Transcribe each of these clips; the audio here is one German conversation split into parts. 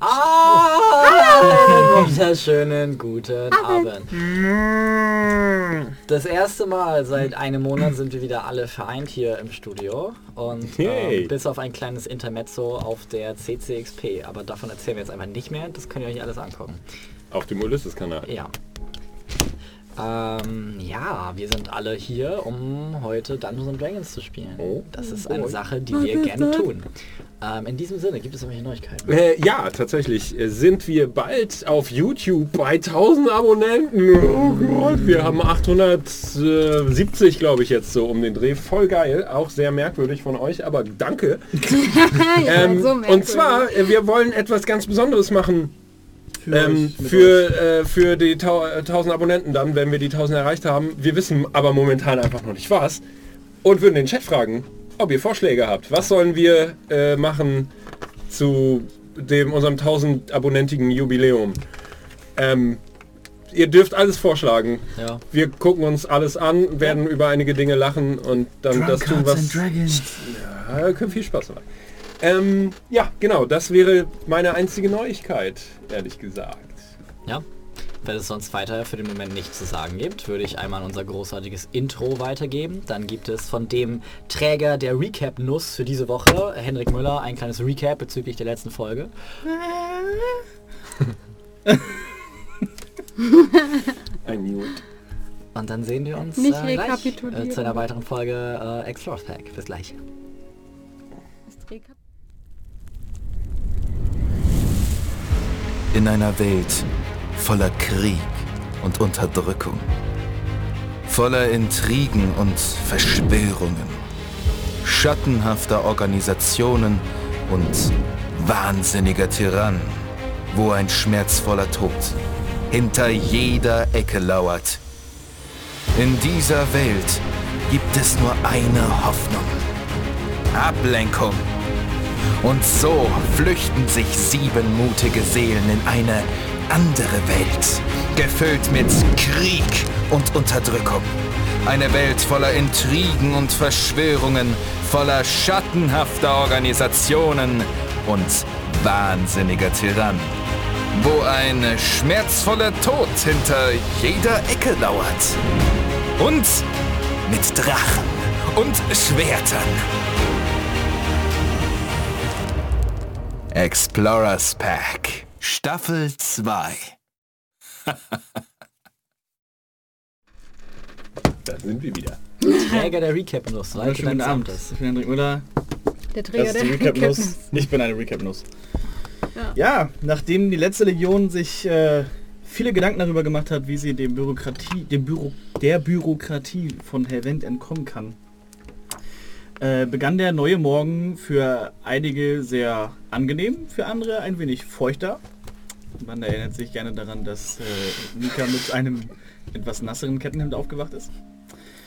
Ah, wunderschönen guten Abend. Das erste Mal seit einem Monat sind wir wieder alle vereint hier im Studio und Hey. ähm, bis auf ein kleines Intermezzo auf der CCXP, aber davon erzählen wir jetzt einfach nicht mehr, das könnt ihr euch alles angucken. Auf dem Ulysses-Kanal. Ja. Ähm, ja, wir sind alle hier, um heute Dungeons and Dragons zu spielen. Oh. Das ist eine Sache, die wir gerne tun. Ähm, in diesem Sinne, gibt es irgendwelche Neuigkeiten? Äh, ja, tatsächlich äh, sind wir bald auf YouTube bei 1000 Abonnenten. Oh Gott, wir haben 870, glaube ich, jetzt so um den Dreh. Voll geil, auch sehr merkwürdig von euch, aber danke. ähm, so und zwar, äh, wir wollen etwas ganz Besonderes machen Für, ähm, für, äh, für die tau- äh, 1000 Abonnenten dann, wenn wir die 1000 erreicht haben. Wir wissen aber momentan einfach noch nicht was und würden den Chat fragen, ob ihr Vorschläge habt. Was sollen wir äh, machen zu dem unserem 1000 abonnentigen Jubiläum? Ähm, ihr dürft alles vorschlagen. Ja. Wir gucken uns alles an, werden über einige Dinge lachen und dann das tun, was ja, können viel Spaß machen. Ähm, ja, genau, das wäre meine einzige Neuigkeit, ehrlich gesagt. Ja. Wenn es sonst weiter für den Moment nichts zu sagen gibt, würde ich einmal unser großartiges Intro weitergeben. Dann gibt es von dem Träger der Recap-Nuss für diese Woche, Henrik Müller, ein kleines Recap bezüglich der letzten Folge. Ein Mute. Und dann sehen wir uns Nicht äh, gleich, äh, zu einer weiteren Folge äh, Explorers Pack. Bis gleich. In einer Welt voller Krieg und Unterdrückung, voller Intrigen und Verschwörungen, schattenhafter Organisationen und wahnsinniger Tyrannen, wo ein schmerzvoller Tod hinter jeder Ecke lauert. In dieser Welt gibt es nur eine Hoffnung. Ablenkung. Und so flüchten sich sieben mutige Seelen in eine andere Welt, gefüllt mit Krieg und Unterdrückung. Eine Welt voller Intrigen und Verschwörungen, voller schattenhafter Organisationen und wahnsinniger Tyrannen. Wo ein schmerzvoller Tod hinter jeder Ecke lauert. Und mit Drachen und Schwertern. Explorers Pack, Staffel 2. Da sind wir wieder. Träger der Recap-Nuss. Leite Wunderschönen deines Abend. Ich bin Hendrik Müller. Der Das Träger ist der die Recap-Nuss. Recap-Nuss. Ich bin eine Recap-Nuss. Ja. Ja, nachdem die letzte Legion sich äh, viele Gedanken darüber gemacht hat, wie sie dem Bürokratie, dem Büro, der Bürokratie von Helvent entkommen kann, äh, begann der neue Morgen für einige sehr angenehm, für andere ein wenig feuchter. Man erinnert sich gerne daran, dass äh, Mika mit einem etwas nasseren Kettenhemd aufgewacht ist.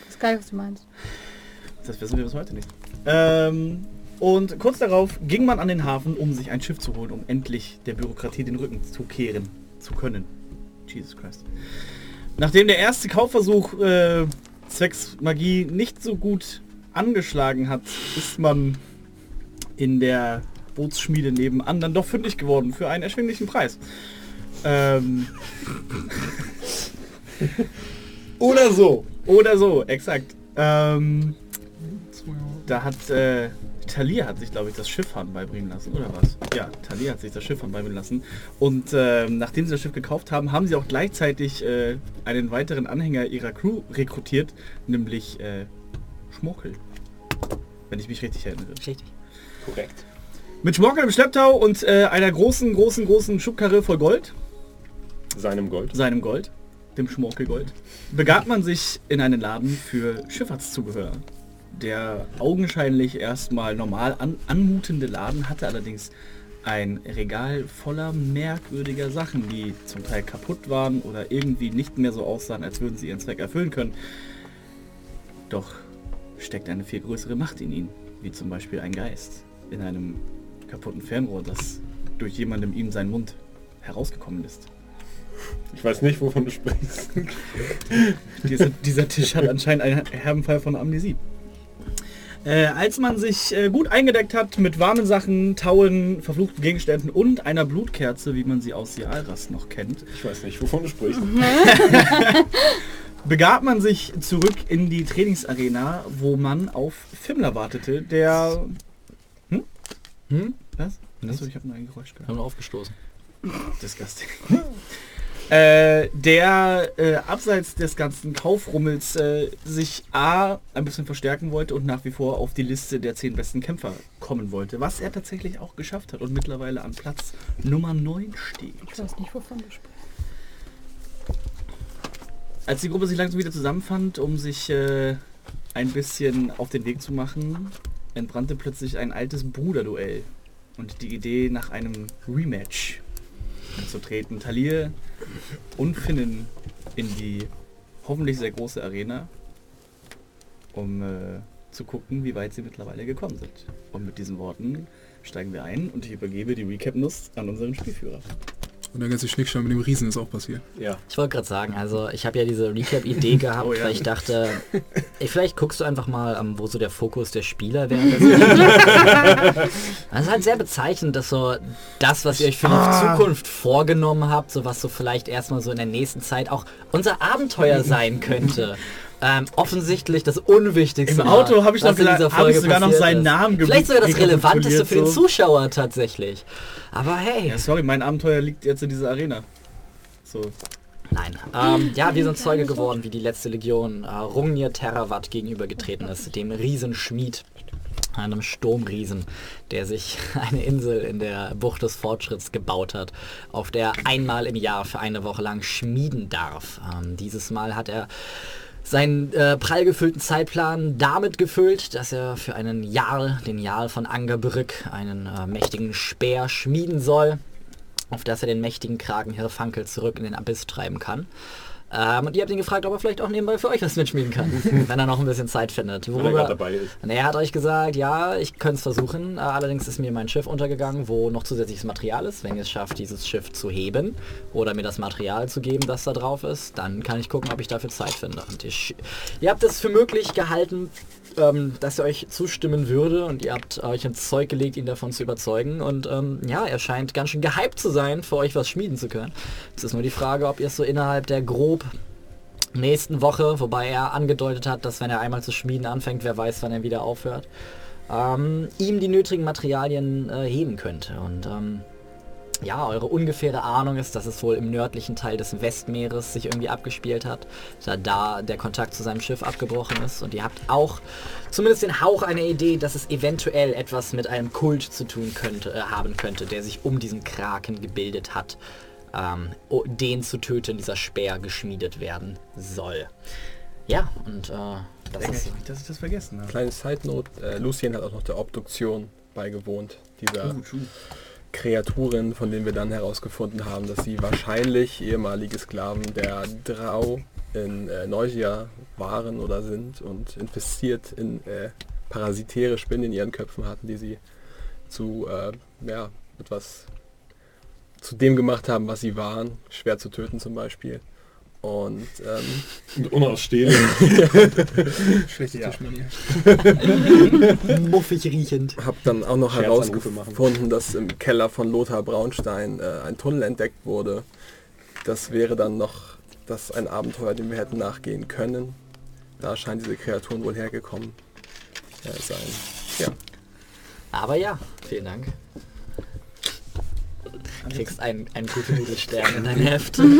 Das ist geil, was du meinst. Das wissen wir bis heute nicht. Ähm, und kurz darauf ging man an den Hafen, um sich ein Schiff zu holen, um endlich der Bürokratie den Rücken zu kehren zu können. Jesus Christ. Nachdem der erste Kaufversuch äh, zwecks Magie nicht so gut angeschlagen hat, ist man in der Bootsschmiede nebenan dann doch fündig geworden für einen erschwinglichen Preis. Ähm, oder so. Oder so, exakt. Ähm, da hat äh, Thalia hat sich, glaube ich, das Schifffahren beibringen lassen, oder was? Ja, Thalia hat sich das Schifffahren beibringen lassen. Und ähm, nachdem sie das Schiff gekauft haben, haben sie auch gleichzeitig äh, einen weiteren Anhänger ihrer Crew rekrutiert, nämlich äh, Schmorkel. Wenn ich mich richtig erinnere. Richtig. Korrekt. Mit Schmorkel im Schlepptau und äh, einer großen, großen, großen Schubkarre voll Gold, Seinem Gold. seinem Gold, dem Schmorkelgold, begab man sich in einen Laden für Schifffahrtszubehör. Der augenscheinlich erstmal normal an, anmutende Laden hatte allerdings ein Regal voller merkwürdiger Sachen, die zum Teil kaputt waren oder irgendwie nicht mehr so aussahen, als würden sie ihren Zweck erfüllen können. Doch steckt eine viel größere Macht in ihnen, wie zum Beispiel ein Geist in einem kaputten Fernrohr, das durch jemandem ihm seinen Mund herausgekommen ist. Ich weiß nicht, wovon du sprichst. Dieser, dieser Tisch hat anscheinend einen herben Fall von Amnesie. Äh, als man sich äh, gut eingedeckt hat mit warmen Sachen, Tauen, verfluchten Gegenständen und einer Blutkerze, wie man sie aus Sialras noch kennt, Ich weiß nicht, wovon du sprichst. begab man sich zurück in die Trainingsarena, wo man auf Fimmler wartete, der... Hm? Hm? Was? Achso, ich habe nur ein Geräusch gehört. Haben wir aufgestoßen. Disgusting. äh, der äh, abseits des ganzen Kaufrummels äh, sich A ein bisschen verstärken wollte und nach wie vor auf die Liste der zehn besten Kämpfer kommen wollte, was er tatsächlich auch geschafft hat und mittlerweile an Platz Nummer 9 steht. Ich weiß nicht, wovon du sprichst. Als die Gruppe sich langsam wieder zusammenfand, um sich äh, ein bisschen auf den Weg zu machen, entbrannte plötzlich ein altes Bruderduell und die Idee nach einem Rematch anzutreten. Talir und Finnen in die hoffentlich sehr große Arena, um äh, zu gucken, wie weit sie mittlerweile gekommen sind. Und mit diesen Worten steigen wir ein und ich übergebe die Recap-Nuss an unseren Spielführer. Und der ganze Schnickschnack mit dem Riesen ist auch passiert. Ja. Ich wollte gerade sagen, also ich habe ja diese Recap-Idee gehabt, Oh ja. weil ich dachte, ey, vielleicht guckst du einfach mal, ähm, wo so der Fokus der Spieler liegt. Das ist halt sehr bezeichnend, dass so das, was ihr euch für die Ah. Zukunft vorgenommen habt, so was so vielleicht erstmal so in der nächsten Zeit auch unser Abenteuer sein könnte. Ähm, offensichtlich das Unwichtigste. Im Auto habe ich noch gesagt, Folge sogar noch seinen ist. Namen ge- Vielleicht sogar das Relevanteste für den so. Zuschauer tatsächlich. Aber hey. Ja, sorry, mein Abenteuer liegt jetzt in dieser Arena. So. Nein. Ähm, ja, wir sind Zeuge geworden, wie die letzte Legion äh, Rungnir Terravat gegenübergetreten ist, dem Riesenschmied, einem Sturmriesen, der sich eine Insel in der Bucht des Fortschritts gebaut hat, auf der er einmal im Jahr für eine Woche lang schmieden darf. Ähm, dieses Mal hat er seinen äh, prall gefüllten Zeitplan damit gefüllt, dass er für einen Jarl, den Jarl von Angerbrück, einen äh, mächtigen Speer schmieden soll, auf das er den mächtigen Kragen Hirfankel zurück in den Abyss treiben kann. Ähm, und ihr habt ihn gefragt, ob er vielleicht auch nebenbei für euch was mitschmieden kann, wenn er noch ein bisschen Zeit findet. Wenn er gerade dabei ist. Und er hat euch gesagt, ja, ich könnte es versuchen. Äh, allerdings ist mir mein Schiff untergegangen, wo noch zusätzliches Material ist. Wenn ihr es schafft, dieses Schiff zu heben oder mir das Material zu geben, das da drauf ist, dann kann ich gucken, ob ich dafür Zeit finde. Und ihr, sch- ihr habt es für möglich gehalten, ähm, dass er euch zustimmen würde und ihr habt euch ins Zeug gelegt, ihn davon zu überzeugen. Und ähm, ja, er scheint ganz schön gehypt zu sein, für euch was schmieden zu können. Es ist nur die Frage, ob ihr es so innerhalb der grob nächsten Woche, wobei er angedeutet hat, dass wenn er einmal zu schmieden anfängt, wer weiß, wann er wieder aufhört, ähm, ihm die nötigen Materialien äh, heben könnte. Und ähm, ja, eure ungefähre Ahnung ist, dass es wohl im nördlichen Teil des Westmeeres sich irgendwie abgespielt hat, da da der Kontakt zu seinem Schiff abgebrochen ist. Und ihr habt auch zumindest den Hauch einer Idee, dass es eventuell etwas mit einem Kult zu tun könnte, äh, haben könnte, der sich um diesen Kraken gebildet hat, ähm, den zu töten, dieser Speer geschmiedet werden soll. Ja, und äh, das Denke ist ich nicht, dass ich das vergessen habe. Kleine Side Note, äh, Lucien hat auch noch der Obduktion beigewohnt, dieser Uh. Kreaturen, von denen wir dann herausgefunden haben, dass sie wahrscheinlich ehemalige Sklaven der Drau in äh, Neusia waren oder sind und infestiert in äh, parasitäre Spinnen in ihren Köpfen hatten, die sie zu äh, ja, etwas zu dem gemacht haben, was sie waren, schwer zu töten zum Beispiel. Und ähm, Und unausstehlich. Schlechte Ja. Tischmanier. muffig riechend. habe dann auch noch herausgefunden, dass im Keller von Lothar Braunstein äh, ein Tunnel entdeckt wurde. Das wäre dann noch das ein Abenteuer, dem wir hätten nachgehen können. Da scheinen diese Kreaturen wohl hergekommen äh, sein. Ja, Aber ja, vielen Dank. Du kriegst einen, einen guten Nudelstern in dein Heft.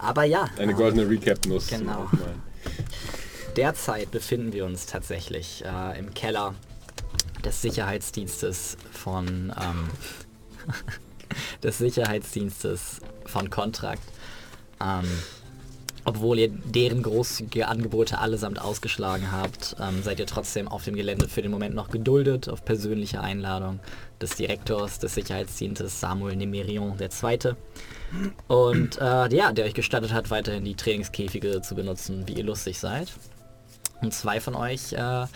Aber ja, Eine goldene Recap-Nuss. Genau. derzeit befinden wir uns tatsächlich äh, im Keller des Sicherheitsdienstes von ähm, des Sicherheitsdienstes von Contract. Ähm, obwohl ihr deren großzügige Angebote allesamt ausgeschlagen habt, ähm, seid ihr trotzdem auf dem Gelände für den Moment noch geduldet, auf persönliche Einladung des Direktors des Sicherheitsdienstes Samuel Nemerion II. Und äh, ja, der euch gestattet hat, weiterhin die Trainingskäfige zu benutzen, wie ihr lustig seid. Und zwei von euch, äh,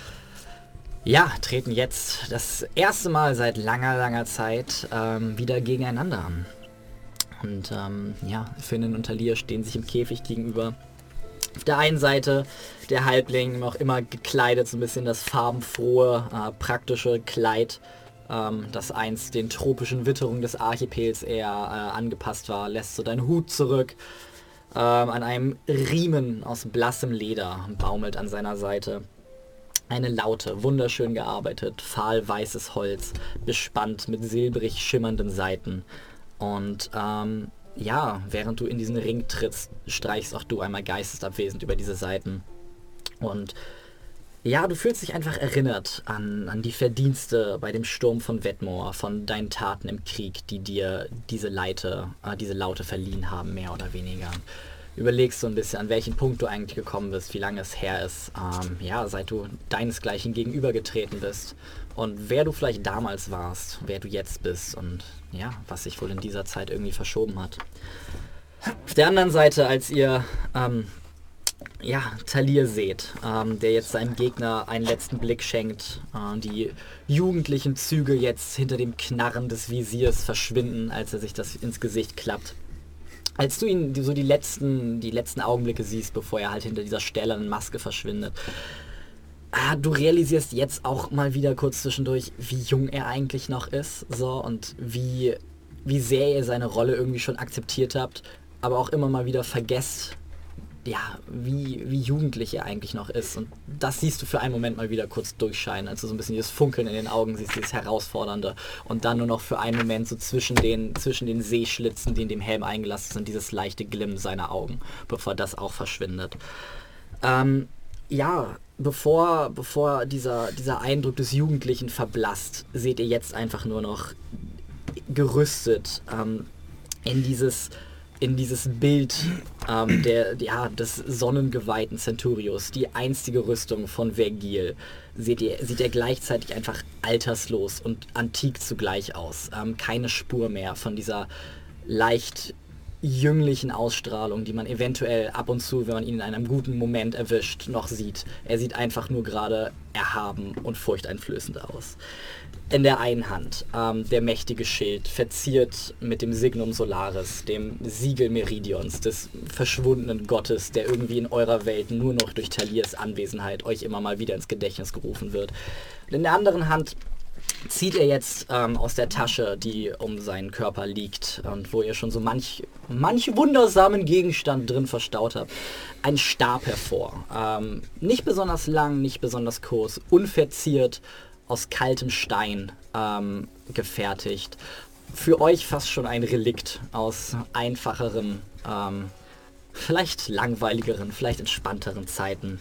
ja, treten jetzt das erste Mal seit langer, langer Zeit ähm, wieder gegeneinander an. Und ähm, ja, Finnen und Talir stehen sich im Käfig gegenüber. Auf der einen Seite der Halbling noch immer gekleidet, so ein bisschen das farbenfrohe, äh, praktische Kleid, ähm, das einst den tropischen Witterungen des Archipels eher äh, angepasst war, lässt so deinen Hut zurück. Ähm, an einem Riemen aus blassem Leder baumelt an seiner Seite eine Laute, wunderschön gearbeitet, fahl weißes Holz, bespannt mit silbrig schimmernden Seiten. Und ähm, ja, während du in diesen Ring trittst, streichst auch du einmal geistesabwesend über diese Seiten. Und ja, du fühlst dich einfach erinnert an, an die Verdienste bei dem Sturm von Wetmore, von deinen Taten im Krieg, die dir diese Leite, äh, diese Laute verliehen haben, mehr oder weniger. Überlegst so ein bisschen, an welchen Punkt du eigentlich gekommen bist, wie lange es her ist, ähm, ja, seit du deinesgleichen gegenübergetreten bist und wer du vielleicht damals warst, wer du jetzt bist und ja, was sich wohl in dieser Zeit irgendwie verschoben hat. Auf der anderen Seite, als ihr ähm, ja, Talir seht, ähm, der jetzt seinem Gegner einen letzten Blick schenkt. Äh, die jugendlichen Züge jetzt hinter dem Knarren des Visiers verschwinden, als er sich das ins Gesicht klappt. Als du ihn so die letzten, die letzten Augenblicke siehst, bevor er halt hinter dieser stählernen Maske verschwindet, ah, du realisierst jetzt auch mal wieder kurz zwischendurch, wie jung er eigentlich noch ist, so und wie, wie sehr ihr seine Rolle irgendwie schon akzeptiert habt, aber auch immer mal wieder vergesst, ja, wie, wie jugendlich er eigentlich noch ist. Und das siehst du für einen Moment mal wieder kurz durchscheinen, als du so ein bisschen dieses Funkeln in den Augen siehst, dieses Herausfordernde. Und dann nur noch für einen Moment so zwischen den, zwischen den Seeschlitzen, die in dem Helm eingelassen sind, dieses leichte Glimmen seiner Augen, bevor das auch verschwindet. Ähm, ja, bevor, bevor dieser, dieser Eindruck des Jugendlichen verblasst, seht ihr jetzt einfach nur noch gerüstet ähm, in dieses in dieses Bild ähm, der, ja, des sonnengeweihten Centurios, die einstige Rüstung von Vergil, seht ihr, sieht er gleichzeitig einfach alterslos und antik zugleich aus. Ähm, keine Spur mehr von dieser leicht jünglichen Ausstrahlung, die man eventuell ab und zu, wenn man ihn in einem guten Moment erwischt, noch sieht. Er sieht einfach nur gerade erhaben und furchteinflößend aus in der einen Hand ähm, der mächtige Schild, verziert mit dem Signum Solaris, dem Siegel Meridions, des verschwundenen Gottes, der irgendwie in eurer Welt nur noch durch Taliers Anwesenheit euch immer mal wieder ins Gedächtnis gerufen wird. Und in der anderen Hand zieht er jetzt ähm, aus der Tasche, die um seinen Körper liegt und wo ihr schon so manch, manch wundersamen Gegenstand drin verstaut habt, einen Stab hervor. Ähm, nicht besonders lang, nicht besonders kurz, unverziert, aus kaltem Stein ähm, gefertigt. Für euch fast schon ein Relikt aus einfacheren, ähm, vielleicht langweiligeren, vielleicht entspannteren Zeiten,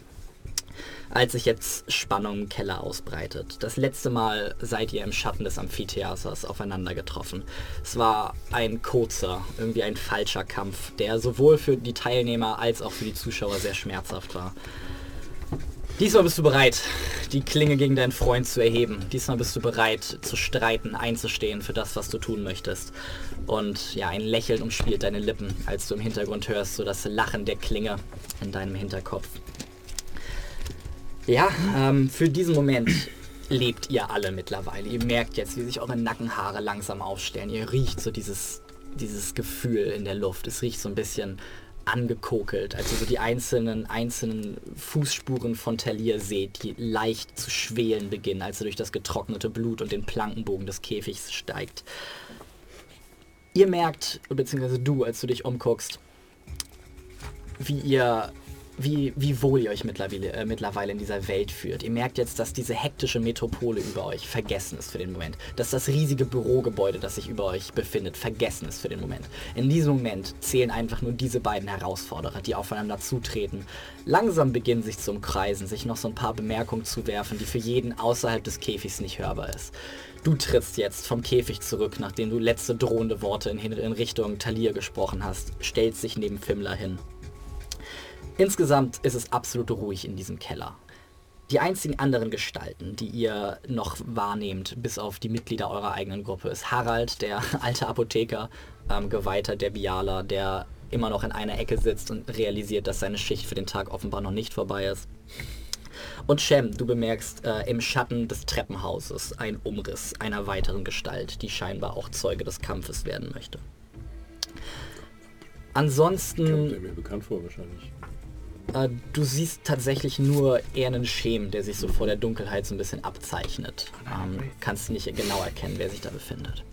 als sich jetzt Spannung im Keller ausbreitet. Das letzte Mal seid ihr im Schatten des Amphitheaters aufeinander getroffen. Es war ein kurzer, irgendwie ein falscher Kampf, der sowohl für die Teilnehmer als auch für die Zuschauer sehr schmerzhaft war. Diesmal bist du bereit, die Klinge gegen deinen Freund zu erheben. Diesmal bist du bereit zu streiten, einzustehen für das, was du tun möchtest. Und ja, ein Lächeln umspielt deine Lippen, als du im Hintergrund hörst, so das Lachen der Klinge in deinem Hinterkopf. Ja, ähm, für diesen Moment lebt ihr alle mittlerweile. Ihr merkt jetzt, wie sich eure Nackenhaare langsam aufstellen. Ihr riecht so dieses, dieses Gefühl in der Luft. Es riecht so ein bisschen angekokelt. Also so die einzelnen, einzelnen Fußspuren von Talir seht, die leicht zu schwelen beginnen, als er durch das getrocknete Blut und den Plankenbogen des Käfigs steigt. Ihr merkt, beziehungsweise du, als du dich umguckst, wie ihr wie, wie wohl ihr euch mittlerweile, äh, mittlerweile in dieser Welt führt. Ihr merkt jetzt, dass diese hektische Metropole über euch vergessen ist für den Moment. Dass das riesige Bürogebäude, das sich über euch befindet, vergessen ist für den Moment. In diesem Moment zählen einfach nur diese beiden Herausforderer, die aufeinander zutreten. Langsam beginnen sich zu umkreisen, sich noch so ein paar Bemerkungen zu werfen, die für jeden außerhalb des Käfigs nicht hörbar ist. Du trittst jetzt vom Käfig zurück, nachdem du letzte drohende Worte in, in Richtung Talir gesprochen hast, stellst dich neben Fimmler hin. Insgesamt ist es absolut ruhig in diesem Keller. Die einzigen anderen Gestalten, die ihr noch wahrnehmt, bis auf die Mitglieder eurer eigenen Gruppe, ist Harald, der alte Apotheker, ähm, Geweihter der Biala, der immer noch in einer Ecke sitzt und realisiert, dass seine Schicht für den Tag offenbar noch nicht vorbei ist. Und Shem, du bemerkst äh, im Schatten des Treppenhauses ein Umriss einer weiteren Gestalt, die scheinbar auch Zeuge des Kampfes werden möchte. Kommt Ansonsten der mir bekannt vor wahrscheinlich. Äh, du siehst tatsächlich nur eher einen Schemen, der sich so vor der Dunkelheit so ein bisschen abzeichnet. Ähm, kannst nicht genau erkennen, wer sich da befindet.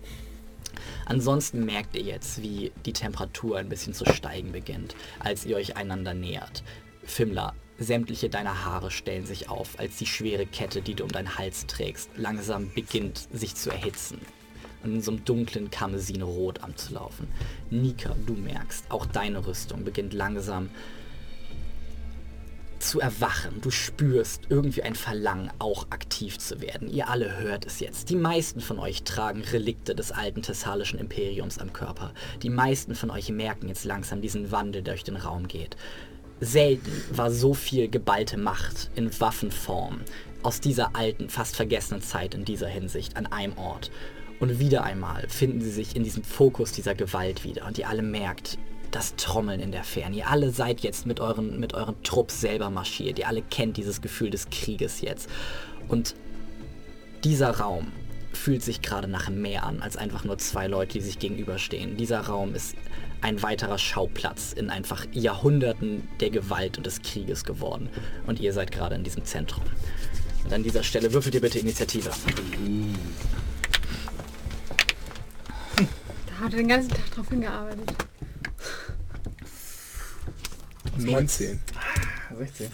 Ansonsten merkt ihr jetzt, wie die Temperatur ein bisschen zu steigen beginnt, als ihr euch einander nähert. Fimmler, sämtliche deiner Haare stellen sich auf, als die schwere Kette, die du um deinen Hals trägst, langsam beginnt sich zu erhitzen und in so einem dunklen Karmesinrot anzulaufen. Nika, du merkst, auch deine Rüstung beginnt langsam zu erwachen. Du spürst irgendwie ein Verlangen, auch aktiv zu werden. Ihr alle hört es jetzt. Die meisten von euch tragen Relikte des alten thessalischen Imperiums am Körper. Die meisten von euch merken jetzt langsam diesen Wandel, der durch den Raum geht. Selten war so viel geballte Macht in Waffenform aus dieser alten, fast vergessenen Zeit in dieser Hinsicht an einem Ort. Und wieder einmal finden sie sich in diesem Fokus dieser Gewalt wieder. Und ihr alle merkt, das Trommeln in der Ferne. Ihr alle seid jetzt mit euren, mit euren Trupps selber marschiert. Ihr alle kennt dieses Gefühl des Krieges jetzt. Und dieser Raum fühlt sich gerade nach mehr an, als einfach nur zwei Leute, die sich gegenüberstehen. Dieser Raum ist ein weiterer Schauplatz in einfach Jahrhunderten der Gewalt und des Krieges geworden. Und ihr seid gerade in diesem Zentrum. Und an dieser Stelle würfelt ihr bitte Initiative. Da hat er den ganzen Tag drauf hingearbeitet. 19. 16.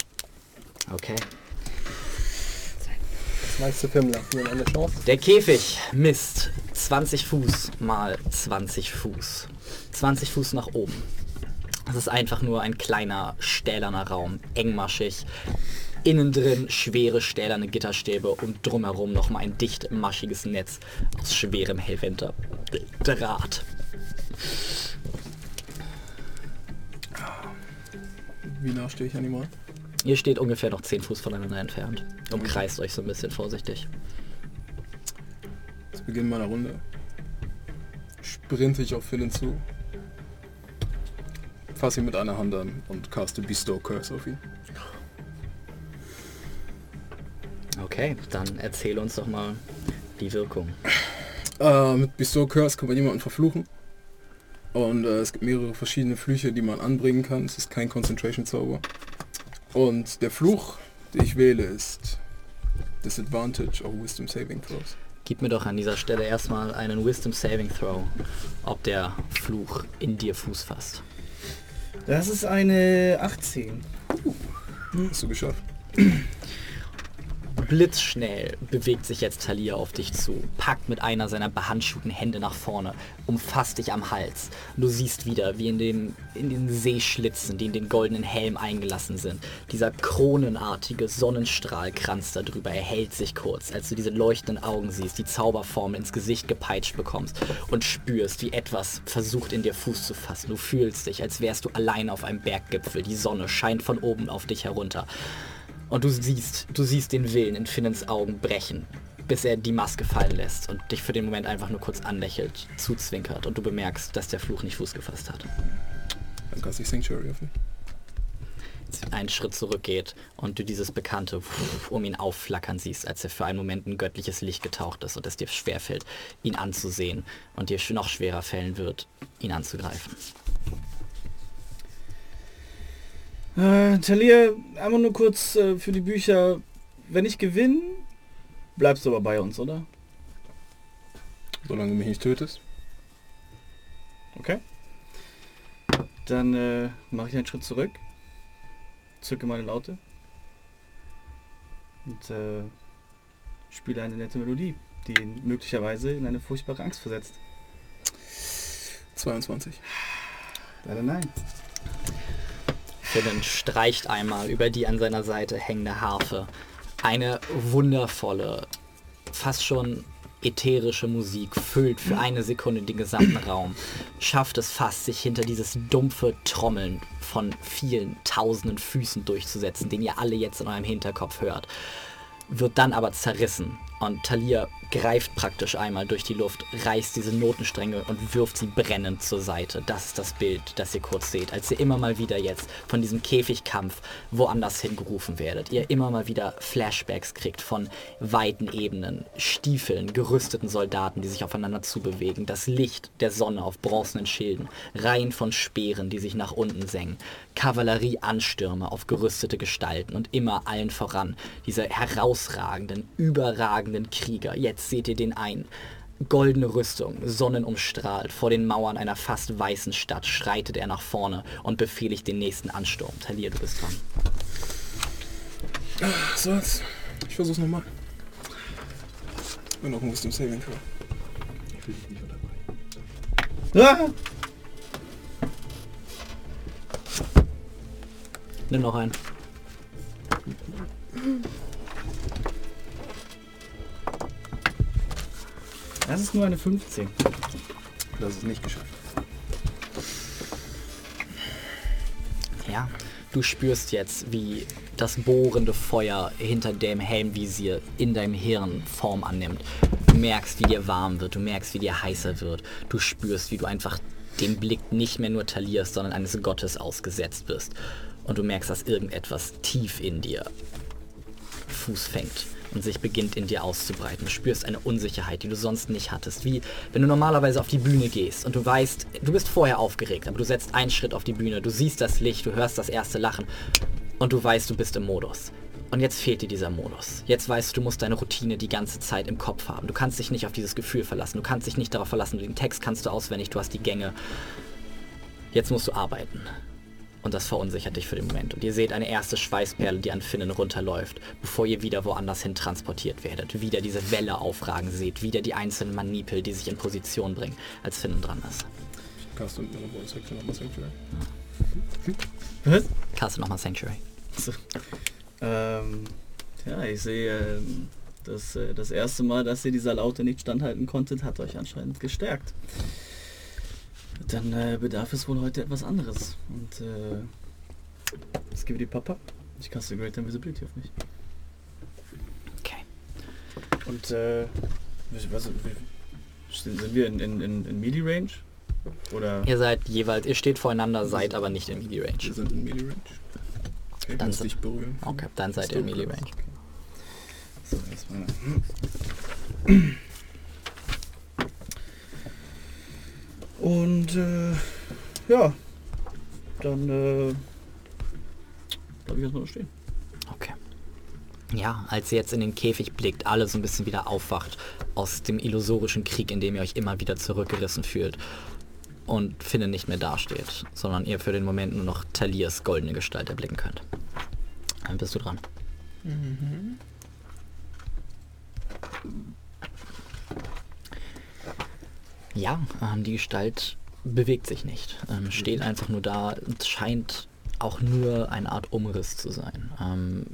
Okay. Was meinst du, Fimmler? Haben wir eine Chance? Der Käfig misst 20 Fuß mal 20 Fuß. 20 Fuß nach oben. Das ist einfach nur ein kleiner, stählerner Raum, engmaschig. Innen drin schwere stählerne Gitterstäbe und drumherum nochmal ein dicht maschiges Netz aus schwerem Hellwinter Draht. Wie nah stehe ich an ihm an? Ihr steht ungefähr noch 10 Fuß voneinander entfernt. Umkreist euch so ein bisschen vorsichtig. Zu Beginn meiner Runde sprinte ich auf Finn zu. Fasse ihn mit einer Hand an und caste Bestow Curse auf ihn. Okay, dann erzähl uns doch mal die Wirkung. Äh, mit Bestow Curse kann man jemanden verfluchen. Und äh, es gibt mehrere verschiedene Flüche, die man anbringen kann. Es ist kein Concentration-Zauber. Und der Fluch, den ich wähle, ist Disadvantage auf Wisdom Saving Throws. Gib mir doch an dieser Stelle erstmal einen Wisdom Saving Throw, ob der Fluch in dir Fuß fasst. Das ist eine 18. Hast du geschafft? Blitzschnell bewegt sich jetzt Talia auf dich zu, packt mit einer seiner behandschuhten Hände nach vorne, umfasst dich am Hals. Du siehst wieder, wie in den, in den Seeschlitzen, die in den goldenen Helm eingelassen sind, dieser kronenartige Sonnenstrahlkranz darüber erhält sich kurz, als du diese leuchtenden Augen siehst, die Zauberformel ins Gesicht gepeitscht bekommst und spürst, wie etwas versucht in dir Fuß zu fassen. Du fühlst dich, als wärst du allein auf einem Berggipfel. Die Sonne scheint von oben auf dich herunter. Und du siehst, du siehst den Willen in Finnens Augen brechen, bis er die Maske fallen lässt und dich für den Moment einfach nur kurz anlächelt, zuzwinkert und du bemerkst, dass der Fluch nicht Fuß gefasst hat. Dann caste ich Sanctuary mich. Einen Schritt zurückgeht und du dieses Bekannte um ihn aufflackern siehst, als er für einen Moment ein göttliches Licht getaucht ist und es dir schwerfällt, ihn anzusehen und dir noch schwerer fällen wird, ihn anzugreifen. Äh, Talia, einmal nur kurz äh, für die Bücher. Wenn ich gewinne, bleibst du aber bei uns, oder? Solange du mich nicht tötest. Okay. Dann äh, mache ich einen Schritt zurück, zücke meine Laute und äh, spiele eine nette Melodie, die ihn möglicherweise in eine furchtbare Angst versetzt. 22. Leider nein. Finnen streicht einmal über die an seiner Seite hängende Harfe. Eine wundervolle, fast schon ätherische Musik füllt für eine Sekunde den gesamten Raum. Schafft es fast, sich hinter dieses dumpfe Trommeln von vielen tausenden Füßen durchzusetzen, den ihr alle jetzt in eurem Hinterkopf hört. Wird dann aber zerrissen Und Talia greift praktisch einmal durch die Luft, reißt diese Notenstränge und wirft sie brennend zur Seite. Das ist das Bild, das ihr kurz seht, als ihr immer mal wieder jetzt von diesem Käfigkampf woanders hingerufen werdet. Ihr immer mal wieder Flashbacks kriegt von weiten Ebenen, Stiefeln, gerüsteten Soldaten, die sich aufeinander zubewegen, das Licht der Sonne auf bronzenen Schilden, Reihen von Speeren, die sich nach unten senken, Kavallerieanstürme auf gerüstete Gestalten und immer allen voran diese herausragenden, überragenden Krieger. Jetzt seht ihr den ein. Goldene Rüstung, sonnenumstrahlt, vor den Mauern einer fast weißen Stadt schreitet er nach vorne und befehligt den nächsten Ansturm. Talia, du bist dran. So, jetzt. Ich versuch's nochmal. Bin noch ein Wisdom Saving Throw. Ich will dich nicht unterbrechen. Ah! Nimm noch einen. Das ist nur eine 15. Das ist nicht geschafft. Ja, du spürst jetzt, wie das bohrende Feuer hinter dem Helmvisier in deinem Hirn Form annimmt. Du merkst, wie dir warm wird, du merkst, wie dir heißer wird. Du spürst, wie du einfach dem Blick nicht mehr nur talierst, sondern eines Gottes ausgesetzt bist. Und du merkst, dass irgendetwas tief in dir Fuß fängt und sich beginnt in dir auszubreiten. Du spürst eine Unsicherheit, die du sonst nicht hattest. Wie wenn du normalerweise auf die Bühne gehst und du weißt, du bist vorher aufgeregt, aber du setzt einen Schritt auf die Bühne, du siehst das Licht, du hörst das erste Lachen und du weißt, du bist im Modus. Und jetzt fehlt dir dieser Modus. Jetzt weißt du, du musst deine Routine die ganze Zeit im Kopf haben. Du kannst dich nicht auf dieses Gefühl verlassen. Du kannst dich nicht darauf verlassen. Den Text kannst du auswendig, du hast die Gänge. Jetzt musst du arbeiten. Und das verunsichert dich für den Moment. Und ihr seht eine erste Schweißperle, die an Finnen runterläuft, bevor ihr wieder woanders hin transportiert werdet. Wieder diese Welle aufragen seht, wieder die einzelnen Manipel, die sich in Position bringen, als Finnen dran ist. Cast und meine Bonus Action nochmal Sanctuary. Was? Kaste nochmal Sanctuary. So. Ähm, ja, ich sehe, ähm, das, äh, das erste Mal, dass ihr dieser Laute nicht standhalten konntet, hat euch anscheinend gestärkt. Dann äh, bedarf es wohl heute etwas anderes. Und äh, es gibt die Papa. Ich caste Great Invisibility auf mich. Okay. Und äh, was, sind wir in, in, in, in Melee Range? Oder? Ihr seid jeweils, ihr steht voreinander, seid aber nicht in Melee Wir Range. sind in Melee Range. Okay, Dann dich berühren. Okay, dann seid ihr in Melee Range. So, jetzt Und äh, ja, dann äh, bleib ich erstmal da stehen. Okay. Ja, als ihr jetzt in den Käfig blickt, alle so ein bisschen wieder aufwacht aus dem illusorischen Krieg, in dem ihr euch immer wieder zurückgerissen fühlt und Finne nicht mehr dasteht, sondern ihr für den Moment nur noch Talias goldene Gestalt erblicken könnt. Dann bist du dran. Ja, ähm, die Gestalt bewegt sich nicht, ähm, steht einfach nur da und scheint auch nur eine Art Umriss zu sein. Ähm,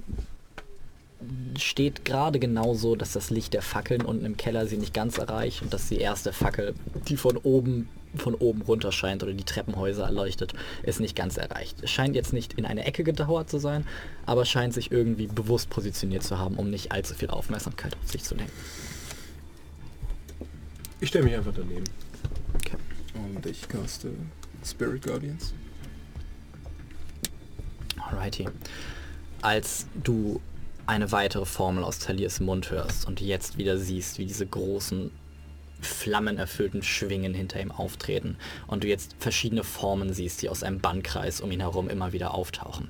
steht gerade genauso, dass das Licht der Fackeln unten im Keller sie nicht ganz erreicht und dass die erste Fackel, die von oben von oben runter scheint oder die Treppenhäuser erleuchtet, ist nicht ganz erreicht. Es scheint jetzt nicht in eine Ecke gedauert zu sein, aber scheint sich irgendwie bewusst positioniert zu haben, um nicht allzu viel Aufmerksamkeit auf sich zu lenken. Ich stelle mich einfach daneben. Okay. Und ich caste Spirit Guardians. Alrighty. Als du eine weitere Formel aus Taliers Mund hörst und jetzt wieder siehst, wie diese großen flammenerfüllten Schwingen hinter ihm auftreten und du jetzt verschiedene Formen siehst, die aus einem Bannkreis um ihn herum immer wieder auftauchen.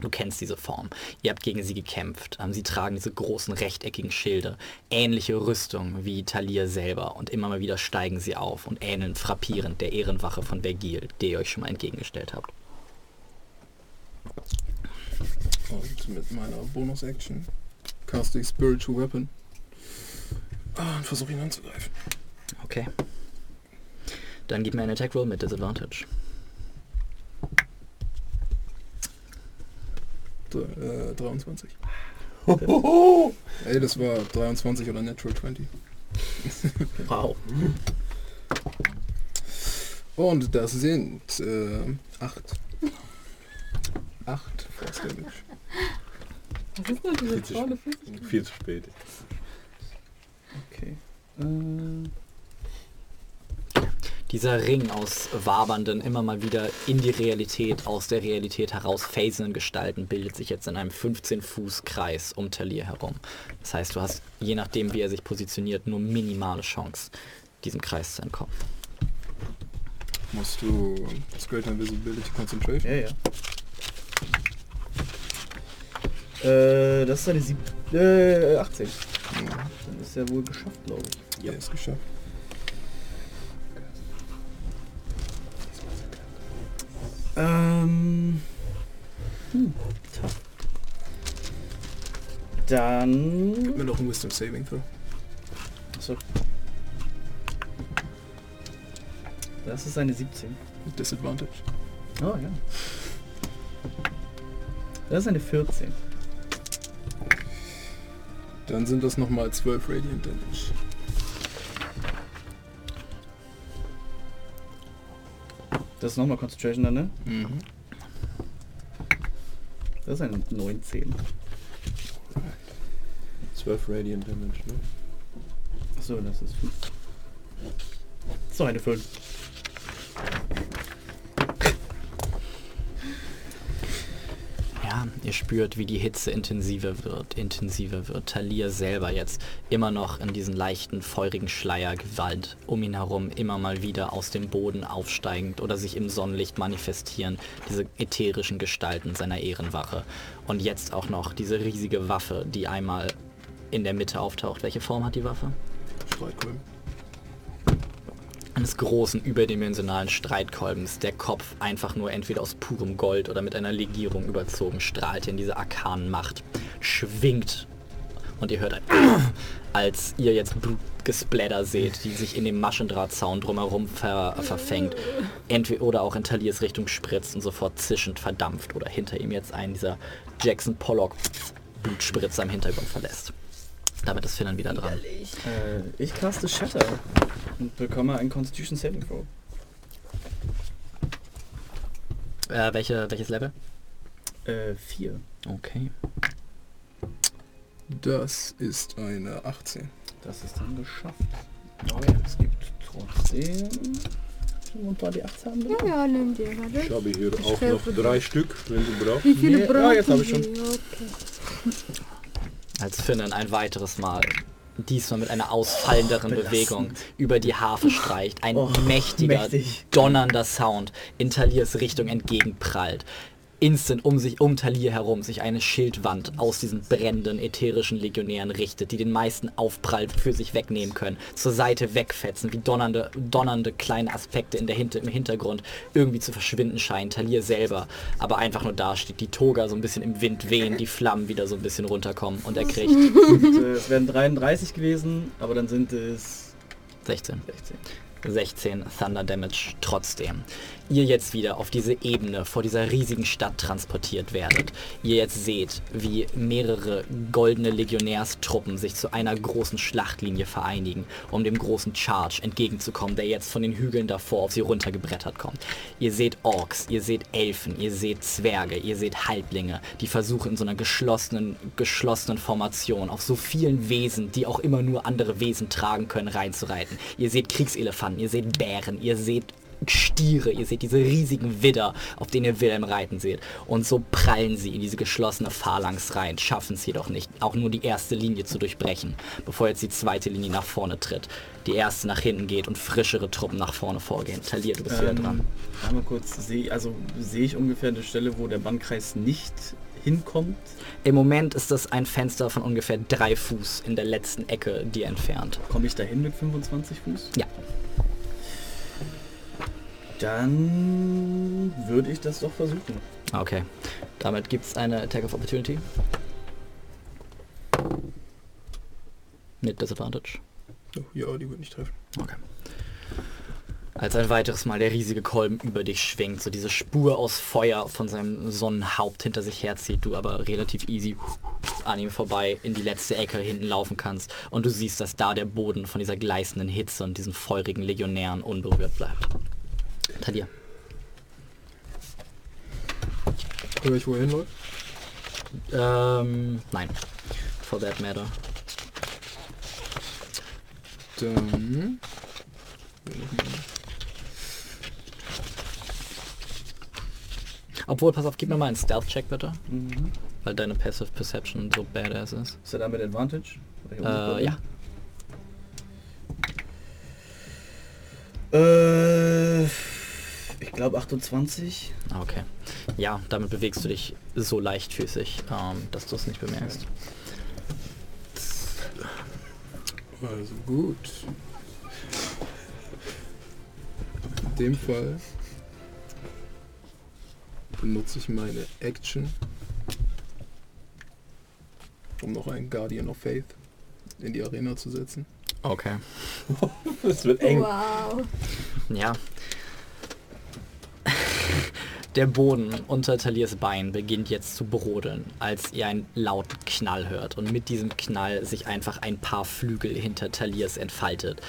Du kennst diese Form. Ihr habt gegen sie gekämpft. Ähm, Sie tragen diese großen rechteckigen Schilde, ähnliche Rüstung wie Talir selber und immer mal wieder steigen sie auf und ähneln frappierend der Ehrenwache von Vergil, der ihr euch schon mal entgegengestellt habt. Und mit meiner Bonus Action caste ich Spiritual Weapon. Ah, und versuche ihn anzugreifen. Okay. Dann gib mir einen Attack Roll mit Disadvantage. Äh, 23. Ey, das war 23 oder Natural 20. Wow. Und das sind äh, 8. 8 Force Damage. Was ist denn diese Viel zu Freude? Viel zu spät. Äh, Dieser Ring aus wabernden, immer mal wieder in die Realität, aus der Realität heraus phasenden Gestalten bildet sich jetzt in einem 15 Fuß Kreis um Talir herum. Das heißt, du hast, je nachdem wie er sich positioniert, nur minimale Chance, diesem Kreis zu entkommen. Musst du das Greater Invisibility Concentration? ja, ja. Äh, das ist eine sieb äh, 18. Dann ist er wohl geschafft, glaube ich. Ja, ist geschafft. Ähm. Hm. Dann. Gib mir noch ein Wisdom Saving Throw. Achso. Das ist eine 17. Mit Disadvantage. Oh ja. Das ist eine 14. Dann sind das nochmal 12 Radiant Damage. Das ist nochmal Concentration dann, ne? Mhm. Das ist eine 19. 12 Radiant Damage, ne? Achso, das ist 5. So, eine 5. Ja, ihr spürt, wie die Hitze intensiver wird, intensiver wird. Talir selber jetzt immer noch in diesen leichten, feurigen Schleier Gewalt um ihn herum, immer mal wieder aus dem Boden aufsteigend oder sich im Sonnenlicht manifestieren, diese ätherischen Gestalten seiner Ehrenwache. Und jetzt auch noch diese riesige Waffe, die einmal in der Mitte auftaucht. Welche Form hat die Waffe? Streitkolben. Eines großen überdimensionalen Streitkolbens, der Kopf einfach nur entweder aus purem Gold oder mit einer Legierung überzogen strahlt in diese arkanen Macht, schwingt und ihr hört ein als ihr jetzt Blutgesplatter seht, die sich in dem Maschendrahtzaun drumherum ver verfängt, entweder oder auch in Taliers Richtung spritzt und sofort zischend verdampft oder hinter ihm jetzt einen dieser Jackson Pollock Blutspritzer im Hintergrund verlässt. Damit ist Finn dann wieder dran. Äh, ich caste Shatter und bekomme ein Constitution Saving Throw. Äh, welche, welches Level? Äh, 4. Okay. Das ist eine 18. Das ist dann geschafft. Oh ja, es gibt trotzdem ein paar die 8 haben. Ja, ja, nimm dir, Ich warte. habe hier Ich auch noch drei Stück, wenn du brauchst. Wie viele Nee, brauchen ja, jetzt hab ich schon. Sie? Okay. Als Finnen ein weiteres Mal diesmal mit einer ausfallenderen belastend. Bewegung über die Harfe streicht. Ein Oh, mächtiger, mächtig. donnernder Sound in Taliers Richtung entgegenprallt. Instant um sich, um Talir herum, sich eine Schildwand aus diesen brennenden ätherischen Legionären richtet, die den meisten Aufprall für sich wegnehmen können, zur Seite wegfetzen, wie donnernde, donnernde kleine Aspekte in der Hinter im Hintergrund irgendwie zu verschwinden scheinen. Talir selber aber einfach nur dasteht, die Toga so ein bisschen im Wind wehen, die Flammen wieder so ein bisschen runterkommen und er kriegt äh, es wären 33 gewesen, aber dann sind es 16. 16. 16 Thunder Damage trotzdem. Ihr jetzt wieder auf diese Ebene vor dieser riesigen Stadt transportiert werdet. Ihr jetzt seht, wie mehrere goldene Legionärstruppen sich zu einer großen Schlachtlinie vereinigen, um dem großen Charge entgegenzukommen, der jetzt von den Hügeln davor auf sie runtergebrettert kommt. Ihr seht Orks, ihr seht Elfen, ihr seht Zwerge, ihr seht Halblinge, die versuchen in so einer geschlossenen, geschlossenen Formation auf so vielen Wesen, die auch immer nur andere Wesen tragen können, reinzureiten. Ihr seht Kriegselefanten, ihr seht Bären, ihr seht Stiere, ihr seht diese riesigen Widder, auf denen ihr Wilhelm reiten seht. Und so prallen sie in diese geschlossene Phalanx rein, schaffen es jedoch nicht, auch nur die erste Linie zu durchbrechen, bevor jetzt die zweite Linie nach vorne tritt. Die erste nach hinten geht und frischere Truppen nach vorne vorgehen. Talir, du bist wieder dran. Einmal kurz, sehe also sehe ich ungefähr eine Stelle, wo der Bannkreis nicht hinkommt. Im Moment ist das ein Fenster von ungefähr drei Fuß in der letzten Ecke dir entfernt. Komme ich dahin mit 25 Fuß? Ja. Dann würde ich das doch versuchen. Okay. Damit gibt es eine Attack of Opportunity. Mit Disadvantage. Oh, ja, die wird nicht treffen. Okay. Als ein weiteres Mal der riesige Kolben über dich schwingt, so diese Spur aus Feuer von seinem Sonnenhaupt hinter sich herzieht, du aber relativ easy an ihm vorbei in die letzte Ecke hinten laufen kannst und du siehst, dass da der Boden von dieser gleißenden Hitze und diesen feurigen Legionären unberührt bleibt. Tadir. Hör ich, wo er hinläuft? Ähm, nein. For that matter. Dann. Obwohl, pass auf, gib mir mal einen Stealth-Check bitte. Mhm. Weil deine Passive Perception so badass ist. Ist er da mit Advantage? Äh, ja. Äh, glaube 28. Ah, Okay. Ja, damit bewegst du dich so leichtfüßig, ähm, dass du es nicht bemerkst. Also gut. In dem Fall benutze ich meine Action, um noch einen Guardian of Faith in die Arena zu setzen. Okay. Das wird eng. Wow. Ja. Der Boden unter Taliers Bein beginnt jetzt zu brodeln, als ihr einen lauten Knall hört und mit diesem Knall sich einfach ein paar Flügel hinter Taliers entfaltet.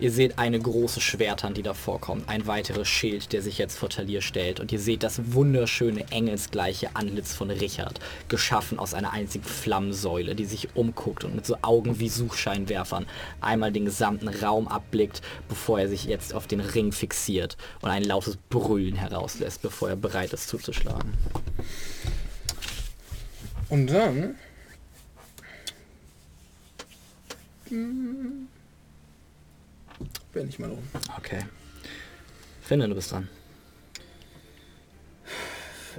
Ihr seht eine große Schwerthand, die davor kommt, ein weiteres Schild, der sich jetzt vor Talier stellt und ihr seht das wunderschöne engelsgleiche Antlitz von Richard, geschaffen aus einer einzigen Flammensäule, die sich umguckt und mit so Augen wie Suchscheinwerfern einmal den gesamten Raum abblickt, bevor er sich jetzt auf den Ring fixiert und ein lautes Brüllen herauslässt, bevor er bereit ist zuzuschlagen. Und dann. Werde ich mal um. Okay. Finde, du bist dran.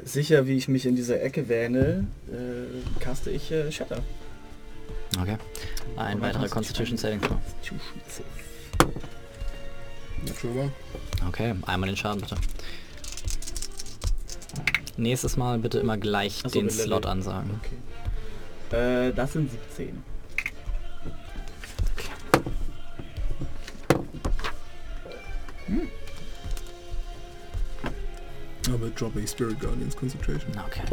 Sicher, wie ich mich in dieser Ecke wähne, äh, caste ich äh, Shatter. Okay. Ein Aber weiterer Constitution Saving Throw. Natural. Okay, einmal den Schaden bitte. Nächstes Mal bitte immer gleich so, den. Slot ansagen. Okay. Äh, das sind 17. Hmm. Aber drop a Spirit Guardians Concentration. Okay.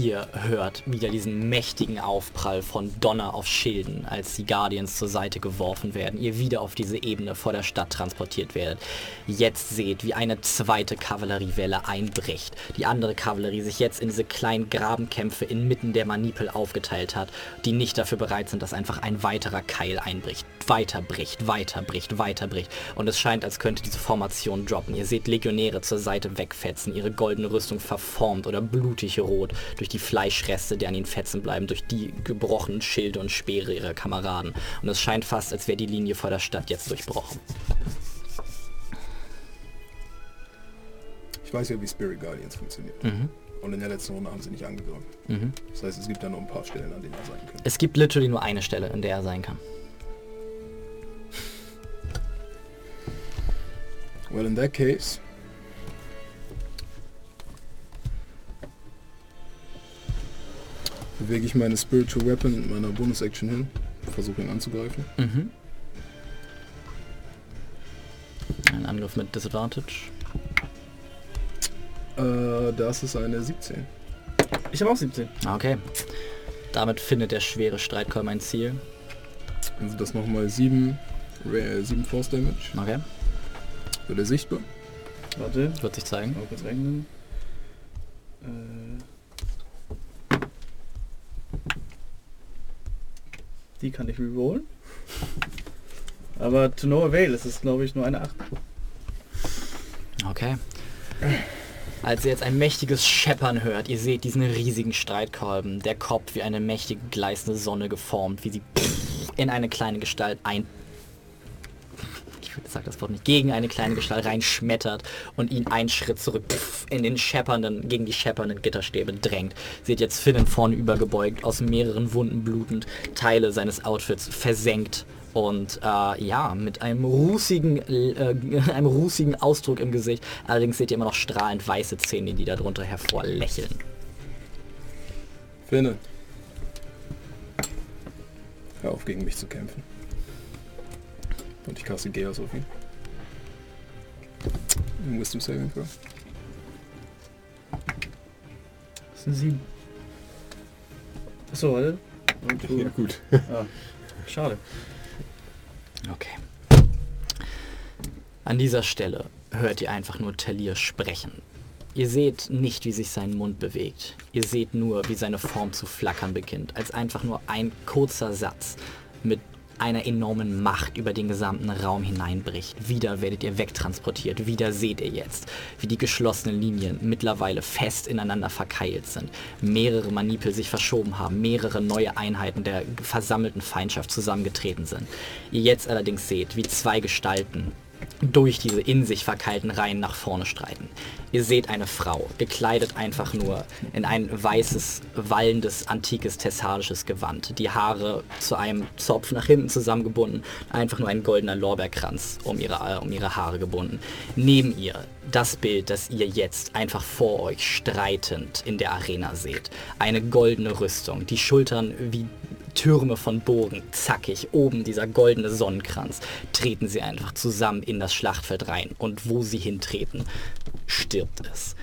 Ihr hört wieder diesen mächtigen Aufprall von Donner auf Schilden, als die Guardians zur Seite geworfen werden, ihr wieder auf diese Ebene vor der Stadt transportiert werdet. Jetzt seht, wie eine zweite Kavalleriewelle einbricht. Die andere Kavallerie sich jetzt in diese kleinen Grabenkämpfe inmitten der Manipel aufgeteilt hat, die nicht dafür bereit sind, dass einfach ein weiterer Keil einbricht. Weiterbricht, weiterbricht, weiterbricht. Und es scheint, als könnte diese Formation droppen. Ihr seht Legionäre zur Seite wegfetzen, ihre goldene Rüstung verformt oder blutig rot durch die Fleischreste, die an den Fetzen bleiben, durch die gebrochenen Schilde und Speere ihrer Kameraden. Und es scheint fast, als wäre die Linie vor der Stadt jetzt durchbrochen. Ich weiß ja, wie Spirit Guardians funktioniert. Mhm. Und in der letzten Runde haben sie nicht angegriffen. Mhm. Das heißt, es gibt da noch ein paar Stellen, an denen er sein könnte. Es gibt literally nur eine Stelle, in der er sein kann. Well, in that case. Bewege ich meine Spiritual Weapon mit meiner Bonus-Action hin. Versuche ihn anzugreifen. Mhm. Ein Angriff mit Disadvantage. Äh, das ist eine 17. Ich habe auch 17. Ah, Okay. Damit findet der schwere Streitkolben ein Ziel. Also das nochmal 7, 7 Force Damage. Okay. Wird er sichtbar? Warte, Wird sich zeigen. mal kurz rechnen. Äh, die kann ich rerollen. Aber to no avail, es ist glaube ich nur eine 8. Okay. Als ihr jetzt ein mächtiges Scheppern hört, ihr seht diesen riesigen Streitkolben, der Kopf wie eine mächtige gleißende Sonne geformt, wie sie in eine kleine Gestalt ein... Sag das Wort nicht, gegen eine kleine Gestalt reinschmettert und ihn einen Schritt zurück in den scheppernden, gegen die scheppernden Gitterstäbe drängt. Seht jetzt Finnen vorne übergebeugt, aus mehreren Wunden blutend, Teile seines Outfits versenkt und äh, ja, mit einem rußigen, äh, einem rußigen Ausdruck im Gesicht. Allerdings seht ihr immer noch strahlend weiße Zähne, die darunter hervorlächeln. Finne. Hör auf, gegen mich zu kämpfen. Und ich caste Geas auf ihn. Wisdom Saving Throw. Das sind 7. Achso, warte. Und du- Ja, gut. Ah, schade. Okay. An dieser Stelle hört ihr einfach nur Talir sprechen. Ihr seht nicht, wie sich sein Mund bewegt. Ihr seht nur, wie seine Form zu flackern beginnt, als einfach nur ein kurzer Satz mit einer enormen Macht über den gesamten Raum hineinbricht. Wieder werdet ihr wegtransportiert. Wieder seht ihr jetzt, wie die geschlossenen Linien mittlerweile fest ineinander verkeilt sind. Mehrere Manipel sich verschoben haben. Mehrere neue Einheiten der versammelten Feindschaft zusammengetreten sind. Ihr jetzt allerdings seht, wie zwei Gestalten durch diese in sich verkeilten Reihen nach vorne streiten. Ihr seht eine Frau, gekleidet einfach nur in ein weißes, wallendes, antikes, thessalisches Gewand. Die Haare zu einem Zopf nach hinten zusammengebunden, einfach nur ein goldener Lorbeerkranz um ihre, äh, um ihre Haare gebunden. Neben ihr das Bild, das ihr jetzt einfach vor euch streitend in der Arena seht. Eine goldene Rüstung, die Schultern wie Türme von Burgen, zackig, oben dieser goldene Sonnenkranz, treten sie einfach zusammen in das Schlachtfeld rein und wo sie hintreten, stirbt es.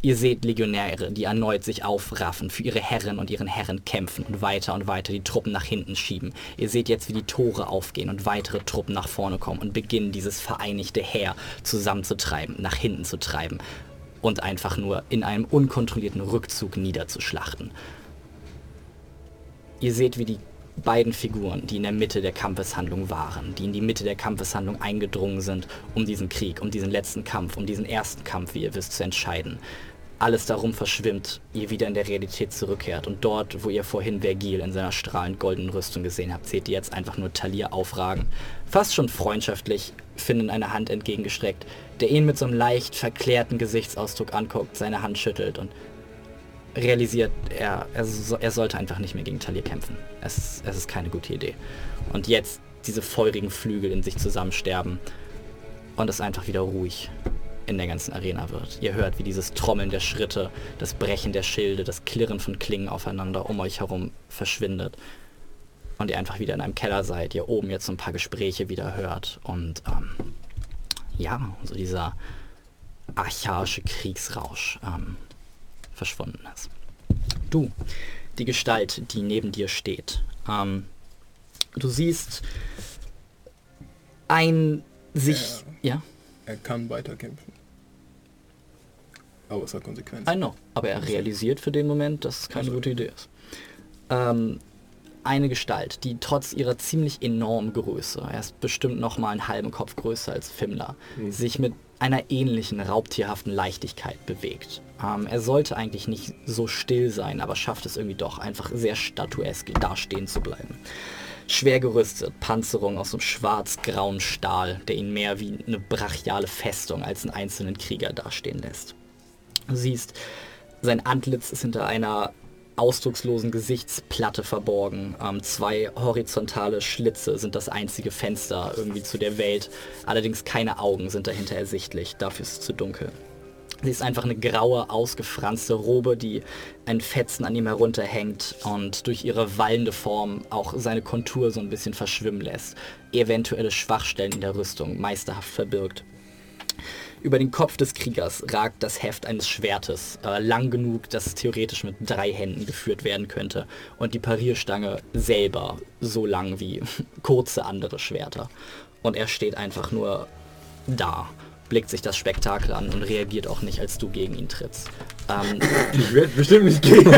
Ihr seht Legionäre, die erneut sich aufraffen, für ihre Herren und ihren Herren kämpfen und weiter und weiter die Truppen nach hinten schieben. Ihr seht jetzt, wie die Tore aufgehen und weitere Truppen nach vorne kommen und beginnen, dieses vereinigte Heer zusammenzutreiben, nach hinten zu treiben und einfach nur in einem unkontrollierten Rückzug niederzuschlachten. Ihr seht, wie die beiden Figuren, die in der Mitte der Kampfeshandlung waren, die in die Mitte der Kampfeshandlung eingedrungen sind, um diesen Krieg, um diesen letzten Kampf, um diesen ersten Kampf, wie ihr wisst, zu entscheiden. Alles darum verschwimmt, ihr wieder in der Realität zurückkehrt. Und dort, wo ihr vorhin Vergil in seiner strahlend goldenen Rüstung gesehen habt, seht ihr jetzt einfach nur Talir aufragen. Fast schon freundschaftlich, Finn eine Hand entgegengestreckt, der ihn mit so einem leicht verklärten Gesichtsausdruck anguckt, seine Hand schüttelt und realisiert, er, er, so, er sollte einfach nicht mehr gegen Talir kämpfen. Es, ist- es ist keine gute Idee. Und jetzt diese feurigen Flügel in sich zusammensterben und es einfach wieder ruhig in der ganzen Arena wird. Ihr hört, wie dieses Trommeln der Schritte, das Brechen der Schilde, das Klirren von Klingen aufeinander um euch herum verschwindet. Und ihr einfach wieder in einem Keller seid, ihr oben jetzt so ein paar Gespräche wieder hört. Und ähm, ja, so dieser archaische Kriegsrausch ähm, verschwunden ist. Du, die Gestalt, die neben dir steht. Ähm, du siehst ein sich... Ja? Er kann weiterkämpfen. Aber es hat Konsequenzen. I know. Aber er realisiert für den Moment, dass es keine gute Idee ist. Ähm, eine Gestalt, die trotz ihrer ziemlich enormen Größe, er ist bestimmt noch mal einen halben Kopf größer als Fimmler, sich mit einer ähnlichen raubtierhaften Leichtigkeit bewegt. Ähm, er sollte eigentlich nicht so still sein, aber schafft es irgendwie doch, einfach sehr statuesk dastehen zu bleiben. Schwer gerüstet, Panzerung aus einem schwarz-grauen Stahl, der ihn mehr wie eine brachiale Festung als einen einzelnen Krieger dastehen lässt. Du siehst, sein Antlitz ist hinter einer ausdruckslosen Gesichtsplatte verborgen. Ähm, zwei horizontale Schlitze sind das einzige Fenster irgendwie zu der Welt. Allerdings keine Augen sind dahinter ersichtlich. Dafür ist es zu dunkel. Sie ist einfach eine graue, ausgefranste Robe, die ein Fetzen an ihm herunterhängt und durch ihre wallende Form auch seine Kontur so ein bisschen verschwimmen lässt. Eventuelle Schwachstellen in der Rüstung meisterhaft verbirgt. Über den Kopf des Kriegers ragt das Heft eines Schwertes, äh, lang genug, dass es theoretisch mit drei Händen geführt werden könnte. Und die Parierstange selber so lang wie kurze andere Schwerter. Und er steht einfach nur da, blickt sich das Spektakel an und reagiert auch nicht, als du gegen ihn trittst. Ähm, Ich werde bestimmt nicht gehen.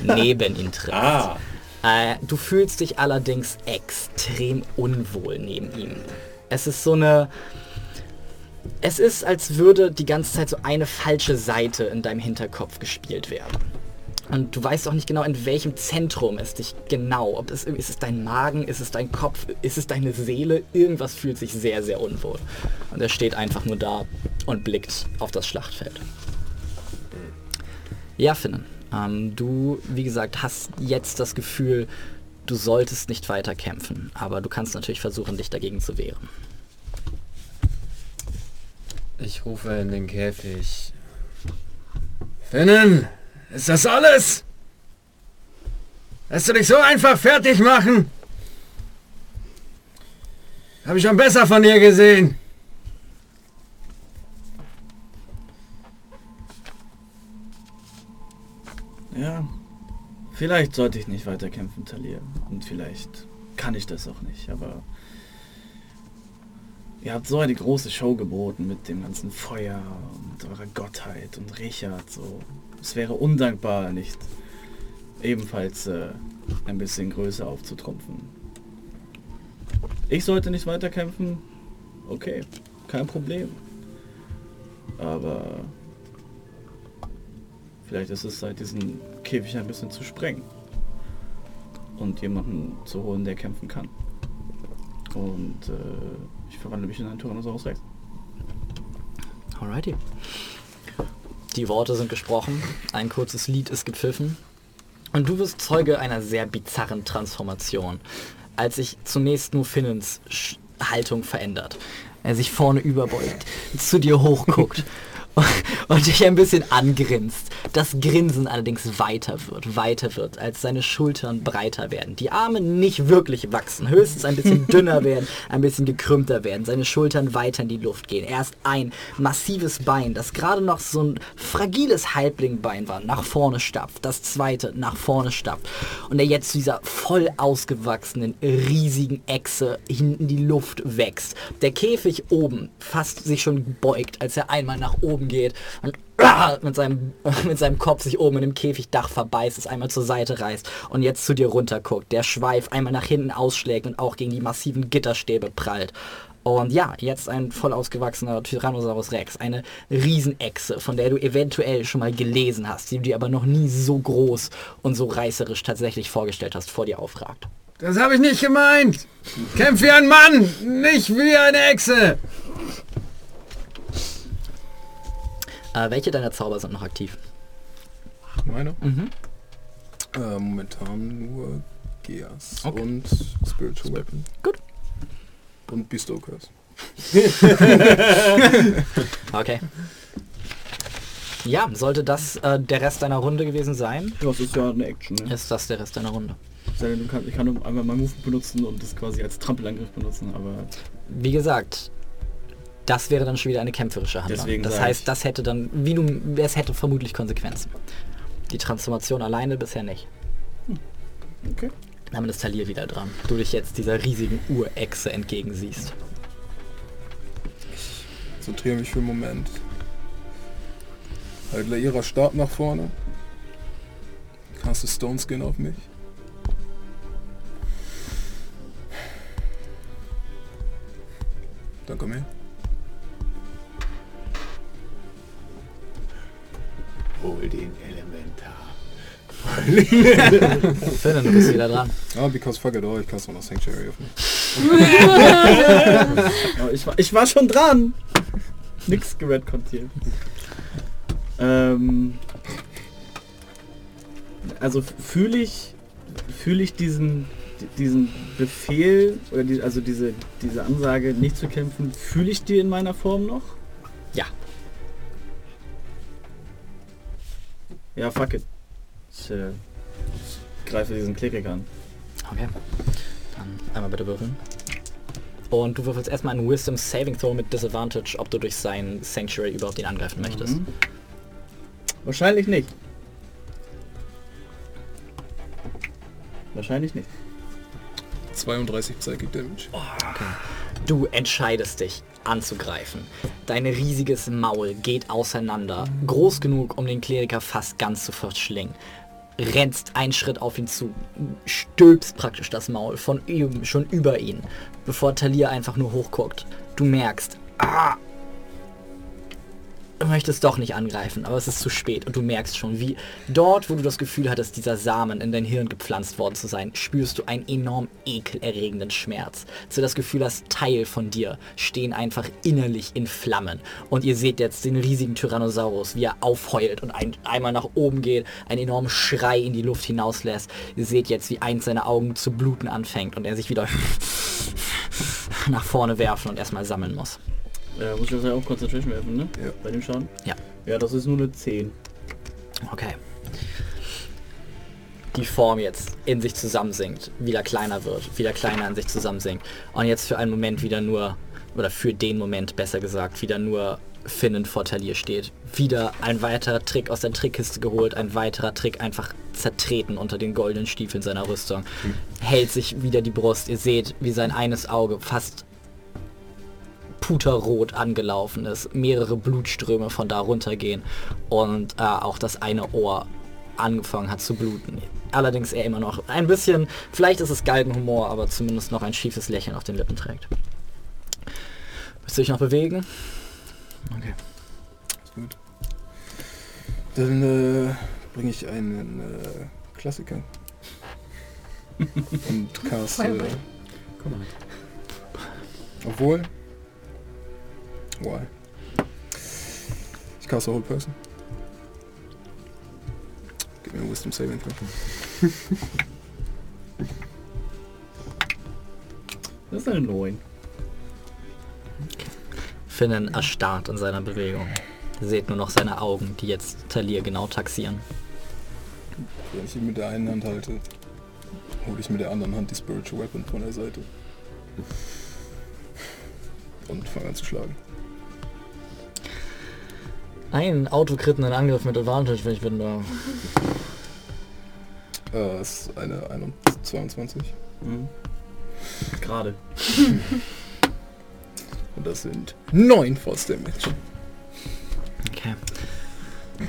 neben ihn trittst. Ah. Äh, du fühlst dich allerdings extrem unwohl neben ihm. Es ist so eine... Es ist, als würde die ganze Zeit so eine falsche Seite in deinem Hinterkopf gespielt werden. Und du weißt auch nicht genau, in welchem Zentrum es dich genau, ob es ist es dein Magen, ist es dein Kopf, ist es deine Seele, irgendwas fühlt sich sehr, sehr unwohl. Und er steht einfach nur da und blickt auf das Schlachtfeld. Ja, Finnen. Ähm, du, wie gesagt, hast jetzt das Gefühl, du solltest nicht weiter kämpfen, aber du kannst natürlich versuchen, dich dagegen zu wehren. Ich rufe in den Käfig. Finnen, ist das alles? Lässt du dich so einfach fertig machen? Habe ich schon besser von dir gesehen. Ja, vielleicht sollte ich nicht weiter kämpfen, Talir. Und vielleicht kann ich das auch nicht, aber... Ihr habt so eine große Show geboten mit dem ganzen Feuer und eurer Gottheit und Richard. So. Es wäre undankbar, nicht ebenfalls äh, ein bisschen größer aufzutrumpfen. Ich sollte nicht weiterkämpfen? Okay, kein Problem. Aber vielleicht ist es seit diesem Käfig ein bisschen zu sprengen. Und jemanden zu holen, der kämpfen kann. Und äh, ich verwandle mich in einen Tyrannosaurus Rex. Alrighty. Die Worte sind gesprochen, ein kurzes Lied ist gepfiffen und du wirst Zeuge einer sehr bizarren Transformation, als sich zunächst nur Finnens Haltung verändert. Er sich vorne überbeugt, zu dir hochguckt und dich ein bisschen angrinst. Das Grinsen allerdings weiter wird, weiter wird, als seine Schultern breiter werden. Die Arme nicht wirklich wachsen, höchstens ein bisschen dünner werden, ein bisschen gekrümmter werden, seine Schultern weiter in die Luft gehen. Erst ein massives Bein, das gerade noch so ein fragiles Halblingbein war, nach vorne stapft. Das zweite nach vorne stapft. Und er jetzt zu dieser voll ausgewachsenen, riesigen Echse hinten in die Luft wächst. Der Käfig oben fast sich schon beugt, als er einmal nach oben geht und mit seinem, mit seinem Kopf sich oben in dem Käfigdach verbeißt, es einmal zur Seite reißt und jetzt zu dir runterguckt. Der Schweif einmal nach hinten ausschlägt und auch gegen die massiven Gitterstäbe prallt. Und ja, jetzt ein voll ausgewachsener Tyrannosaurus Rex, eine Riesenechse, von der du eventuell schon mal gelesen hast, die du dir aber noch nie so groß und so reißerisch tatsächlich vorgestellt hast, vor dir aufragt. Das habe ich nicht gemeint. Kämpf wie ein Mann, nicht wie eine Echse. Äh, welche deiner Zauber sind noch aktiv? Meine? Mhm. Äh, momentan nur Geas Okay. und Spiritual Weapon. Gut. Und Curse. Okay. Ja, sollte das äh, der Rest deiner Runde gewesen sein, Das ist ja eine Action, ne? ist das der Rest deiner Runde. Kann, ich kann nur einmal mein Move benutzen und das quasi als Trampelangriff benutzen, aber Wie gesagt, das wäre dann schon wieder eine kämpferische Handlung. Deswegen das heißt, ich- das hätte dann, wie du, es hätte vermutlich Konsequenzen. Die Transformation alleine bisher nicht. okay. Damit ist Talir wieder dran. Du dich jetzt dieser riesigen Urechse entgegensiehst. Konzentriere mich für einen Moment. Halt ihrer Stab nach vorne. Caste Stone Skin auf mich. Dann komm her. Hol den Elementar. Finn, du bist wieder dran. Ah, because fuck it all, ich caste auch noch Sanctuary. Aber ich war, ich war schon dran. Nix geredconnt hier. Ähm, also fühle ich, fühle ich diesen, diesen Befehl oder die, also diese, diese Ansage, nicht zu kämpfen, fühle ich die in meiner Form noch? Ja. Ja, fuck it. Ich äh, greife diesen Klerik an. Okay. Dann einmal bitte würfeln. Und du würfelst erstmal einen Wisdom Saving Throw mit Disadvantage, ob du durch sein Sanctuary überhaupt ihn angreifen möchtest. Mhm. Wahrscheinlich nicht. Wahrscheinlich nicht. 32 Psychic Damage. Du entscheidest dich anzugreifen. Dein riesiges Maul geht auseinander, groß genug, um den Kleriker fast ganz zu verschlingen. Rennst einen Schritt auf ihn zu, stülpst praktisch das Maul von ihm, schon über ihn, bevor Talia einfach nur hochguckt. Du merkst, ah, möchtest doch nicht angreifen, aber es ist zu spät und du merkst schon, wie dort, wo du das Gefühl hattest, dieser Samen in dein Hirn gepflanzt worden zu sein, spürst du einen enorm ekelerregenden Schmerz. So das Gefühl, das Teil von dir stehen einfach innerlich in Flammen. Und ihr seht jetzt den riesigen Tyrannosaurus, wie er aufheult und ein, einmal nach oben geht, einen enormen Schrei in die Luft hinauslässt. Ihr seht jetzt, wie eins seiner Augen zu bluten anfängt und er sich wieder nach vorne werfen und erstmal sammeln muss. Äh, muss ich das ja auch Concentration werfen, ne? Ja. Bei dem Schaden? Ja. Ja, das ist nur eine 10. Okay. Die Form jetzt in sich zusammensinkt, wieder kleiner wird, wieder kleiner in sich zusammensinkt und jetzt für einen Moment wieder nur, oder für den Moment besser gesagt, wieder nur Finnen vor Talier steht. Wieder ein weiterer Trick aus der Trickkiste geholt, ein weiterer Trick einfach zertreten unter den goldenen Stiefeln seiner Rüstung. Hält sich wieder die Brust. Ihr seht, wie sein eines Auge fast puterrot angelaufen ist, mehrere Blutströme von da runtergehen und äh, auch das eine Ohr angefangen hat zu bluten. allerdings er immer noch ein bisschen, vielleicht ist es Galgenhumor, aber zumindest noch ein schiefes Lächeln auf den Lippen trägt. Willst du dich noch bewegen? Okay. Ist gut. Dann äh, bringe ich einen äh, Klassiker. Und cast. Äh, Komm mal. obwohl. Why? Ich cast a whole person. Gib mir ein Wisdom Saving Throw. Das ist eine 9. Finnen erstarrt in seiner Bewegung. Ihr seht nur noch seine Augen, die jetzt Talir genau taxieren. Wenn ich ihn mit der einen Hand halte, hole ich mit der anderen Hand die Spiritual Weapon von der Seite. Und fange an zu schlagen. Ein autokrittenden Angriff mit Advantage, wenn ich bin da. Äh, es ist eine 21. Mhm. Gerade. Und das sind 9 Force Damage. Okay.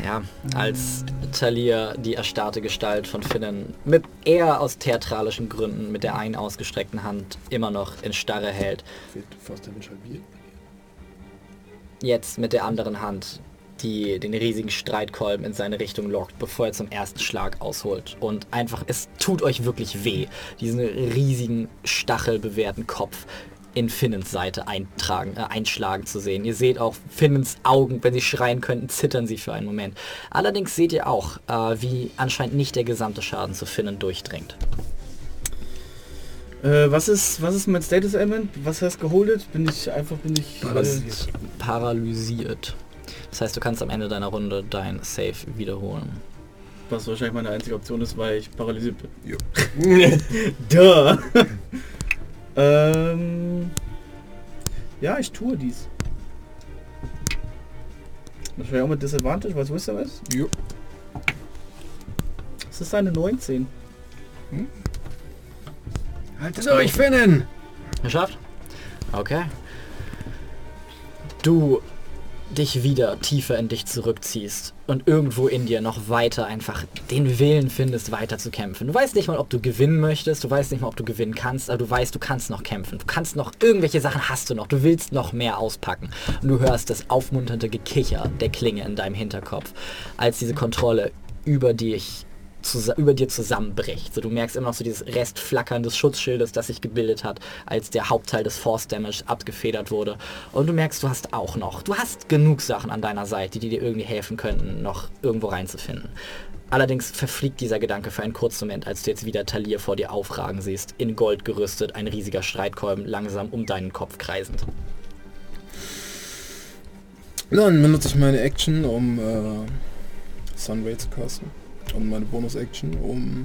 Ja, als Talir die erstarrte Gestalt von Finnen mit eher aus theatralischen Gründen mit der einen ausgestreckten Hand immer noch in Starre hält, Wird Force Damage halbiert? jetzt mit der anderen Hand die den riesigen Streitkolben in seine Richtung lockt, bevor er zum ersten Schlag ausholt. Und einfach, es tut euch wirklich weh, diesen riesigen, stachelbewehrten Kopf in Finnens Seite eintragen, äh, einschlagen zu sehen. Ihr seht auch Finnens Augen, wenn sie schreien könnten, zittern sie für einen Moment. Allerdings seht ihr auch, äh, wie anscheinend nicht der gesamte Schaden zu Finnen durchdringt. Äh, was ist was ist mein Status Element? Was heißt geholdet? Bin ich einfach bin ich äh, Paralysiert. Das heißt, du kannst am Ende deiner Runde dein Save wiederholen. was wahrscheinlich meine einzige Option ist, weil ich paralysiert bin. Jo. Duh. ähm, ja, ich tue dies. Wahrscheinlich auch mit Disadvantage, weil es Wisdom ist. Jo. Das ist eine 19. Haltet euch, Finnen! Geschafft? Okay. Du dich wieder tiefer in dich zurückziehst und irgendwo in dir noch weiter einfach den Willen findest, weiter zu kämpfen. Du weißt nicht mal, ob du gewinnen möchtest, du weißt nicht mal, ob du gewinnen kannst, aber du weißt, du kannst noch kämpfen. Du kannst noch, irgendwelche Sachen hast du noch, du willst noch mehr auspacken. Und du hörst das aufmunternde Gekicher der Klinge in deinem Hinterkopf, als diese Kontrolle über dich über dir zusammenbricht. So, du merkst immer noch so dieses Restflackern des Schutzschildes, das sich gebildet hat, als der Hauptteil des Force Damage abgefedert wurde. Und du merkst, du hast auch noch, du hast genug Sachen an deiner Seite, die dir irgendwie helfen könnten, noch irgendwo reinzufinden. Allerdings verfliegt dieser Gedanke für einen kurzen Moment, als du jetzt wieder Talir vor dir aufragen siehst, in Gold gerüstet, ein riesiger Streitkolben langsam um deinen Kopf kreisend. Dann benutze ich meine Action, um äh, Sunray zu casten. Und meine Bonus-Action, um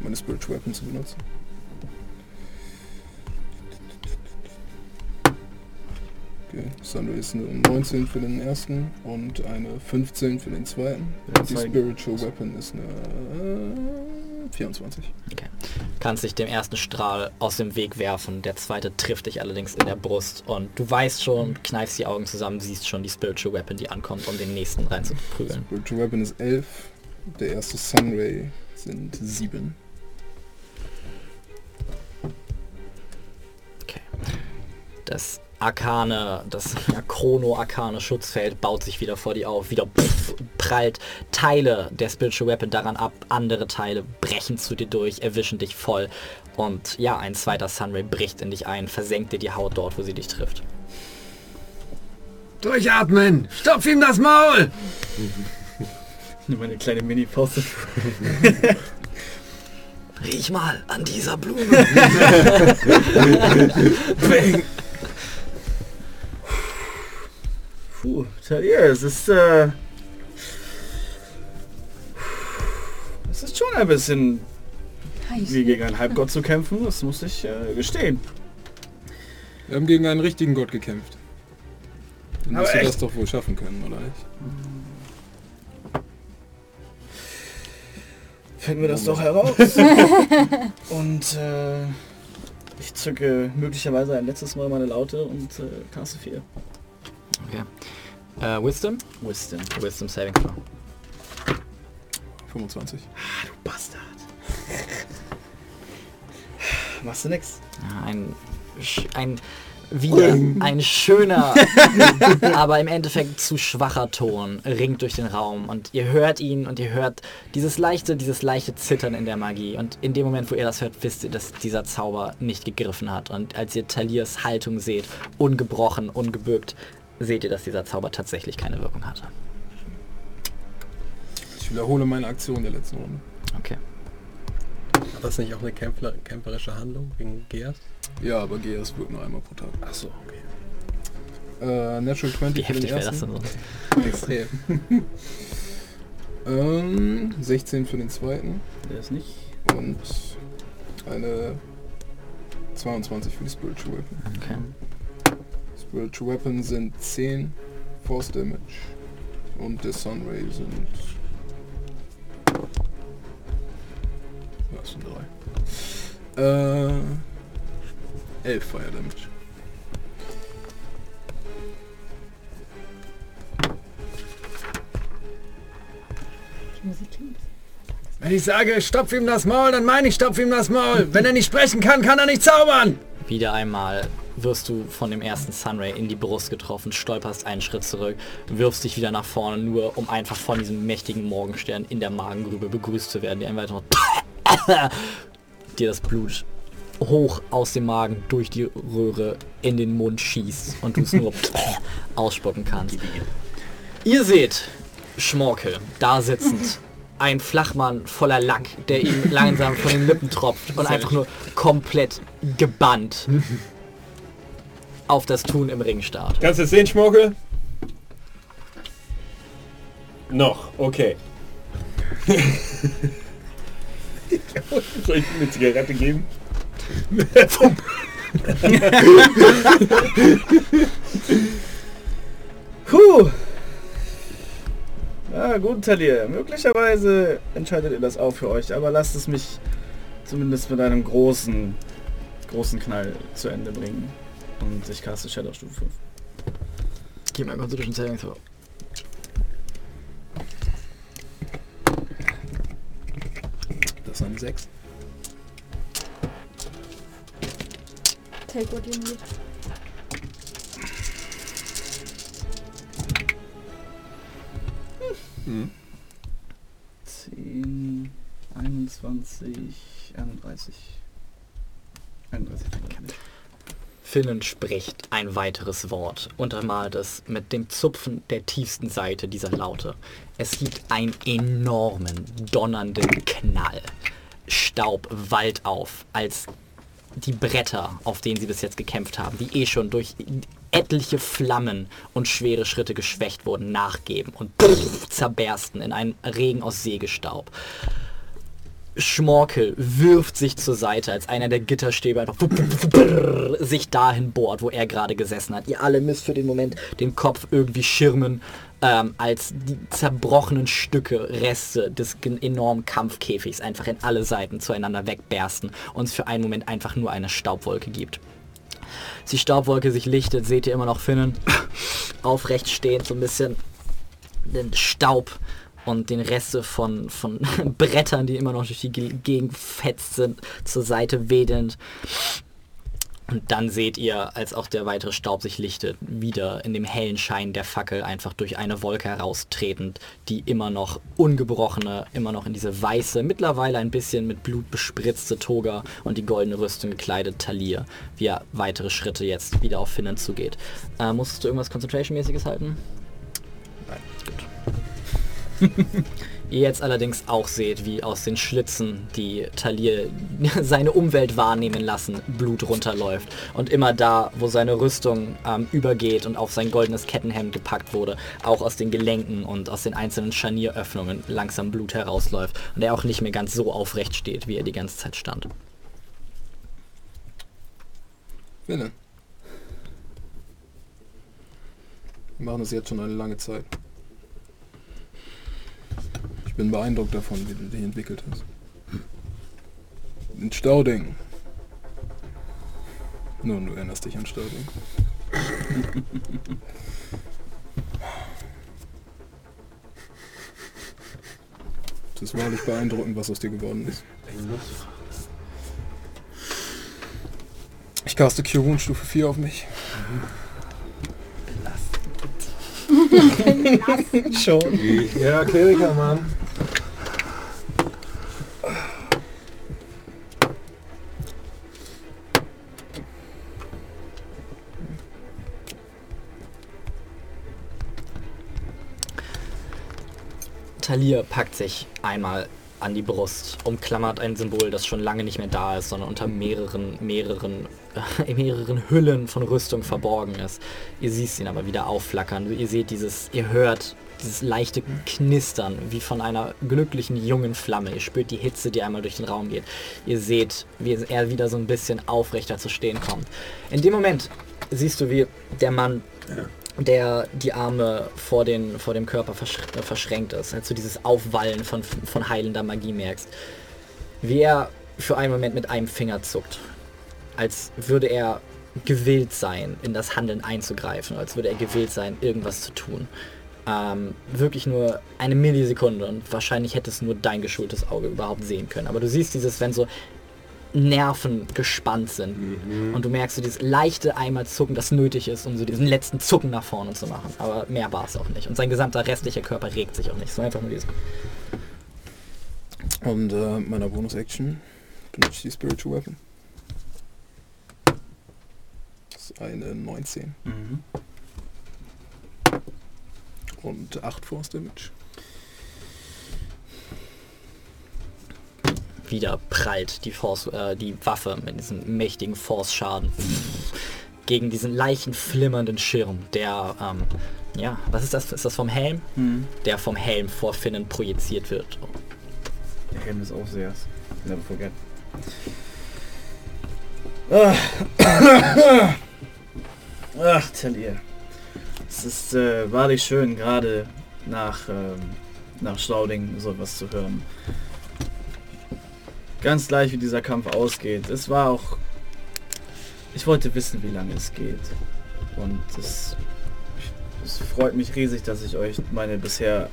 meine Spiritual Weapon zu benutzen. Okay, Sunray ist eine 19 für den ersten und eine 15 für den zweiten. Ja, die Spiritual Weapon ist eine äh, 24. kannst dich dem ersten Strahl aus dem Weg werfen. Der zweite trifft dich allerdings in der Brust und du weißt schon, kneifst die Augen zusammen, siehst schon die Spiritual Weapon, die ankommt, um den nächsten reinzuprügeln. Spiritual Weapon ist 11. Der erste Sunray sind 7. Okay. Das arkane, das ja, chrono-arkane Schutzfeld baut sich wieder vor dir auf, wieder pff, prallt Teile der Spiritual Weapon daran ab, andere Teile brechen zu dir durch, erwischen dich voll und ja, ein zweiter Sunray bricht in dich ein, versenkt dir die Haut dort, wo sie dich trifft. Durchatmen! Stopf ihm das Maul! Nimm meine kleine Mini-Faust. Riech mal an dieser Blume. Puh, Talir, es ist äh, es ist schon ein bisschen wie gegen einen Halbgott zu kämpfen, das muss ich äh, gestehen. Wir haben gegen einen richtigen Gott gekämpft. Dann musst du das doch wohl schaffen können, oder nicht? Finden wir das doch heraus. und äh, ich zücke möglicherweise ein letztes Mal meine Laute und äh, caste 4. Okay. Äh, Wisdom? Wisdom. Wisdom Saving Throw. 25. Ah, du Bastard. Machst du nix? Ein, ein wieder ein schöner, aber im Endeffekt zu schwacher Ton ringt durch den Raum und ihr hört ihn und ihr hört dieses leichte, dieses leichte Zittern in der Magie und in dem Moment, wo ihr das hört, wisst ihr, dass dieser Zauber nicht gegriffen hat und als ihr Taliers Haltung seht, ungebrochen, ungebückt, seht ihr, dass dieser Zauber tatsächlich keine Wirkung hatte. Ich wiederhole meine Aktion der letzten Runde. Okay. War das nicht auch eine Kämpfer, kämpferische Handlung wegen Geas? Ja, aber GS wirkt nur einmal pro Tag. Achso, okay. Äh, Natural 20 Wie für den heftig wäre das ersten. Extrem. ähm, 16 für den zweiten Der ist nicht. und eine 22 für die Spiritual Weapon. Okay. Spiritual Weapon sind 10 Force Damage und der Sunray sind... Ja, es sind drei. Äh, 11 Fire Damage. Wenn ich sage, stopf ihm das Maul, dann meine ich, stopf ihm das Maul. Wenn er nicht sprechen kann, kann er nicht zaubern. Wieder einmal wirst du von dem ersten Sunray in die Brust getroffen, stolperst einen Schritt zurück, wirfst dich wieder nach vorne, nur um einfach von diesem mächtigen Morgenstern in der Magengrube begrüßt zu werden, der ein weiterer dir das Blut hoch aus dem Magen durch die Röhre in den Mund schießt und du es nur ausspucken kannst. Ihr seht Schmorkel da sitzend. Ein Flachmann voller Lack, der ihm langsam von den Lippen tropft und einfach nur komplett gebannt auf das Tun im Ring starrt. Kannst du es sehen, Schmorkel? Noch, okay. Soll ich ihm eine Zigarette geben? Puh. Ja, gut, Talir. Möglicherweise entscheidet ihr das auch für euch, aber lasst es mich zumindest mit einem großen, großen Knall zu Ende bringen. Und ich caste Shadow Stufe 5. Gib mir Constitution Saving Throw. Das sind 6. Take what you need. Mhm. 10, 21, 31. 31. Finnen spricht ein weiteres Wort, untermalt es mit dem Zupfen der tiefsten Seite dieser Laute. Es gibt einen enormen, donnernden Knall. Staub wallt auf, als die Bretter, auf denen sie bis jetzt gekämpft haben, die eh schon durch etliche Flammen und schwere Schritte geschwächt wurden, nachgeben und zerbersten in einen Regen aus Sägestaub. Schmorkel wirft sich zur Seite, als einer der Gitterstäbe einfach sich dahin bohrt, wo er gerade gesessen hat. Ihr alle müsst für den Moment den Kopf irgendwie schirmen, ähm, als die zerbrochenen Stücke, Reste des enormen Kampfkäfigs einfach in alle Seiten zueinander wegbersten und es für einen Moment einfach nur eine Staubwolke gibt. Als die Staubwolke sich lichtet, seht ihr immer noch Finnen aufrecht stehend, so ein bisschen den Staub und den Reste von, von Brettern, die immer noch durch die Ge- Gegend fetzt sind, zur Seite wedelnd. Und dann seht ihr, als auch der weitere Staub sich lichtet, wieder in dem hellen Schein der Fackel einfach durch eine Wolke heraustretend, die immer noch ungebrochene, immer noch in diese weiße, mittlerweile ein bisschen mit Blut bespritzte Toga und die goldene Rüstung gekleidet Talir, wie er weitere Schritte jetzt wieder auf Finnen zugeht. Äh, musstest du irgendwas Concentration-mäßiges halten? Ihr jetzt allerdings auch seht, wie aus den Schlitzen, die Talir seine Umwelt wahrnehmen lassen, Blut runterläuft. Und immer da, wo seine Rüstung ähm, übergeht und auf sein goldenes Kettenhemd gepackt wurde, auch aus den Gelenken und aus den einzelnen Scharnieröffnungen langsam Blut herausläuft. Und er auch nicht mehr ganz so aufrecht steht, wie er die ganze Zeit stand. Bitte. Wir machen das jetzt schon eine lange Zeit. Ich bin beeindruckt davon, wie du dich entwickelt hast. In Stauding. Nun, du erinnerst dich an Stauding. Es ist wahrlich beeindruckend, was aus dir geworden ist. Ich caste Cure Wound Stufe 4 auf mich. Schon. Ja, Kleriker, Mann. Talir packt sich einmal an die Brust, umklammert ein Symbol, das schon lange nicht mehr da ist, sondern unter mehreren, mehreren, äh, mehreren Hüllen von Rüstung verborgen ist. Ihr siehst ihn aber wieder aufflackern. Ihr seht dieses, ihr hört dieses leichte Knistern wie von einer glücklichen jungen Flamme. Ihr spürt die Hitze, die einmal durch den Raum geht. Ihr seht, wie er wieder so ein bisschen aufrechter zu stehen kommt. In dem Moment siehst du, wie der Mann der die Arme vor, den, vor dem Körper versch verschränkt ist, als du dieses Aufwallen von, von heilender Magie merkst. Wie er für einen Moment mit einem Finger zuckt. Als würde er gewillt sein, in das Handeln einzugreifen, als würde er gewillt sein, irgendwas zu tun. Ähm, wirklich nur eine Millisekunde und wahrscheinlich hätte es nur dein geschultes Auge überhaupt sehen können. Aber du siehst dieses, wenn so Nerven gespannt sind. Und du merkst so dieses leichte einmal Zucken, das nötig ist, um so diesen letzten Zucken nach vorne zu machen. Aber mehr war es auch nicht. Und sein gesamter restlicher Körper regt sich auch nicht. So einfach nur dieses. Und äh, meiner Bonus-Action benutze ich die Spiritual Weapon. Das ist eine 19 Mhm. Und 8 Force Damage. Wieder prallt die, Force, äh, die Waffe mit diesem mächtigen Force-Schaden gegen diesen leichten flimmernden Schirm, der, ähm, ja, was ist das? Ist das vom Helm? Mhm. Der vom Helm vor Finnen projiziert wird. Der Helm des Aufsehers. Never forget. Ah. Ach, Talir. Es ist äh, wahrlich schön, gerade nach, ähm, nach Stauding sowas zu hören. Ganz gleich, wie dieser Kampf ausgeht. Es war auch... Ich wollte wissen, wie lange es geht. Und es, es freut mich riesig, dass ich euch meine bisher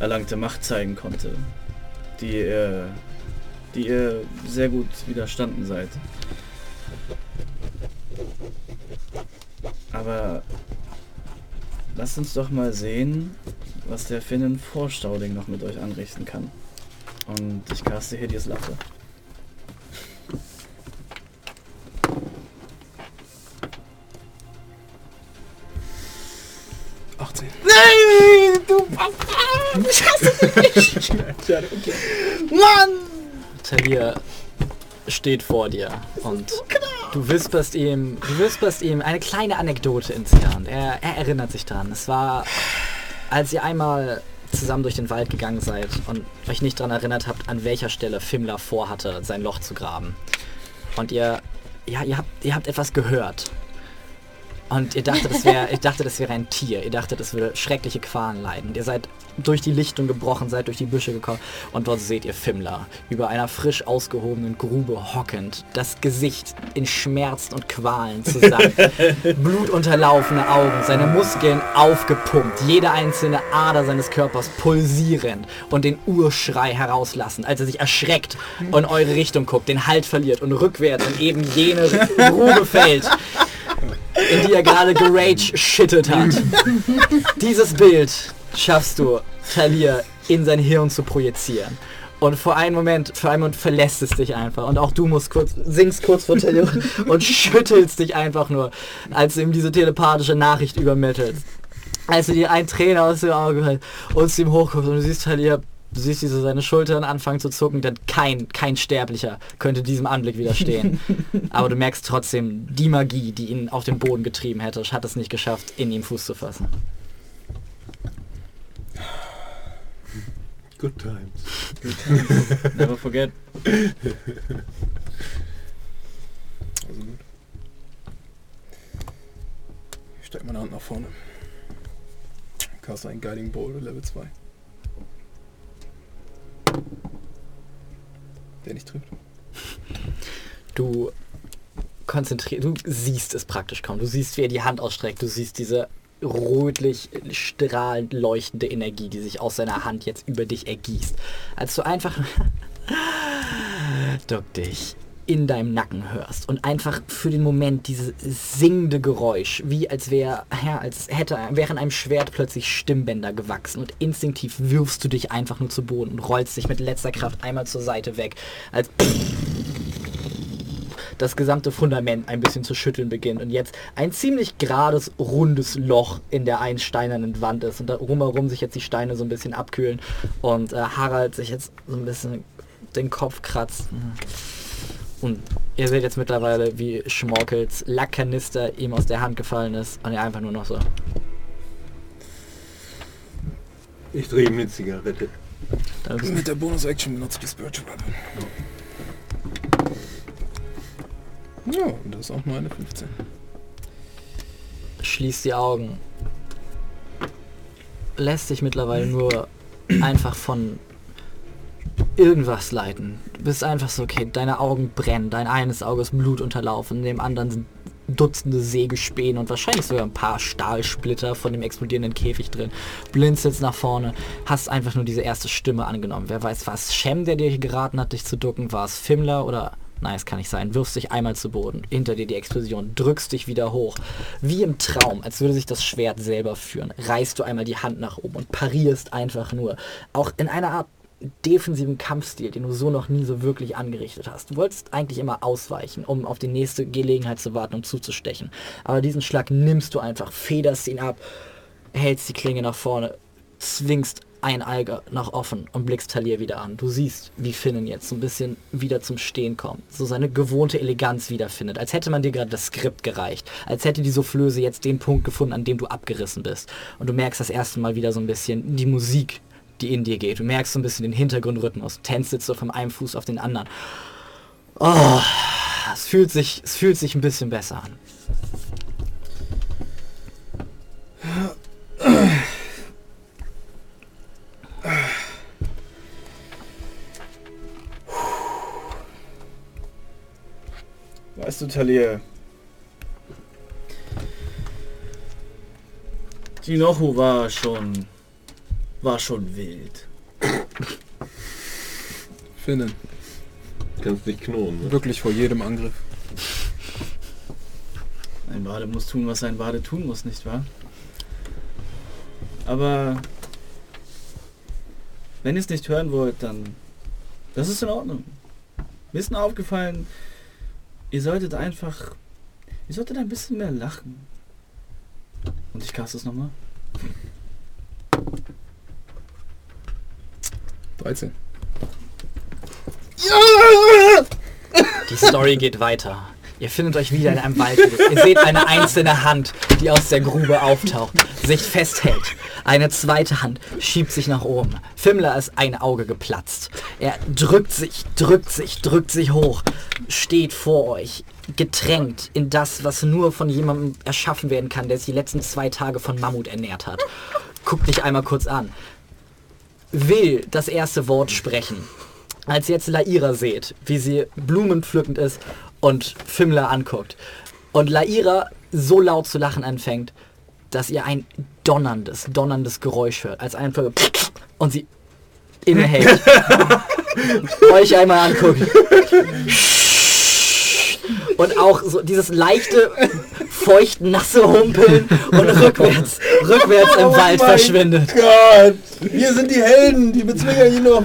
erlangte Macht zeigen konnte. Die ihr, die ihr sehr gut widerstanden seid. Aber lasst uns doch mal sehen, was der Finnen vor Stauding noch mit euch anrichten kann. Und ich caste hier dieses Lache. Achtzehn. Nein, du Mann! Talir steht vor dir und du wisperst ihm, du wisperst ihm eine kleine Anekdote ins und er, er erinnert sich dran. Es war, als ihr einmal zusammen durch den Wald gegangen seid und euch nicht daran erinnert habt, an welcher Stelle Fimmler vorhatte, sein Loch zu graben. Und ihr, ja, ihr habt, ihr habt etwas gehört. Und ihr dachtet, das wäre, ich dachte, das wäre ein Tier. Ihr dachtet, es würde schreckliche Qualen leiden. Ihr seid durch die Lichtung gebrochen, seid durch die Büsche gekommen und dort seht ihr Fimmler über einer frisch ausgehobenen Grube hockend, das Gesicht in Schmerz und Qualen zusammen, blutunterlaufene Augen, seine Muskeln aufgepumpt, jede einzelne Ader seines Körpers pulsierend und den Urschrei herauslassen, als er sich erschreckt und eure Richtung guckt, den Halt verliert und rückwärts in eben jene Grube fällt in die er gerade gerage-shittet hat. Dieses Bild schaffst du, Talir, in sein Hirn zu projizieren. Und vor einem Moment, für einen Moment verlässt es dich einfach. Und auch du musst kurz, singst kurz vor Talir und schüttelst dich einfach nur, als du ihm diese telepathische Nachricht übermittelst. Als du dir ein Träne aus dem Auge hältst und zu ihm hochguckst und du siehst Talir, du siehst diese seine Schultern anfangen zu zucken, denn kein, kein Sterblicher könnte diesem Anblick widerstehen. Aber du merkst trotzdem, die Magie, die ihn auf den Boden getrieben hätte, hat es nicht geschafft, in ihm Fuß zu fassen. Good times. Never forget. Also gut. Ich stecke meine Hand nach vorne. Cast ein Guiding Bolt Level 2. Der nicht trifft. Du konzentrierst, du siehst es praktisch kaum. Du siehst, wie er die Hand ausstreckt. Du siehst diese rötlich strahlend leuchtende Energie, die sich aus seiner Hand jetzt über dich ergießt. Als du einfach duck dich in deinem Nacken hörst und einfach für den Moment dieses singende Geräusch, wie als wäre, ja, als hätte wären einem Schwert plötzlich Stimmbänder gewachsen und instinktiv wirfst du dich einfach nur zu Boden und rollst dich mit letzter Kraft einmal zur Seite weg, als das gesamte Fundament ein bisschen zu schütteln beginnt und jetzt ein ziemlich gerades, rundes Loch in der einsteinernen Wand ist und da rumherum sich jetzt die Steine so ein bisschen abkühlen und äh, Harald sich jetzt so ein bisschen den Kopf kratzt. Und ihr seht jetzt mittlerweile, wie Schmorkels Lackkanister ihm aus der Hand gefallen ist und er einfach nur noch so. Ich drehe ihm eine Zigarette. Mit der Bonus-Action benutze ich die Spiritual Weapon. Ja, und das ist auch nur eine 15. schließt die Augen. Lässt sich mittlerweile nur einfach von irgendwas leiten. Du bist einfach so, okay, deine Augen brennen, dein eines Auge ist Blut unterlaufen, dem anderen sind Dutzende Sägespäne und wahrscheinlich sogar ein paar Stahlsplitter von dem explodierenden Käfig drin. Blinzelst nach vorne, hast einfach nur diese erste Stimme angenommen. Wer weiß, war es Shem, der dir geraten hat, dich zu ducken? War es Fimmler oder... Nein, es kann nicht sein. Wirfst dich einmal zu Boden. Hinter dir die Explosion. Drückst dich wieder hoch. Wie im Traum, als würde sich das Schwert selber führen. Reißt du einmal die Hand nach oben und parierst einfach nur. Auch in einer Art defensiven Kampfstil, den du so noch nie so wirklich angerichtet hast. Du wolltest eigentlich immer ausweichen, um auf die nächste Gelegenheit zu warten und zuzustechen. Aber diesen Schlag nimmst du einfach, federst ihn ab, hältst die Klinge nach vorne, zwingst ein Auge nach offen und blickst Talir wieder an. Du siehst, wie Finnen jetzt so ein bisschen wieder zum Stehen kommt, so seine gewohnte Eleganz wiederfindet, als hätte man dir gerade das Skript gereicht, als hätte die Soufflöse jetzt den Punkt gefunden, an dem du abgerissen bist. Und du merkst das erste Mal wieder so ein bisschen die Musik, die in dir geht. Du merkst so ein bisschen den Hintergrundrhythmus, tänzt jetzt so von einem Fuß auf den anderen. Oh, es fühlt sich, es fühlt sich ein bisschen besser an. Weißt du, Talir, die Nochu war schon, war schon wild. Finnen. Kannst nicht knurren, ne? Wirklich vor jedem Angriff. Ein Bade muss tun, was ein Bade tun muss, nicht wahr? Aber wenn ihr es nicht hören wollt, dann das ist in Ordnung. Mir ist nur aufgefallen, ihr solltet einfach, ihr solltet ein bisschen mehr lachen. Und ich caste es nochmal. 13. Die Story geht weiter. Ihr findet euch wieder in einem Wald. Ihr seht eine einzelne Hand, die aus der Grube auftaucht, sich festhält. Eine zweite Hand schiebt sich nach oben. Fimmler ist ein Auge geplatzt. Er drückt sich, drückt sich, drückt sich hoch, steht vor euch, getränkt in das, was nur von jemandem erschaffen werden kann, der sich die letzten zwei Tage von Mammut ernährt hat. Guckt dich einmal kurz an. Will das erste Wort sprechen. Als ihr jetzt Laira seht, wie sie blumenpflückend ist und Fimmler anguckt. Und Laira so laut zu lachen anfängt, dass ihr ein donnerndes, donnerndes Geräusch hört, als einfach und sie innehält, euch einmal anguckt und auch so dieses leichte, feucht nasse Humpeln und rückwärts, rückwärts im Wald verschwindet. Gott! Wir sind die Helden, die bezwingen ihn noch.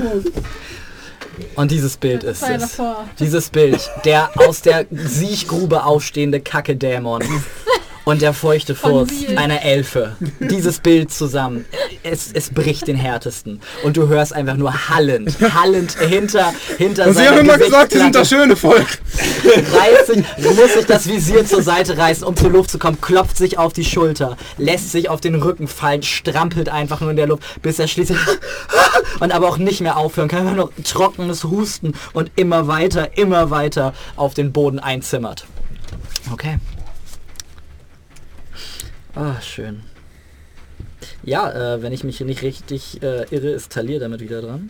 Und dieses Bild ist es. davor. Dieses Bild, der aus der Siechgrube aufstehende Kacke-Dämon und der feuchte Furz einer Elfe. Dieses Bild zusammen, es, es bricht den härtesten. Und du hörst einfach nur hallend, hallend hinter, hinter Und sie haben immer gesagt, sie sind das schöne Volk. reißt sich, muss sich das Visier zur Seite reißen, um zur Luft zu kommen, klopft sich auf die Schulter, lässt sich auf den Rücken fallen, strampelt einfach nur in der Luft, bis er schließlich und aber auch nicht mehr aufhören kann, einfach nur trockenes Husten und immer weiter, immer weiter auf den Boden einzimmert. Okay. Ah, schön. Ja, äh, wenn ich mich hier nicht richtig äh, irre, ist Talir damit wieder dran.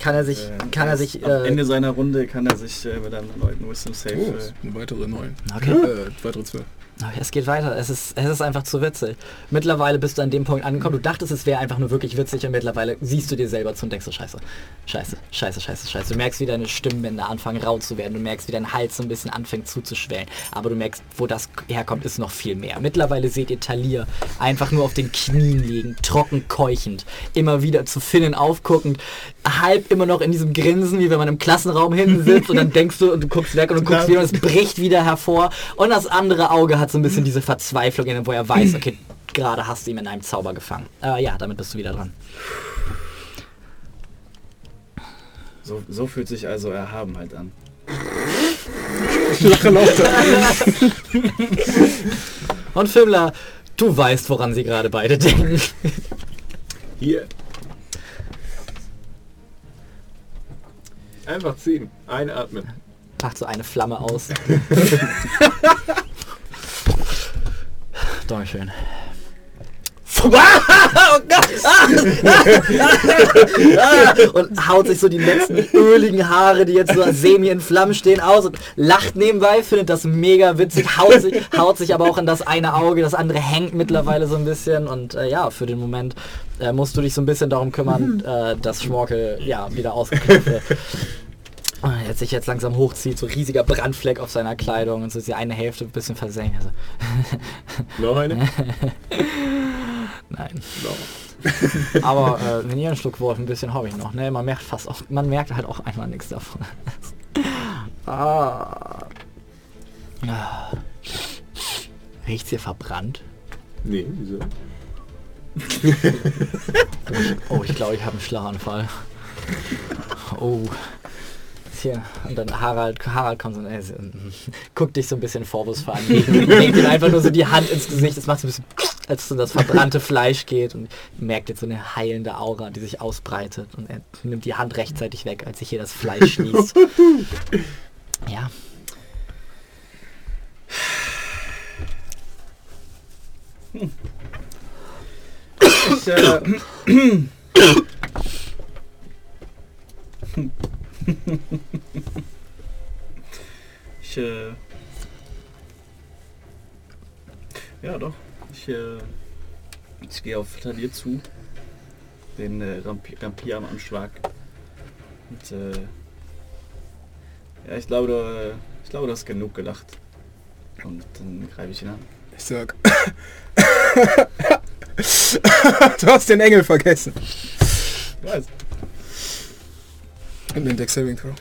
Kann er sich, Äh, kann er sich, Am äh, Ende seiner Runde kann er sich äh, mit einem erneuten Wisdom Save. Oh, äh, eine weitere 9. okay. Äh, weitere 12. Aber es geht weiter. Es ist, es ist einfach zu witzig. Mittlerweile bist du an dem Punkt angekommen. Du dachtest, es wäre einfach nur wirklich witzig und mittlerweile siehst du dir selber zu und denkst so, scheiße, scheiße, scheiße, scheiße, scheiße. Du merkst, wie deine Stimmbänder anfangen rau zu werden. Du merkst, wie dein Hals so ein bisschen anfängt zuzuschwellen. Aber du merkst, wo das herkommt, ist noch viel mehr. Mittlerweile seht ihr Talir einfach nur auf den Knien liegen, trocken keuchend. Immer wieder zu Finnen aufguckend. Halb immer noch in diesem Grinsen, wie wenn man im Klassenraum hinten sitzt und dann denkst du und du guckst weg und du guckst wieder und es bricht wieder hervor. Und das andere Auge hat so ein bisschen diese Verzweiflung, in dem, wo er weiß, okay, gerade hast du ihn in einem Zauber gefangen. Äh, ja, damit bist du wieder dran. So, so fühlt sich also Erhabenheit an. Und Fimmler, du weißt, woran sie gerade beide denken. Hier. Einfach ziehen. Einatmen. Macht so eine Flamme aus. Dankeschön. oh Gott! Und haut sich so die letzten öligen Haare, die jetzt so semi in Flammen stehen, aus und lacht nebenbei, findet das mega witzig, haut sich, haut sich aber auch in das eine Auge, das andere hängt mittlerweile so ein bisschen und äh, ja, für den Moment äh, musst du dich so ein bisschen darum kümmern, äh, dass Schmorkel ja wieder ausgeklopft wird. Und Jetzt sich jetzt langsam hochzieht, so riesiger Brandfleck auf seiner Kleidung und so ist die eine Hälfte ein bisschen versenkt. Also, Noch eine? nein. Aber äh, wenn ihr einen Schluck Wolf, ein bisschen habe ich noch. Ne? Man merkt fast auch, man merkt halt auch einmal nichts davon. ah. Ah. Riecht's hier verbrannt? Nee, wieso? Oh, ich glaube, ich habe einen Schlaganfall. Oh. Hier. Und dann Harald, Harald kommt so und äh, guckt dich so ein bisschen vorwurfsvoll an. Legt ihm einfach nur so die Hand ins Gesicht. Das macht so ein bisschen, als es um das verbrannte Fleisch geht. Und merkt jetzt so eine heilende Aura, die sich ausbreitet. Und er nimmt die Hand rechtzeitig weg, als sich hier das Fleisch schließt. Ja. Ich, äh, ich, äh, ja doch, ich, äh, ich gehe auf Talier zu, den äh, Rampi Rapier am Anschlag und, äh, ja, ich glaube, du, ich glaube, du hast genug gelacht und dann greife ich ihn an. Ich sag. du hast den Engel vergessen. Ich weiß. Und den Deck Saving Throw.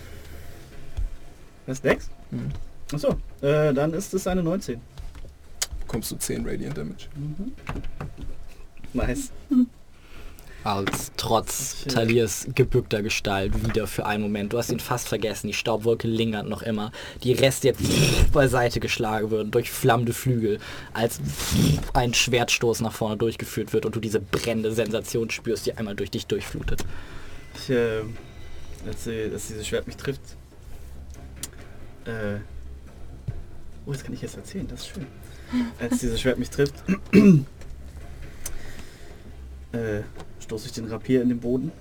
Das Dex? Mhm. Achso, äh, dann ist es eine 19. Bekommst du 10 Radiant Damage. Nice. Als trotz Schön. Taliers gebückter Gestalt wieder für einen Moment. Du hast ihn fast vergessen. Die Staubwolke lingert noch immer. Die Reste jetzt beiseite geschlagen würden durch flammende Flügel, als ein Schwertstoß nach vorne durchgeführt wird und du diese brennende Sensation spürst, die einmal durch dich durchflutet. Ich, äh, als, sie, als dieses Schwert mich trifft. Äh, oh, das kann ich jetzt erzählen, das ist schön. Als dieses Schwert mich trifft, äh, stoße ich den Rapier in den Boden.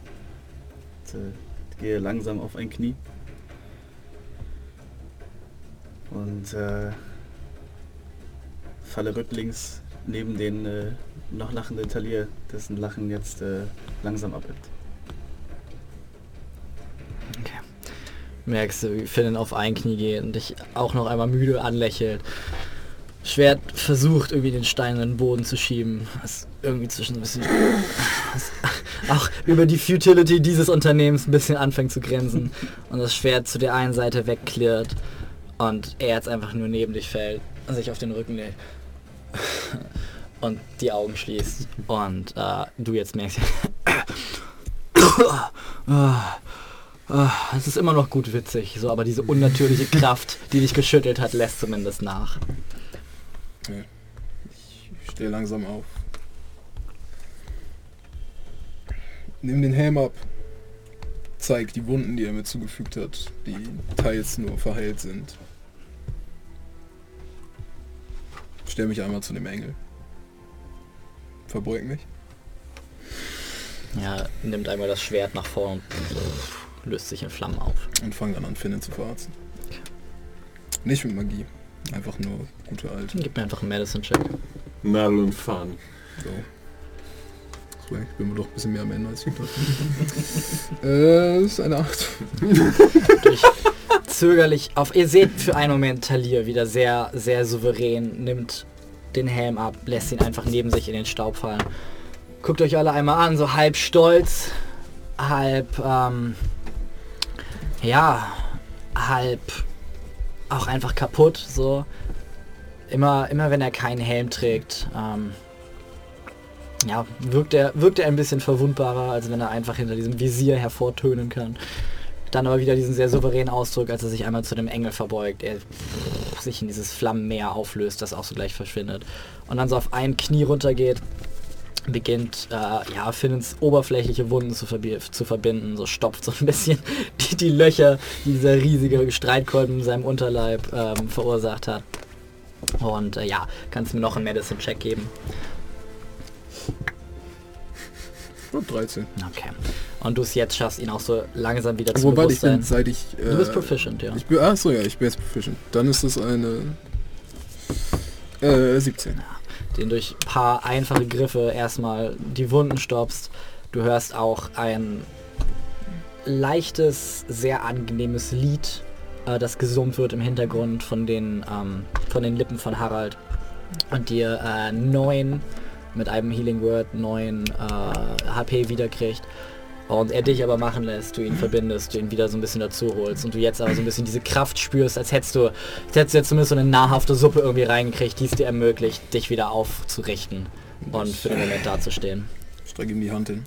Und, äh, gehe langsam auf ein Knie. Und äh, falle rücklings neben den äh, noch lachenden Talier, dessen Lachen jetzt äh, langsam abebbt. Merkst du, wie Finn auf ein Knie geht und dich auch noch einmal müde anlächelt. Schwert versucht irgendwie den Stein in den Boden zu schieben. Was irgendwie zwischen ein bisschen auch über die Futility dieses Unternehmens ein bisschen anfängt zu grinsen und das Schwert zu der einen Seite wegklirrt und er jetzt einfach nur neben dich fällt und sich auf den Rücken legt und die Augen schließt und äh, du jetzt merkst Ah, Es ist immer noch gut witzig, so, aber diese unnatürliche Kraft, die dich geschüttelt hat, lässt zumindest nach. Ich stehe langsam auf. Nimm den Helm ab. Zeig die Wunden, die er mir zugefügt hat, die teils nur verheilt sind. Stell mich einmal zu dem Engel. Verbeug mich. Ja, nimmt einmal das Schwert nach vorn und löst sich in Flammen auf. Und fang dann an, Finnen zu verarzen. Nicht mit Magie. Einfach nur gute alte. Gib mir einfach einen Medicine-Check. Nadel und Faden. So. So, ich bin mir doch ein bisschen mehr am Ende als ich dachte. äh, das ist eine 8. durch zögerlich auf. Ihr seht für einen Moment Talir wieder sehr, sehr souverän, nimmt den Helm ab, lässt ihn einfach neben sich in den Staub fallen. Guckt euch alle einmal an, so halb stolz, halb, ähm, ja, halb auch einfach kaputt, so. Immer, immer wenn er keinen Helm trägt, ähm, ja, wirkt er, wirkt er ein bisschen verwundbarer, als wenn er einfach hinter diesem Visier hervortönen kann. Dann aber wieder diesen sehr souveränen Ausdruck, als er sich einmal zu dem Engel verbeugt, er sich in dieses Flammenmeer auflöst, das auch so gleich verschwindet. Und dann so auf ein Knie runtergeht, beginnt, äh, ja, Finnens oberflächliche Wunden zu, zu verbinden, so stopft so ein bisschen die, die Löcher, die dieser riesige Streitkolben in seinem Unterleib ähm, verursacht hat. Und äh, ja, kannst mir noch einen Medicine-Check geben. Und 13. Okay. Und du es jetzt schaffst, ihn auch so langsam wieder zu Wobei ich bin, seit ich... Äh, Du bist proficient, ja. Ich bin, ach so, ja, ich bin jetzt proficient. Dann ist es eine... Äh, 17. den durch ein paar einfache Griffe erstmal die Wunden stoppst. Du hörst auch ein leichtes, sehr angenehmes Lied, äh, das gesummt wird im Hintergrund von den, ähm, von den Lippen von Harald. Und dir äh, neun mit einem Healing Word neun äh, HP wiederkriegt. Und er dich aber machen lässt, du ihn verbindest, du ihn wieder so ein bisschen dazu holst und du jetzt aber so ein bisschen diese Kraft spürst, als hättest du, als hättest du jetzt zumindest so eine nahrhafte Suppe irgendwie reingekriegt, die es dir ermöglicht, dich wieder aufzurichten und für den Moment dazustehen. Strecke ihm die Hand hin.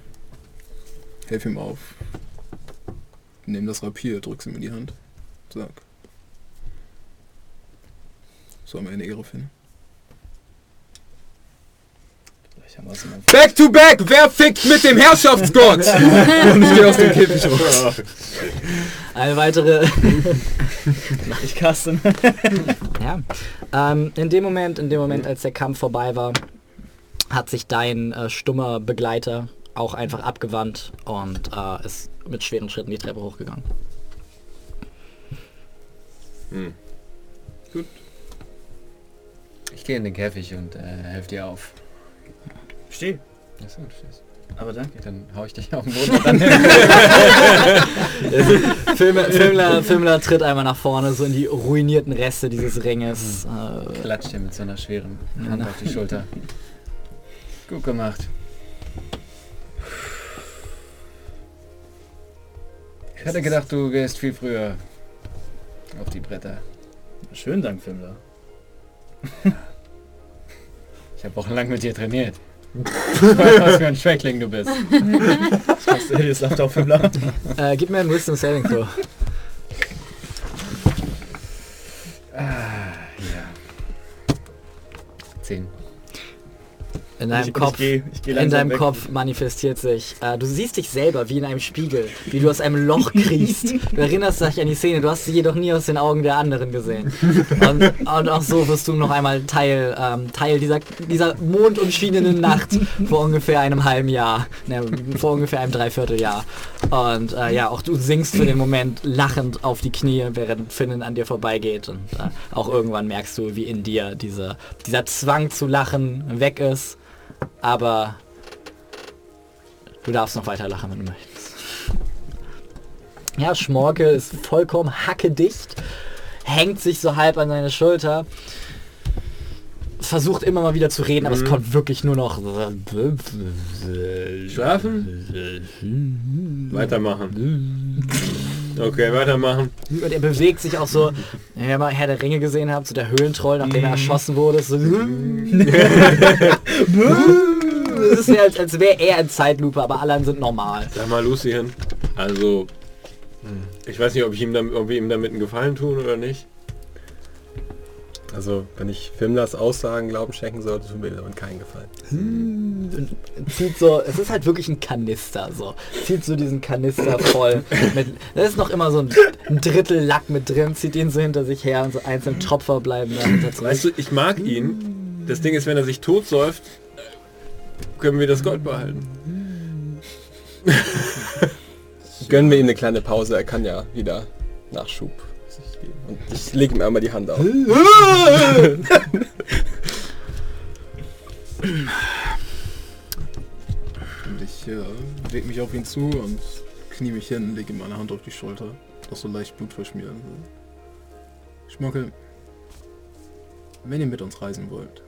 Helf ihm auf. Nimm das Rapier, drück's ihm in die Hand. Sag. So haben wir eine Ehre finden. Ich hab was in meinem Back to back! Wer fickt mit dem Herrschaftsgott? Und ich geh aus dem Käfig raus. Eine weitere Ich caste. Ja. Ähm, in dem Moment, in dem Moment, als der Kampf vorbei war, hat sich dein äh, stummer Begleiter auch einfach abgewandt und äh, ist mit schweren Schritten die Treppe hochgegangen. Ich gehe in den Käfig und äh, helfe dir auf. Steh. Achso, du stehst. Aber danke. Dann hau ich dich auf den Boden und dann Filmler, Filmler, Filmler tritt einmal nach vorne, so in die ruinierten Reste dieses Ringes. Äh, klatscht dir mit so einer schweren Hand auf die Schulter. Gut gemacht. Ich hätte gedacht, du gehst viel früher auf die Bretter. Schönen Dank, Filmler. Ich habe wochenlang mit dir trainiert. Ich weiß, was für ein Schwächling du bist. Jetzt lacht auf Filmler? äh, gib mir einen Wisdom Saving Throw. Ah, ja. Zehn. In deinem ich, Kopf. Ich geh, ich geh In deinem weg. Kopf manifestiert sich. Äh, du siehst dich selber wie in einem Spiegel, wie du aus einem Loch kriechst. Du erinnerst dich an die Szene, du hast sie jedoch nie aus den Augen der anderen gesehen. Und, und auch so wirst du noch einmal Teil, ähm, Teil dieser, dieser mondumschienenen Nacht vor ungefähr einem halben Jahr. Ne, vor ungefähr einem Dreivierteljahr. Und äh, ja, auch du sinkst für den Moment lachend auf die Knie, während Finnen an dir vorbeigeht. Und äh, auch irgendwann merkst du, wie in dir diese, dieser Zwang zu lachen weg ist. Aber du darfst noch weiter lachen, wenn du möchtest. Ja, Schmorke ist vollkommen hackedicht, hängt sich so halb an seine Schulter, versucht immer mal wieder zu reden, aber es kommt wirklich nur noch... Schlafen? Weitermachen. Okay, weitermachen. Und er bewegt sich auch so, wenn ihr mal Herr der Ringe gesehen habt, so der Höhlentroll, nachdem er erschossen wurde, so... Es ist ja, als, als wäre er in Zeitlupe, aber alle anderen sind normal. Sag mal, Lucien. Also, ich weiß nicht, ob ich ihm, damit, ob wir ihm damit einen Gefallen tun oder nicht. Also, wenn ich Filmlers Aussagen Glauben schenken sollte, tut mir damit keinen Gefallen. und zieht so, es ist halt wirklich ein Kanister, so. Zieht so diesen Kanister voll mit, da ist noch immer so ein, ein Drittel Lack mit drin, zieht ihn so hinter sich her und so einzelne Tropfer bleiben dahinter zurück. Weißt du, ich mag ihn. Das Ding ist, wenn er sich totsäuft, können wir das Gold behalten. Gönnen wir ihm eine kleine Pause, er kann ja wieder Nachschub Und ich lege ihm einmal die Hand auf. Und ich äh, leg mich auf ihn zu und knie mich hin, lege ihm meine Hand auf die Schulter, das so leicht Blut verschmieren. Schmuckel, wenn ihr mit uns reisen wollt,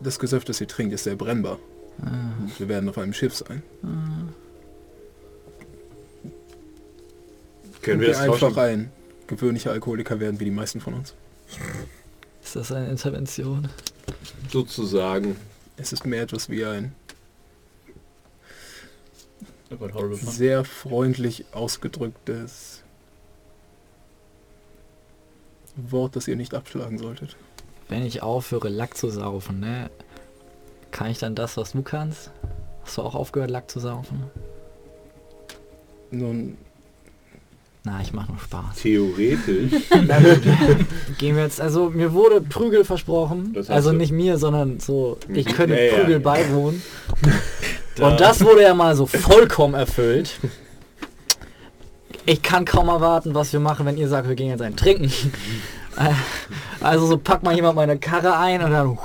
das Gesöff, das ihr trinkt, ist sehr brennbar. Und wir werden auf einem Schiff sein. Können wir das einfach tauschen? ein gewöhnlicher Alkoholiker werden, wie die meisten von uns. Ist das eine Intervention? Sozusagen. Es ist mehr etwas wie ein Oh sehr freundlich ausgedrücktes Wort, das ihr nicht abschlagen solltet. Wenn ich aufhöre, Lack zu saufen, ne? Kann ich dann das, was du kannst? Hast du auch aufgehört, Lack zu saufen? Nun, Na, ich mach nur Spaß. Theoretisch. Gehen wir jetzt, also mir wurde Prügel versprochen. Also du. nicht mir, sondern so, ich könnte Ja, ja. Prügel beiwohnen. Da- Und das wurde ja mal so vollkommen erfüllt. Ich kann kaum erwarten, was wir machen, wenn ihr sagt, wir gehen jetzt ein Trinken. Also so packt mal jemand meine Karre ein und dann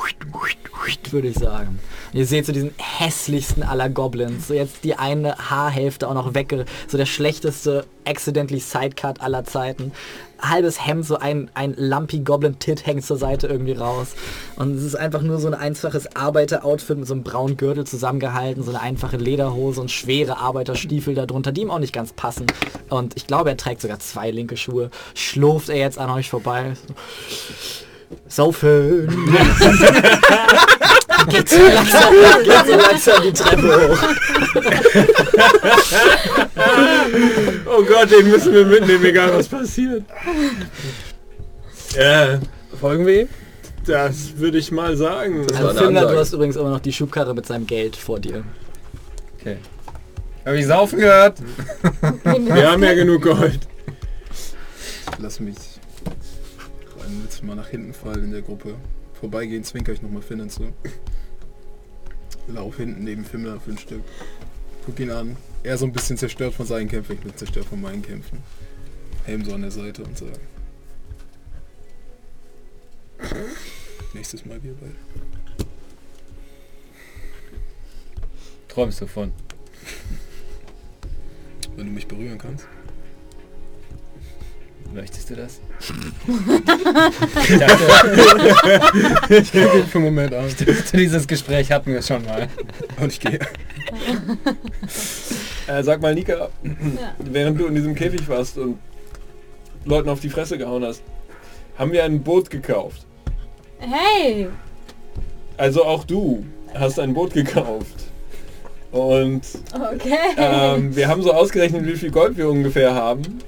würde ich sagen. Ihr seht so diesen hässlichsten aller Goblins. So jetzt die eine Haarhälfte auch noch wegge... So der schlechteste accidentally Sidecut aller Zeiten. Halbes Hemd, so ein, ein lumpy Goblin-Tit hängt zur Seite irgendwie raus. Und es ist einfach nur so ein einfaches Arbeiter-Outfit mit so einem braunen Gürtel zusammengehalten, so eine einfache Lederhose und schwere Arbeiterstiefel darunter, die ihm auch nicht ganz passen. Und ich glaube, er trägt sogar zwei linke Schuhe. Schlurft er jetzt an euch vorbei. Saufen! geht, so langsam, geht so langsam die Treppe hoch. Oh Gott, den müssen wir mitnehmen, egal was passiert. Ja, Folgen wir ihm? das würde ich mal sagen. Also eine Finder, du hast übrigens immer noch die Schubkarre mit seinem Geld vor dir. Okay. Habe ich saufen gehört? Wir haben ja genug Gold. ich lasse mich ein letztes Mal nach hinten fallen in der Gruppe. Vorbeigehen, zwinker ich nochmal Finnen zu. Lauf hinten neben Fimmler für ein Stück. Guck ihn an. Er so ein bisschen zerstört von seinen Kämpfen, ich bin zerstört von meinen Kämpfen. Helm so an der Seite und sage. Nächstes Mal wir beide. Träumst du von? Wenn du mich berühren kannst. Möchtest du das? Für einen Moment an. Dieses Gespräch hatten wir schon mal. Und ich gehe. Äh, sag mal, Nika, während du in diesem Käfig warst und Leuten auf die Fresse gehauen hast, haben wir ein Boot gekauft. Hey! Also auch du hast ein Boot gekauft. Und Okay. ähm, wir haben so ausgerechnet, wie viel Gold wir ungefähr haben.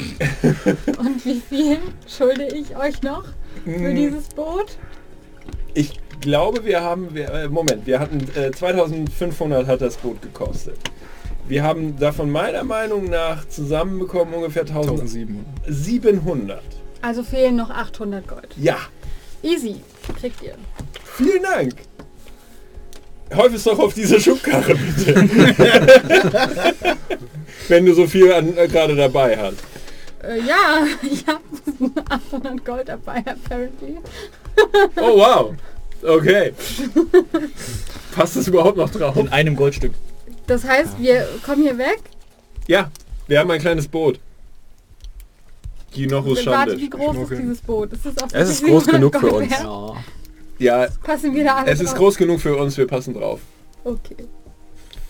Und wie viel schulde ich euch noch für Hm, dieses Boot? Ich glaube, wir haben, wir, äh, Moment, wir hatten äh, 2500 hat das Boot gekostet. Wir haben davon meiner Meinung nach zusammenbekommen ungefähr 1700. 1700. Also fehlen noch 800 Gold. Ja, Easy. Kriegt ihr. vielen Dank. Häuf es doch auf diese Schubkarre bitte. Wenn du so viel an, äh, gerade dabei hast. Äh, ja, ich habe 800 Gold dabei, apparently. Oh wow. Okay. Passt das überhaupt noch drauf? In einem Goldstück. Das heißt, wir kommen hier weg. Ja, wir haben ein kleines Boot. Warte, Schande. wie groß ist Schmuggeln. dieses Boot? Ist es, Es ist groß 700 genug für uns. Ja. Ja, Passen wir da alle es ist drauf? groß genug für uns, wir passen drauf. Okay.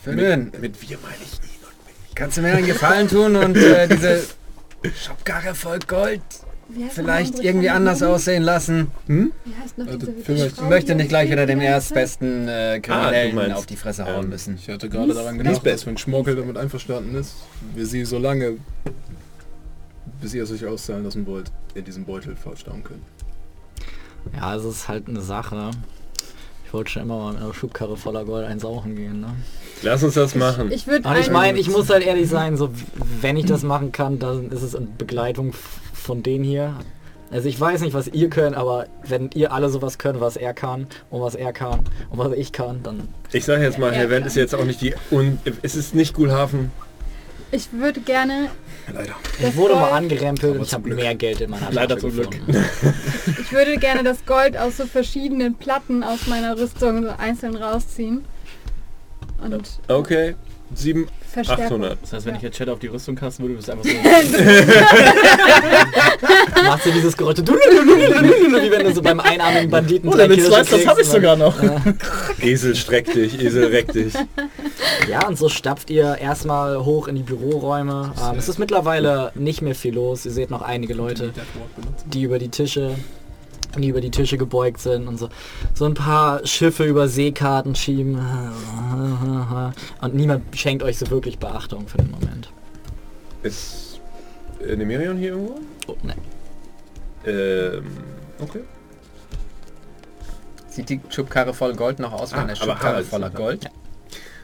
Finn, Mit wir meine ich ihn und kannst du mir einen Gefallen tun und äh, diese Schubkarre voll Gold vielleicht irgendwie anders aussehen lassen? Hm? Wie heißt noch diese der Film, ich möchte nicht gleich wieder dem erstbesten äh, Ah, Kriminellen meinst, auf die Fresse hauen ähm, müssen. Ich hatte gerade daran gedacht, Lisbeth. dass wenn Schmorkel damit einverstanden ist, wir sie so lange, bis ihr es euch auszahlen lassen wollt, in diesem Beutel verstauen können. Ja, es ist halt eine Sache. Ich wollte schon immer mal mit einer Schubkarre voller Gold einsauchen gehen. Ne? Lass uns das machen. Ich würde Und ich meine, ich muss halt ehrlich sein, so wenn ich das machen kann, dann ist es in Begleitung von denen hier. Also ich weiß nicht, was ihr könnt, aber wenn ihr alle sowas könnt, was er kann und was er kann und was ich kann, dann Ich sage jetzt mal, Herr Wendt ist jetzt auch nicht die... Und es ist nicht Gulhafen. Ich würde gerne, Leider. Das Ich wurde mal Gold- angerempelt und ich habe mehr Geld in meiner Leider Tasche zum Glück. gefunden. ich würde gerne das Gold aus so verschiedenen Platten aus meiner Rüstung so einzeln rausziehen. Und Okay. 7, verstärken. 800. Das heißt, wenn ich jetzt Chat auf die Rüstung kasten würde, bist du einfach so. Machst du dieses Geräusch, wie wenn du so beim einarmigen Banditen Oh, Kirsche 2, das habe ich sogar noch. Esel streck dich, Esel reck dich. Ja, und so stapft ihr erstmal hoch in die Büroräume. Ähm, es ist mittlerweile nicht mehr viel los. Ihr seht noch einige Leute, die über die Tische die über die Tische gebeugt sind und so so ein paar Schiffe über Seekarten schieben und niemand schenkt euch so wirklich Beachtung für den Moment. Ist äh, Nemerion hier irgendwo? Oh, ne. Ähm, okay. Sieht die Schubkarre voll Gold noch aus wie Ah, eine aber Schubkarre voller. Gold?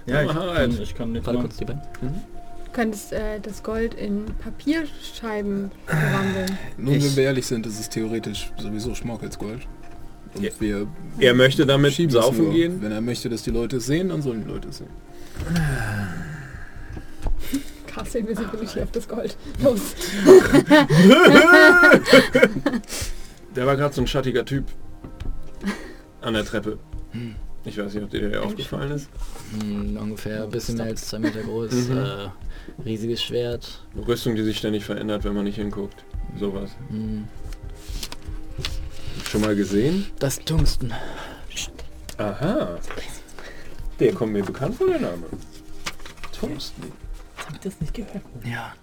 Ja, ich kann, jetzt. ich kann jetzt Warte kurz die beiden. Du könntest äh, das Gold in Papierscheiben verwandeln. Nun, Ich- wenn wir ehrlich sind, ist es theoretisch sowieso Schmaukelsgold. Und Ja. wir Er möchte damit saufen nur. gehen. Wenn er möchte, dass die Leute es sehen, dann sollen die Leute es sehen. Krass Invisibility auf das Gold. Los. Der war gerade so ein schattiger Typ. An der Treppe. Ich weiß nicht, ob dir der aufgefallen ist. Hm, ungefähr ein bisschen mehr als zwei Meter groß. Mhm. Äh, riesiges Schwert. Eine Rüstung, die sich ständig verändert, wenn man nicht hinguckt. Sowas. Hm, Schon mal gesehen? das Tungsten. Aha. Der kommt mir bekannt vor, der Name. Tungsten. Ja.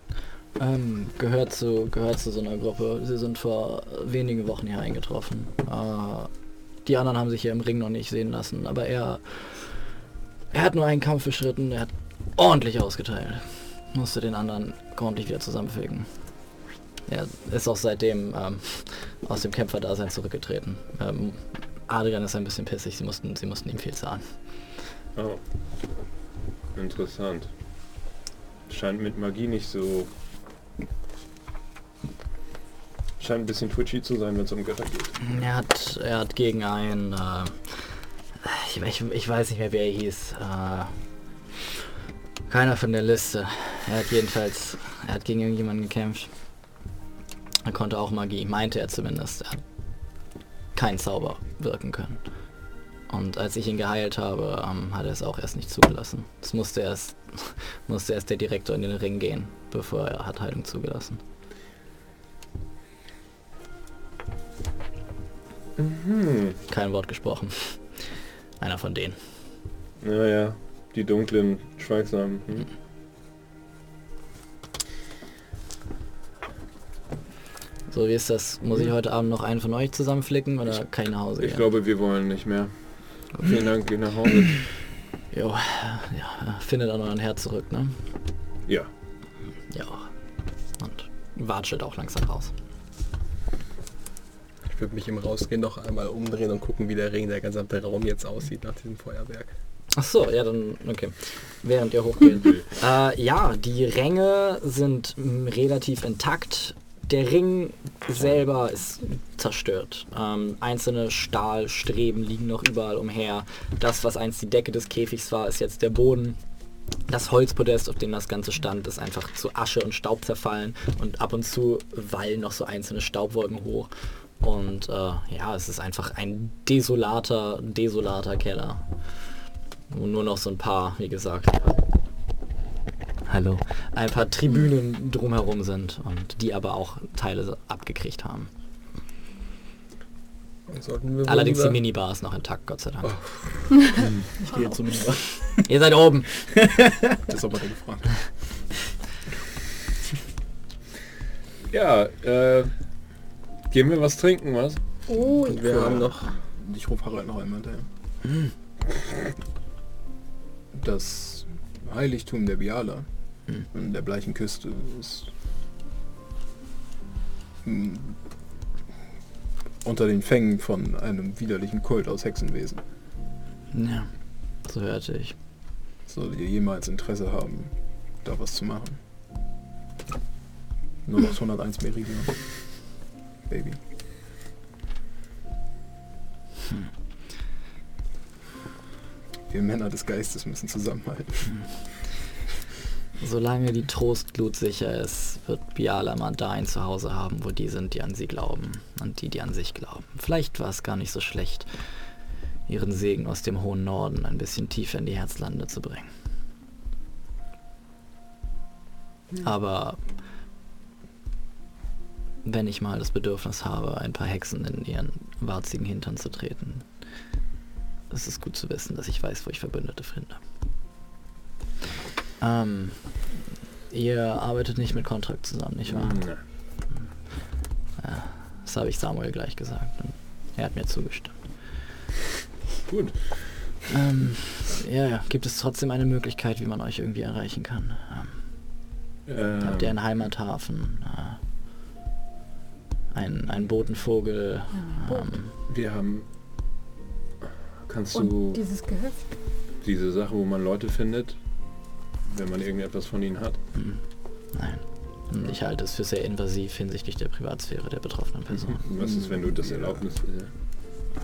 Ähm, gehört zu gehört zu so einer Gruppe. Sie sind vor wenigen Wochen hier eingetroffen. Äh, die anderen haben sich hier im Ring noch nicht sehen lassen, aber er er hat nur einen Kampf beschritten, er hat ordentlich ausgeteilt. Musste den anderen ordentlich wieder zusammenfügen. Er ist auch seitdem ähm, aus dem Kämpferdasein zurückgetreten. Ähm, Adrian ist ein bisschen pissig, sie mussten, sie mussten ihm viel zahlen. Oh. Interessant. Scheint mit Magie nicht so... Scheint ein bisschen twitchy zu sein, wenn es um Götter geht. Er hat, er hat gegen einen, äh, ich, ich, ich weiß nicht mehr, wer er hieß. Äh, keiner von der Liste. Er hat jedenfalls, er hat gegen irgendjemanden gekämpft. Er konnte auch Magie, meinte er zumindest. Er hat keinen Zauber wirken können. Und als ich ihn geheilt habe, ähm, hat er es auch erst nicht zugelassen. Es musste erst, musste erst der Direktor in den Ring gehen, bevor er hat Heilung zugelassen. Mhm. Kein Wort gesprochen. Einer von denen. Naja, die dunklen, schweigsamen. Hm. So, wie ist das? Muss ich heute Abend noch einen von euch zusammenflicken oder ich nach Hause Ich gehen? glaube, wir wollen nicht mehr. Vielen Dank, geh nach Hause. Jo, ja, findet an euren Herz zurück, ne? Ja. Ja. Und watschelt auch langsam raus. Ich würde mich im Rausgehen noch einmal umdrehen und gucken, wie der Ring, der gesamte Raum jetzt aussieht nach diesem Feuerwerk. Ach so, ja, dann, okay. Während ihr hochgeht. äh, ja, die Ränge sind mm, relativ intakt. Der Ring selber ist zerstört. Ähm, einzelne Stahlstreben liegen noch überall umher. Das, was einst die Decke des Käfigs war, ist jetzt der Boden. Das Holzpodest, auf dem das Ganze stand, ist einfach zu Asche und Staub zerfallen und ab und zu wallen noch so einzelne Staubwolken hoch. Und äh, ja, es ist einfach ein desolater, desolater Keller. Wo nur noch so ein paar, wie gesagt, hallo, ein paar Tribünen drumherum sind und die aber auch Teile abgekriegt haben. Wir Allerdings die Minibar ist noch intakt, Gott sei Dank. Ich gehe zum Minibar. Ihr seid oben. Das hat man dann gefragt. Ja, äh, gehen wir was trinken, was? Oh, Und wir haben noch Ich rufe Harald noch einmal hinterher. Das Heiligtum der Biala an der bleichen Küste ist mm, unter den Fängen von einem widerlichen Kult aus Hexenwesen. Ja, so hörte ich. Solltet ihr jemals Interesse haben, da was zu machen. Nur noch 101 Meridian. Baby. Wir Männer des Geistes müssen zusammenhalten. Solange die Trostglut sicher ist, wird Bialaman da ein Zuhause haben, wo die sind, die an sie glauben und die, die an sich glauben. Vielleicht war es gar nicht so schlecht, ihren Segen aus dem hohen Norden ein bisschen tiefer in die Herzlande zu bringen. Aber wenn ich mal das Bedürfnis habe, ein paar Hexen in ihren warzigen Hintern zu treten, ist es gut zu wissen, dass ich weiß, wo ich Verbündete finde. Ähm, ihr arbeitet nicht mit Kontrakt zusammen, nicht wahr? Nein. Ja, das habe ich Samuel gleich gesagt und er hat mir zugestimmt. Gut. Ähm, ja, ja, gibt es trotzdem eine Möglichkeit, wie man euch irgendwie erreichen kann? Ähm, Ähm, habt ihr einen Heimathafen? Äh, ein, ein Botenvogel? Boot. ähm, wir haben... Kannst Und du dieses Gehöft. diese Sache, wo man Leute findet, wenn man irgendetwas von ihnen hat? hm, nein. Und Ich halte es für sehr invasiv hinsichtlich der Privatsphäre der betroffenen Person. Was ist, wenn du das Erlaubnis...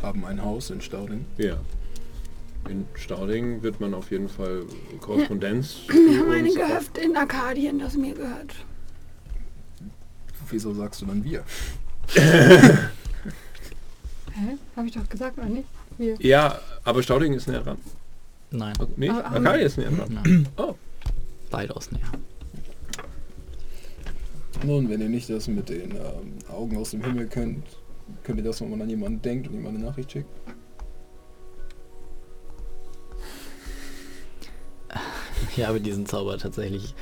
Haben ein Haus in Stauding. Ja. In Stauding wird man auf jeden Fall Korrespondenz Wir haben ein Gehöft in Arkadien, das mir gehört. Wieso sagst du dann wir? Hä? Habe ich doch gesagt, oder nicht? Wir. Ja, aber Stauding ist näher dran. Nein, Oh, nee, Aber- Arcadia ist näher dran. nein. Oh. weitaus näher. Nun, wenn ihr nicht das mit den ähm, Augen aus dem Himmel könnt, könnt ihr das, wenn man an jemanden denkt und ihm eine Nachricht schickt? Ich habe diesen Zauber tatsächlich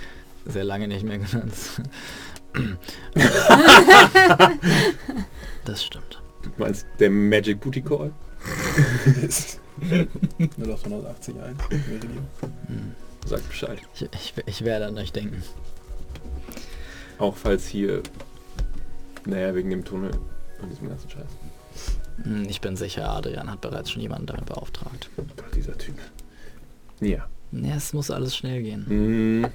sehr lange nicht mehr genutzt. das stimmt. Du meinst der Magic Booty Call? 0881 Meridian. Hm. Sagt Bescheid. Ich, ich, ich werde an euch denken. Auch falls hier... Naja, wegen dem Tunnel und diesem ganzen Scheiß. Hm, Ich bin sicher, Adrian hat bereits schon jemanden damit beauftragt. Gott, dieser Typ. Ja. Ja, es muss alles schnell gehen. Mhm.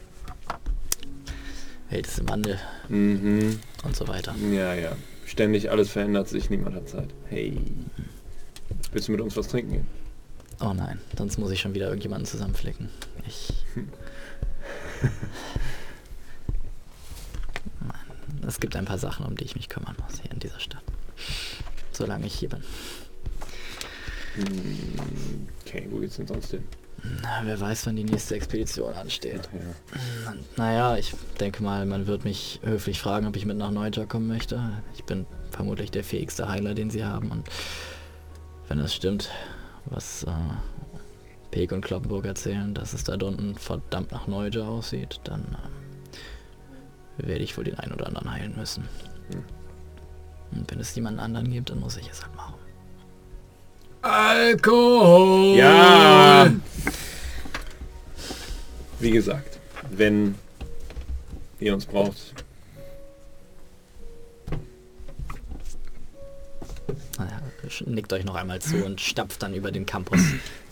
Im Wandel Mhm. und so weiter. Ja, ja. Ständig alles verändert sich, niemand hat Zeit. Hey. Willst du mit uns was trinken gehen? Oh nein, sonst muss ich schon wieder irgendjemanden zusammenflicken. Ich... Nein, es gibt ein paar Sachen, um die ich mich kümmern muss hier in dieser Stadt. Solange ich hier bin. Hm, Okay, wo geht's denn sonst hin? Na, wer weiß, wann die nächste Expedition ansteht. Ja. Naja, ich denke mal, man wird mich höflich fragen, ob ich mit nach Neuter kommen möchte. Ich bin vermutlich der fähigste Heiler, den sie haben. Und wenn es stimmt, was äh, Peek und Kloppenburg erzählen, dass es da unten verdammt nach Neuter aussieht, dann äh, werde ich wohl den einen oder anderen heilen müssen. Hm. Und wenn es jemanden anderen gibt, dann muss ich es halt machen. Alkohol! Ja! Wie gesagt, wenn ihr uns braucht, Naja, nickt euch noch einmal zu und stapft dann über den Campus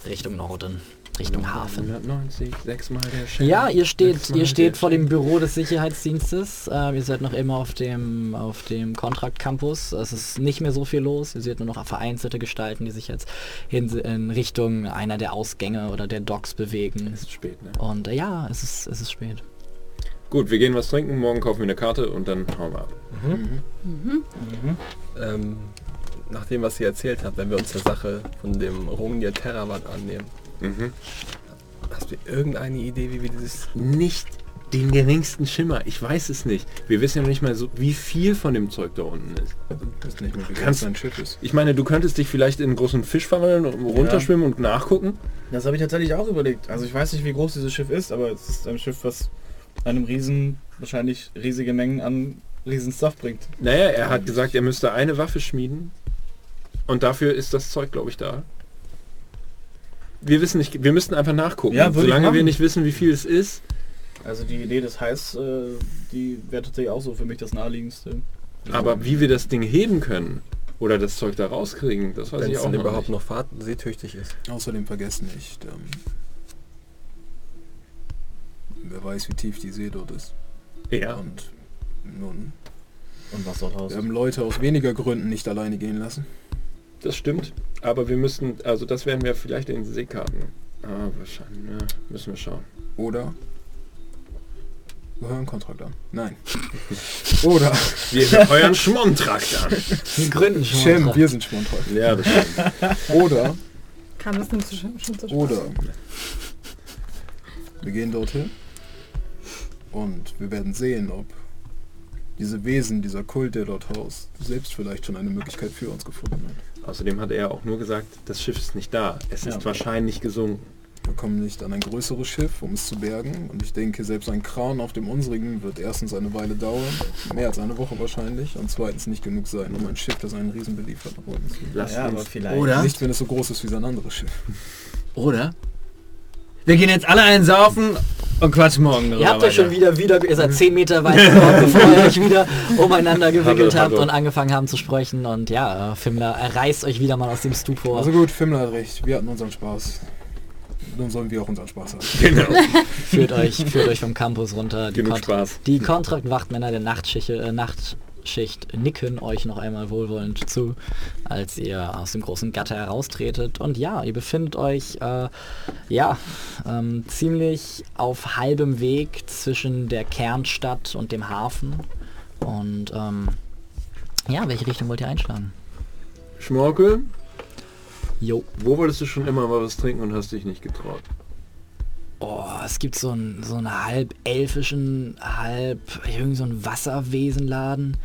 Richtung Norden, Richtung Hafen. 190, sechsmal der Schild. Ja, ihr steht, ihr steht vor dem. Büro des Sicherheitsdienstes. Ähm, ihr seid noch immer auf dem, auf dem Contract Campus. Es ist nicht mehr so viel los. Ihr seht nur noch vereinzelte Gestalten, die sich jetzt in, in Richtung einer der Ausgänge oder der Docks bewegen. Es ist spät, ne? Und äh, ja, es ist, es ist spät. Gut, wir gehen was trinken, morgen kaufen wir eine Karte und dann hauen wir ab. Ähm, nach dem, was ihr erzählt habt, wenn wir uns der Sache von dem Rongia Terravat annehmen, Mhm. hast du irgendeine Idee, wie wir dieses... Nicht den geringsten Schimmer. Ich weiß es nicht. Wir wissen ja nicht mal so, wie viel von dem Zeug da unten ist. Das ist nicht mehr wie Kannst- sein Schiff ist. Ich meine, du könntest dich vielleicht in einen großen Fisch verwandeln und runterschwimmen und nachgucken. Das habe ich tatsächlich auch überlegt. Also ich weiß nicht, wie groß dieses Schiff ist, aber es ist ein Schiff, was einem Riesen wahrscheinlich riesige Mengen an Riesenstuff bringt. Naja, er hat gesagt, er müsste eine Waffe schmieden. Und dafür ist das Zeug, glaube ich, da. Wir wissen nicht, wir müssten einfach nachgucken. Ja, Solange wir nicht wissen, wie viel es ist. Also die Idee des Heiß, äh, die wäre tatsächlich auch so für mich das naheliegendste. Aber wie wir das Ding heben können oder das Zeug da rauskriegen, das weiß Wenn ich es auch dann noch überhaupt nicht. noch fahr seetüchtig ist. Außerdem vergesst nicht, ähm, wer weiß, wie tief die See dort ist. Ja, Und nun, Und was dort raus? wir haben Leute aus weniger Gründen nicht alleine gehen lassen. das stimmt. Aber wir müssten, also das werden wir vielleicht in den Seekarten. Ah, wahrscheinlich, ja, müssen wir schauen. Oder Wir hören Kontrakt an. Nein. Oder Wir euren Schmontrakt an. Wir gründen. Shem, unsere- wir sind Schmontrakt. Ja, das stimmt. Oder, Kam das denn zu, schon zu Sprache? oder wir gehen dorthin und wir werden sehen, ob diese Wesen, dieser Kult, der dort haust, selbst vielleicht schon eine Möglichkeit für uns gefunden hat. Außerdem hat er auch nur gesagt, das Schiff ist nicht da. Es ist Ja. wahrscheinlich gesunken. Wir kommen nicht an ein größeres Schiff, um es zu bergen. Und ich denke, selbst ein Kran auf dem unsrigen wird erstens eine Weile dauern, mehr als eine Woche wahrscheinlich, und zweitens nicht genug sein, um ein Schiff, das einen Riesen beliefert, nach oben zu Lass ja, aber uns vielleicht. Oder? Nicht, wenn es so groß ist wie sein anderes Schiff. Oder? Wir gehen jetzt alle einsaufen und quatschen morgen darüber Ihr habt euch schon wieder, wieder, ihr seid 10 Meter weit geworden, bevor ihr euch wieder umeinander gewickelt Hallo, habt hallo. und angefangen haben zu sprechen. Und ja, äh, Fimmler reißt euch wieder mal aus dem Stupor. Also gut, Fimmler hat recht. Wir hatten unseren Spaß. Nun sollen wir auch unseren Spaß haben. Genau. führt, euch, führt euch vom Campus runter. Die, Genug Kont- Spaß. die Kontraktwachtmänner der Nachtschicht, äh, Nachtschicht nicken euch noch einmal wohlwollend zu, als ihr aus dem großen Gatter heraustretet. Und ja, ihr befindet euch äh, ja ähm, ziemlich auf halbem Weg zwischen der Kernstadt und dem Hafen. Und ähm, ja, welche Richtung wollt ihr einschlagen? Schmorkel, Jo. wo wolltest du schon immer mal was trinken und hast dich nicht getraut? Oh, es gibt so einen so einen halb elfischen, halb irgend so ein Wasserwesenladen.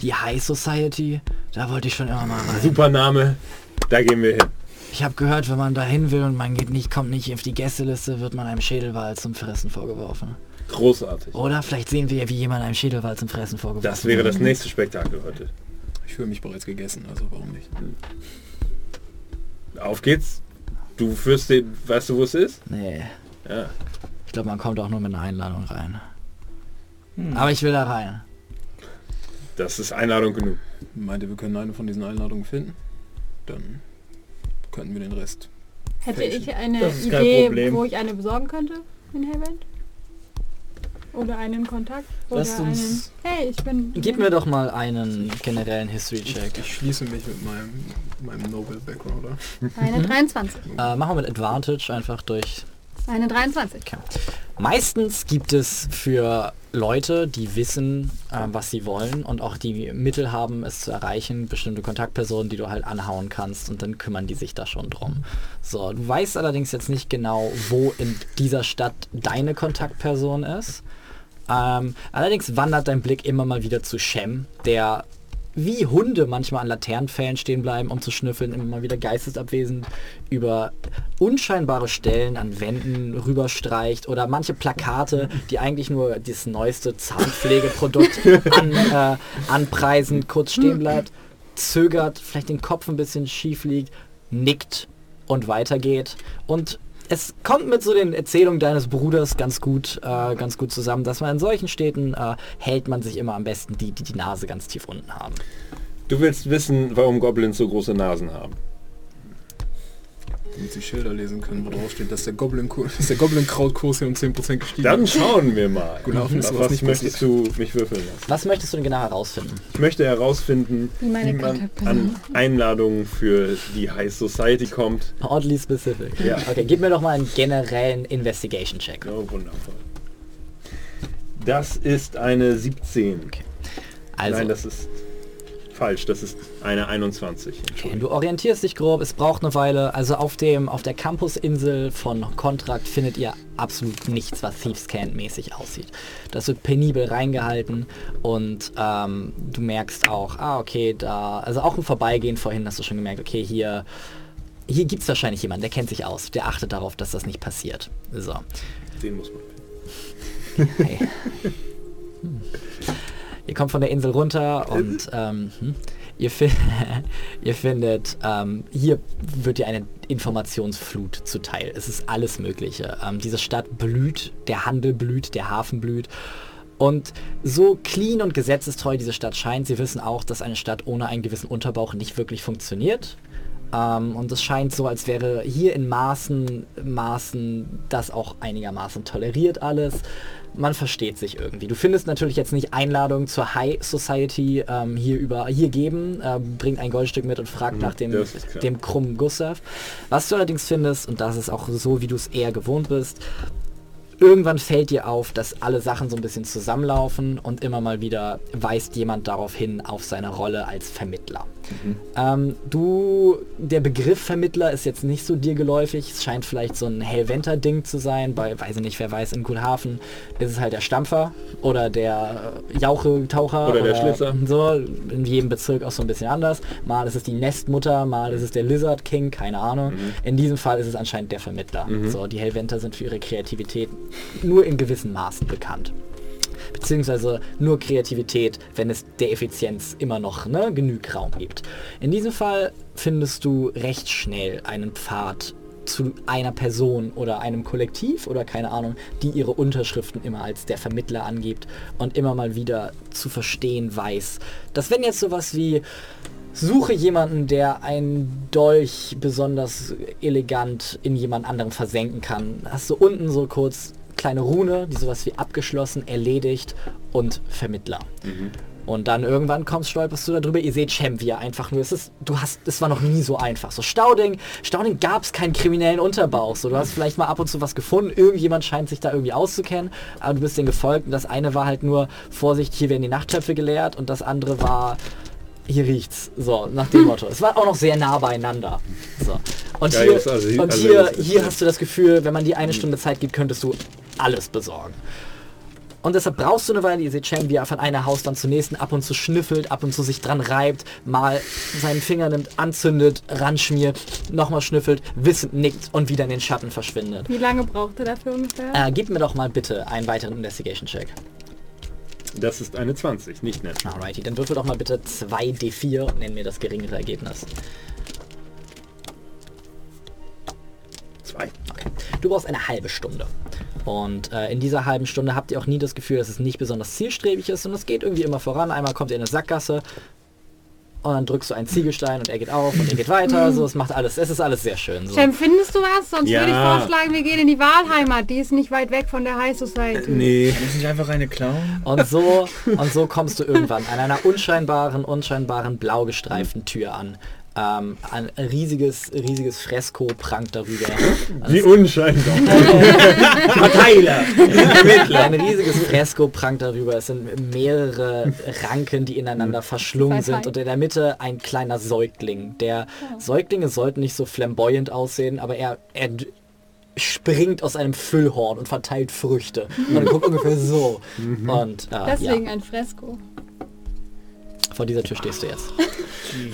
Die High Society. Da wollte ich schon immer mal rein. Super Name, da gehen wir hin. Ich habe gehört, wenn man da hin will und man geht nicht, kommt nicht auf die Gästeliste, wird man einem Schädelwal zum Fressen vorgeworfen. Großartig. Oder vielleicht sehen wir ja, wie jemand einem Schädelwal zum Fressen vorgeworfen Das wäre das nächste Spektakel heute. Ich fühle mich bereits gegessen, also warum nicht? Auf geht's. Du führst den, weißt du wo es ist? Nee, Ja. ich glaube, man kommt auch nur mit einer Einladung rein. Hm. Aber ich will da rein. Das ist Einladung genug. Meint ihr, wir können eine von diesen Einladungen finden? Dann könnten wir den Rest. Hätte Fälschen. ich eine Idee, wo ich eine besorgen könnte in Haven? Oder einen Kontakt? Oder Lasst einen... uns- Hey, ich bin... Gib mir doch mal einen generellen History-Check. Ich schließe mich mit meinem, meinem Noble-Background, oder? Eine 23. Äh, machen wir mit Advantage, einfach durch Eine 23. Meistens gibt es für Leute, die wissen, äh, was sie wollen und auch die Mittel haben, es zu erreichen, bestimmte Kontaktpersonen, die du halt anhauen kannst und dann kümmern die sich da schon drum. So, du weißt allerdings jetzt nicht genau, wo in dieser Stadt deine Kontaktperson ist. Ähm, allerdings wandert dein Blick immer mal wieder zu Shem, der wie Hunde manchmal an Laternenpfählen stehen bleiben, um zu schnüffeln, immer mal wieder geistesabwesend über unscheinbare Stellen an Wänden rüberstreicht oder manche Plakate, die eigentlich nur das neueste Zahnpflegeprodukt an, äh, anpreisen, kurz stehen bleibt, zögert, vielleicht den Kopf ein bisschen schief liegt, nickt und weitergeht und es kommt mit so den Erzählungen deines Bruders ganz gut, äh, ganz gut zusammen, dass man in solchen Städten äh, hält man sich immer am besten die, die die Nase ganz tief unten haben. Du willst wissen, warum Goblins so große Nasen haben. Damit sie Schilder lesen können, wo drauf steht, dass der Goblin dass der Goblin Krautkurs hier um 10% gestiegen Dann ist. schauen wir mal. Guten Abend, ist was nicht möchtest du mich würfeln lassen? Was möchtest du denn genau herausfinden? Ich möchte herausfinden, Wie meine wie man an Einladungen für die High Society kommt. Oddly specific. Ja. Okay, gib mir doch mal einen generellen Investigation-Check. Oh, wundervoll. Das ist eine 17. Also, Nein, das ist falsch. Das ist eine 21. okay, du orientierst dich grob, es braucht eine Weile. Also auf dem auf der Campusinsel von Contract findet ihr absolut nichts, was Thieves mäßig aussieht. Das wird penibel reingehalten und ähm, du merkst auch, ah okay, da, also auch im Vorbeigehen vorhin hast du schon gemerkt, okay, hier hier gibt es wahrscheinlich jemanden, der kennt sich aus, der achtet darauf, dass das nicht passiert. So. Den muss man. Hey. Hm. Ihr kommt von der Insel runter und ähm, hm, ihr, fi ihr findet, ähm, hier wird dir eine Informationsflut zuteil. Es ist alles Mögliche. Ähm, diese Stadt blüht, der Handel blüht, der Hafen blüht. Und so clean und gesetzestreu diese Stadt scheint, sie wissen auch, dass eine Stadt ohne einen gewissen Unterbauch nicht wirklich funktioniert. Ähm, und es scheint so, als wäre hier in Maßen, Maßen das auch einigermaßen toleriert alles. Man versteht sich irgendwie. Du findest natürlich jetzt nicht Einladungen zur High Society ähm, hier über hier geben, äh, bringt ein Goldstück mit und fragt Mhm, nach dem, dem krummen Gustav. Was du allerdings findest, und das ist auch so, wie du es eher gewohnt bist, irgendwann fällt dir auf, dass alle Sachen so ein bisschen zusammenlaufen und immer mal wieder weist jemand darauf hin auf seine Rolle als Vermittler. Ähm, du, der Begriff Vermittler ist jetzt nicht so dir geläufig. Es scheint vielleicht so ein Hellwenter-Ding zu sein. Bei, weiß ich nicht, wer weiß, in Guthafen ist es halt der Stampfer oder der äh, Jauche-Taucher. Oder der Schlitzer. So, in jedem Bezirk auch so ein bisschen anders. Mal ist es die Nestmutter, mal ist es der Lizard King, keine Ahnung. In diesem Fall ist es anscheinend der Vermittler. So, die Hellwenter sind für ihre Kreativität nur in gewissen Maßen bekannt beziehungsweise nur Kreativität, wenn es der Effizienz immer noch ne, genug Raum gibt. In diesem Fall findest du recht schnell einen Pfad zu einer Person oder einem Kollektiv oder keine Ahnung, die ihre Unterschriften immer als der Vermittler angibt und immer mal wieder zu verstehen weiß, dass wenn jetzt sowas wie Suche jemanden, der einen Dolch besonders elegant in jemand anderem versenken kann. Hast du unten so kurz kleine Rune, die sowas wie abgeschlossen, erledigt und Vermittler. Und dann irgendwann kommst, stolperst du darüber, ihr seht Cem, wie er einfach nur, es ist, du hast, es war noch nie so einfach. So Stauding, Stauding gab es keinen kriminellen Unterbauch. So, du hast vielleicht mal ab und zu was gefunden, irgendjemand scheint sich da irgendwie auszukennen, aber du bist denen gefolgt und das eine war halt nur, Vorsicht, hier werden die Nachttöpfe geleert und das andere war, hier riecht's. So, nach dem Motto. Es war auch noch sehr nah beieinander. So. Und Geil, hier, also- und also hier, hier hast du das Gefühl, wenn man dir eine Stunde Zeit gibt, könntest du alles besorgen. Und deshalb brauchst du eine Weile, ihr seht Chang, wie er von einer Hauswand zur nächsten ab und zu schnüffelt, ab und zu sich dran reibt, mal seinen Finger nimmt, anzündet, ranschmiert, nochmal schnüffelt, wissend nickt und wieder in den Schatten verschwindet. Wie lange braucht er dafür ungefähr? Äh, gib mir doch mal bitte einen weiteren Investigation-Check. Das ist eine 20, nicht nett. Alrighty, dann würfel doch mal bitte 2d4 und nenn mir das geringere Ergebnis. Zwei. Okay. Du brauchst eine halbe Stunde. Und äh, in dieser halben Stunde habt ihr auch nie das Gefühl, dass es nicht besonders zielstrebig ist und es geht irgendwie immer voran. Einmal kommt ihr in eine Sackgasse und dann drückst du einen Ziegelstein und er geht auf und er geht weiter. So, es macht alles, es ist alles sehr schön. So. Cem, findest du was? Sonst Ja. würde ich vorschlagen, wir gehen in die Wahlheimat. Die ist nicht weit weg von der High Society. Nee. Kann ich nicht einfach eine klauen? Und so, und so kommst du irgendwann an einer unscheinbaren, unscheinbaren blau gestreiften Tür an. Ähm, ein riesiges, riesiges Fresko prangt darüber. Wie unscheinbar. Verteiler! ein riesiges Fresko prangt darüber. Es sind mehrere Ranken, die ineinander verschlungen sind und in der Mitte ein kleiner Säugling. Der Säuglinge sollten nicht so flamboyant aussehen, aber er, er springt aus einem Füllhorn und verteilt Früchte. Und er guckt ungefähr so. Und äh, Deswegen ja, ein Fresko. Vor dieser Tür stehst du jetzt.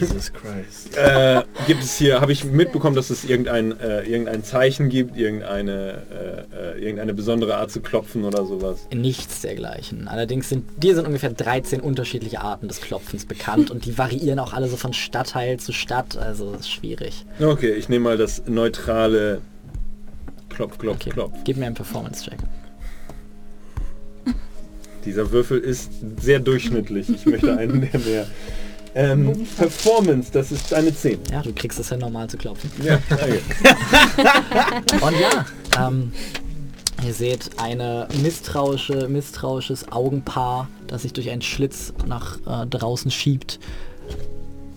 Jesus Christ. äh, gibt es hier, habe ich mitbekommen, dass es irgendein, äh, irgendein Zeichen gibt, irgendeine, äh, äh, irgendeine besondere Art zu klopfen oder sowas? Nichts dergleichen. Allerdings sind dir sind ungefähr 13 unterschiedliche Arten des Klopfens bekannt und die variieren auch alle so von Stadtteil zu Stadt, also ist schwierig. Okay, ich nehme mal das neutrale Klopf, Klopf, Okay, Klopf. gib mir einen Performance-Check. Dieser Würfel ist sehr durchschnittlich. Ich möchte einen, der mehr... Ähm, Performance, das ist eine 10. Ja, du kriegst es ja normal zu klopfen. Ja, danke. Und ja, ähm, ihr seht eine misstrauische, misstrauisches Augenpaar, das sich durch einen Schlitz nach äh, draußen schiebt.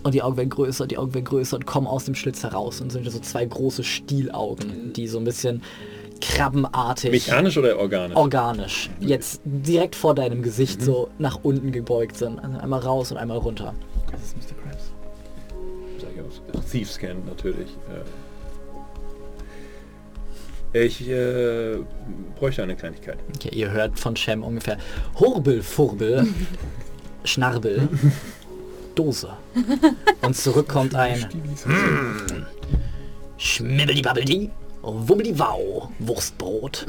Und die Augen werden größer, die Augen werden größer und kommen aus dem Schlitz heraus und sind so zwei große Stielaugen, die so ein bisschen krabbenartig, Mechanisch oder organisch? organisch, jetzt direkt vor deinem Gesicht so nach unten gebeugt sind. Also einmal raus und einmal runter. Das ist Mr. Krabs. Sag ich aus. Thieves Scan natürlich. Äh. Ich äh, bräuchte eine Kleinigkeit. Okay, ihr hört von Shem ungefähr Hurbel, Furbel, Schnarbel, Dose. Und zurück kommt ein mm, Wubbeli-Wow, Wurstbrot.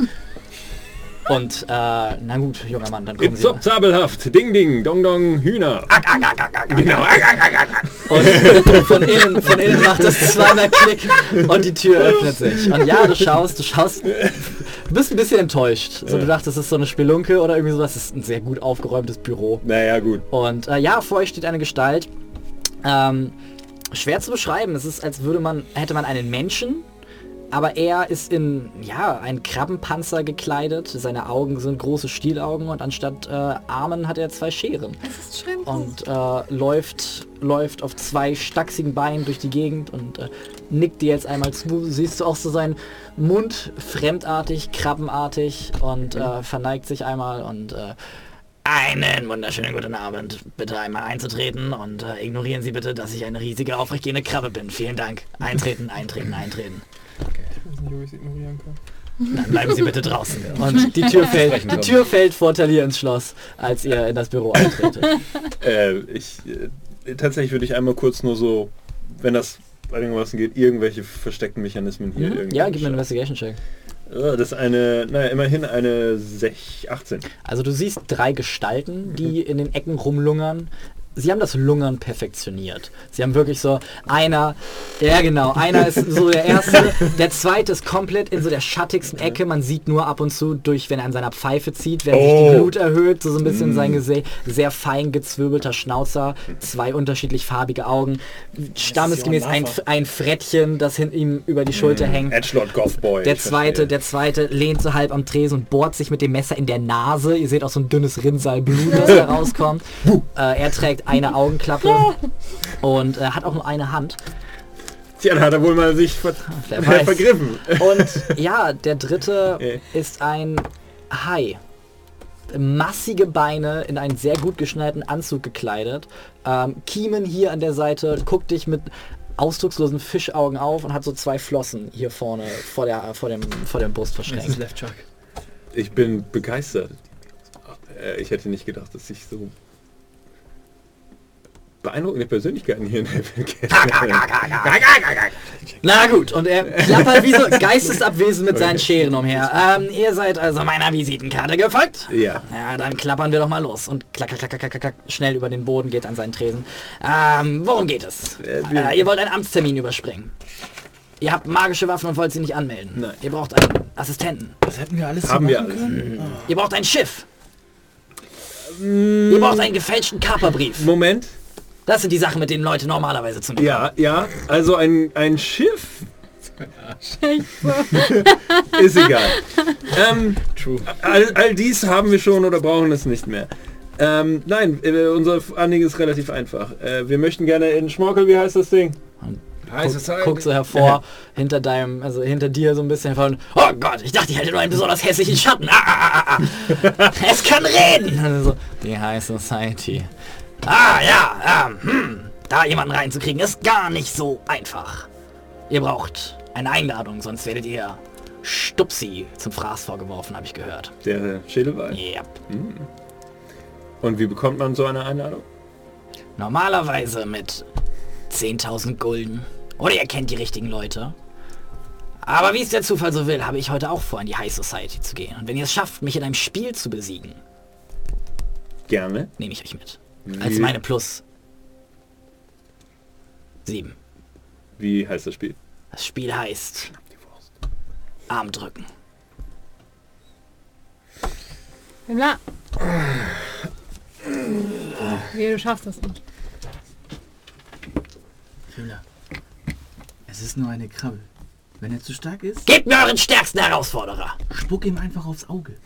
Und, äh, na gut, junger Mann, dann kommen Sie... Zop, zabelhaft, ding ding, dong dong, Hühner. Genau. Und von innen, von innen macht es zweimal Klick und die Tür öffnet sich. Und ja, du schaust, du schaust, du bist ein bisschen enttäuscht. So, du dachtest, es ist so eine Spelunke oder irgendwie sowas. Es ist ein sehr gut aufgeräumtes Büro. Naja, gut. Und äh, ja, vor euch steht eine Gestalt. Ähm, schwer zu beschreiben. Es ist, als würde man, hätte man einen Menschen aber er ist in ja einen Krabbenpanzer gekleidet. Seine Augen sind große Stielaugen und anstatt äh, Armen hat er zwei Scheren Das ist schlimm. und äh, läuft läuft auf zwei stachsigen Beinen durch die Gegend und äh, nickt dir jetzt einmal zu. Siehst du auch so seinen Mund fremdartig, krabbenartig und äh, verneigt sich einmal und äh, einen wunderschönen guten Abend. Bitte einmal einzutreten und äh, ignorieren Sie bitte, dass ich eine riesige aufrechtgehende Krabbe bin. Vielen Dank. Eintreten, eintreten, eintreten. Ich weiß nicht, ob ich es ignorieren kann. Dann bleiben Sie bitte draußen. Und die Tür fällt, die Tür fällt vor Talir ins Schloss, als ihr in das Büro eintretet. Äh, ich, äh, tatsächlich würde ich einmal kurz nur so, wenn das einigermaßen geht, irgendwelche versteckten Mechanismen hier. Mhm. irgendwie Ja, gib mir einen. Investigation-Check. Äh, Das ist eine, naja, immerhin eine 6, 18. Also du siehst drei Gestalten, die in den Ecken rumlungern. Sie haben das Lungern perfektioniert. Sie haben wirklich so einer, ja genau, einer ist so der erste, der zweite ist komplett in so der schattigsten Ecke. Man sieht nur ab und zu durch, wenn er an seiner Pfeife zieht, wenn sich Oh. die Glut erhöht, so, so ein bisschen sein Gesicht. Sehr fein gezwirbelter Schnauzer, zwei unterschiedlich farbige Augen, stammesgemäß ein, ein Frettchen, das hinter ihm über die Schulter hängt. Edgelord Gothboy. Der zweite, verstehe. der zweite lehnt so halb am Tresen und bohrt sich mit dem Messer in der Nase. Ihr seht auch so ein dünnes Rinnsal Blut, das da rauskommt. Äh, er trägt eine Augenklappe und äh, hat auch nur eine Hand. Tja, da hat er wohl mal sich ver vergriffen. Und ja, der dritte Äh. ist ein Hai. Massige Beine in einen sehr gut geschneiderten Anzug gekleidet. Ähm, Kiemen hier an der Seite, guckt dich mit ausdruckslosen Fischaugen auf und hat so zwei Flossen hier vorne vor, der, vor, dem, vor dem Brust verschränkt. Ich bin begeistert. Äh, Ich hätte nicht gedacht, dass ich so beeindruckende Persönlichkeiten hier in der. Na gut, und er klappert wie so geistesabwesend mit seinen Scheren umher. Ähm, ihr seid also meiner Visitenkarte gefolgt? Ja. Ja, dann klappern wir doch mal los. Und klack, klack, klack, klack, schnell über den Boden geht an seinen Tresen. Ähm, worum geht es? Äh, wir- Äh, ihr wollt einen Amtstermin überspringen. Ihr habt magische Waffen und wollt sie nicht anmelden. Nein. Ihr braucht einen Assistenten. Das hätten wir alles so Haben wir machen alles. können. Ihr braucht ein Schiff. Ihr braucht einen gefälschten Kaperbrief. Moment. Das sind die Sachen, mit denen Leute normalerweise zu mir Ja, ja. Also ein, ein Schiff ist egal. ähm, True. all, all dies haben wir schon oder brauchen es nicht mehr. Ähm, nein, äh, unser Anliegen ist relativ einfach. Äh, wir möchten gerne in Schmorkel, wie heißt das Ding? Guck, guck so hervor, hinter deinem, also hinter dir so ein bisschen von, oh Gott, ich dachte, ich hätte nur einen besonders hässlichen Schatten. Ah, ah, ah, ah. es kann reden. Also so, die High Society. Ah, ja, ähm, hm, da jemanden reinzukriegen ist gar nicht so einfach. Ihr braucht eine Einladung, sonst werdet ihr Stupsi zum Fraß vorgeworfen, habe ich gehört. Der Schädelwald. Ja. Und wie bekommt man so eine Einladung? Normalerweise mit 10.000 Gulden. Oder ihr kennt die richtigen Leute. Aber wie es der Zufall so will, habe ich heute auch vor, in die High Society zu gehen. Und wenn ihr es schafft, mich in einem Spiel zu besiegen, Gerne. nehme ich euch mit. Als Wie, meine Plus 7. wie heißt das Spiel? Das Spiel heißt Arm drücken. Na. Nee, du schaffst das nicht. Es ist nur eine Krabbe. Wenn er zu stark ist, Gebt mir euren stärksten Herausforderer. spuck ihm einfach aufs Auge.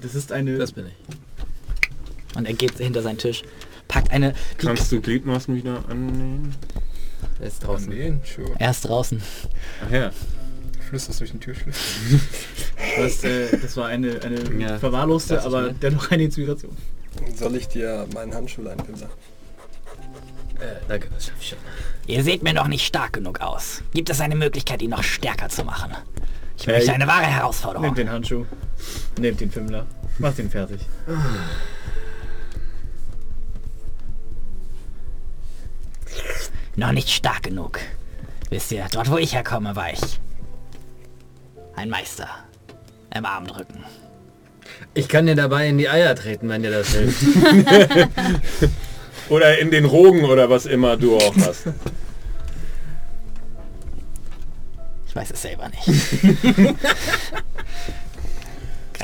Das ist eine... Das bin ich. Und er geht hinter seinen Tisch, packt eine... Kannst du Gliedmaßen wieder annähen? Er ist Draußen. Nee, sure. er ist draußen. Ach ja. Flüsterst durch den Türschlüssel. Das, äh, das war eine, eine Ja, verwahrloste, aber dennoch eine Inspiration. Soll ich dir meinen Handschuh leihen, Pimmler? Äh, danke, das schaff ich schon. Ihr seht mir noch nicht stark genug aus. Gibt es eine Möglichkeit, ihn noch stärker zu machen? Ich Hey. möchte eine wahre Herausforderung. Nehmt den Handschuh. Nehmt den Fimmler. Macht ihn fertig. Noch nicht stark genug. Wisst ihr, dort wo ich herkomme, war ich ein Meister. Im Armdrücken. Ich kann dir dabei in die Eier treten, wenn dir das hilft. Oder in den Rogen oder was immer du auch hast. Ich weiß es selber nicht.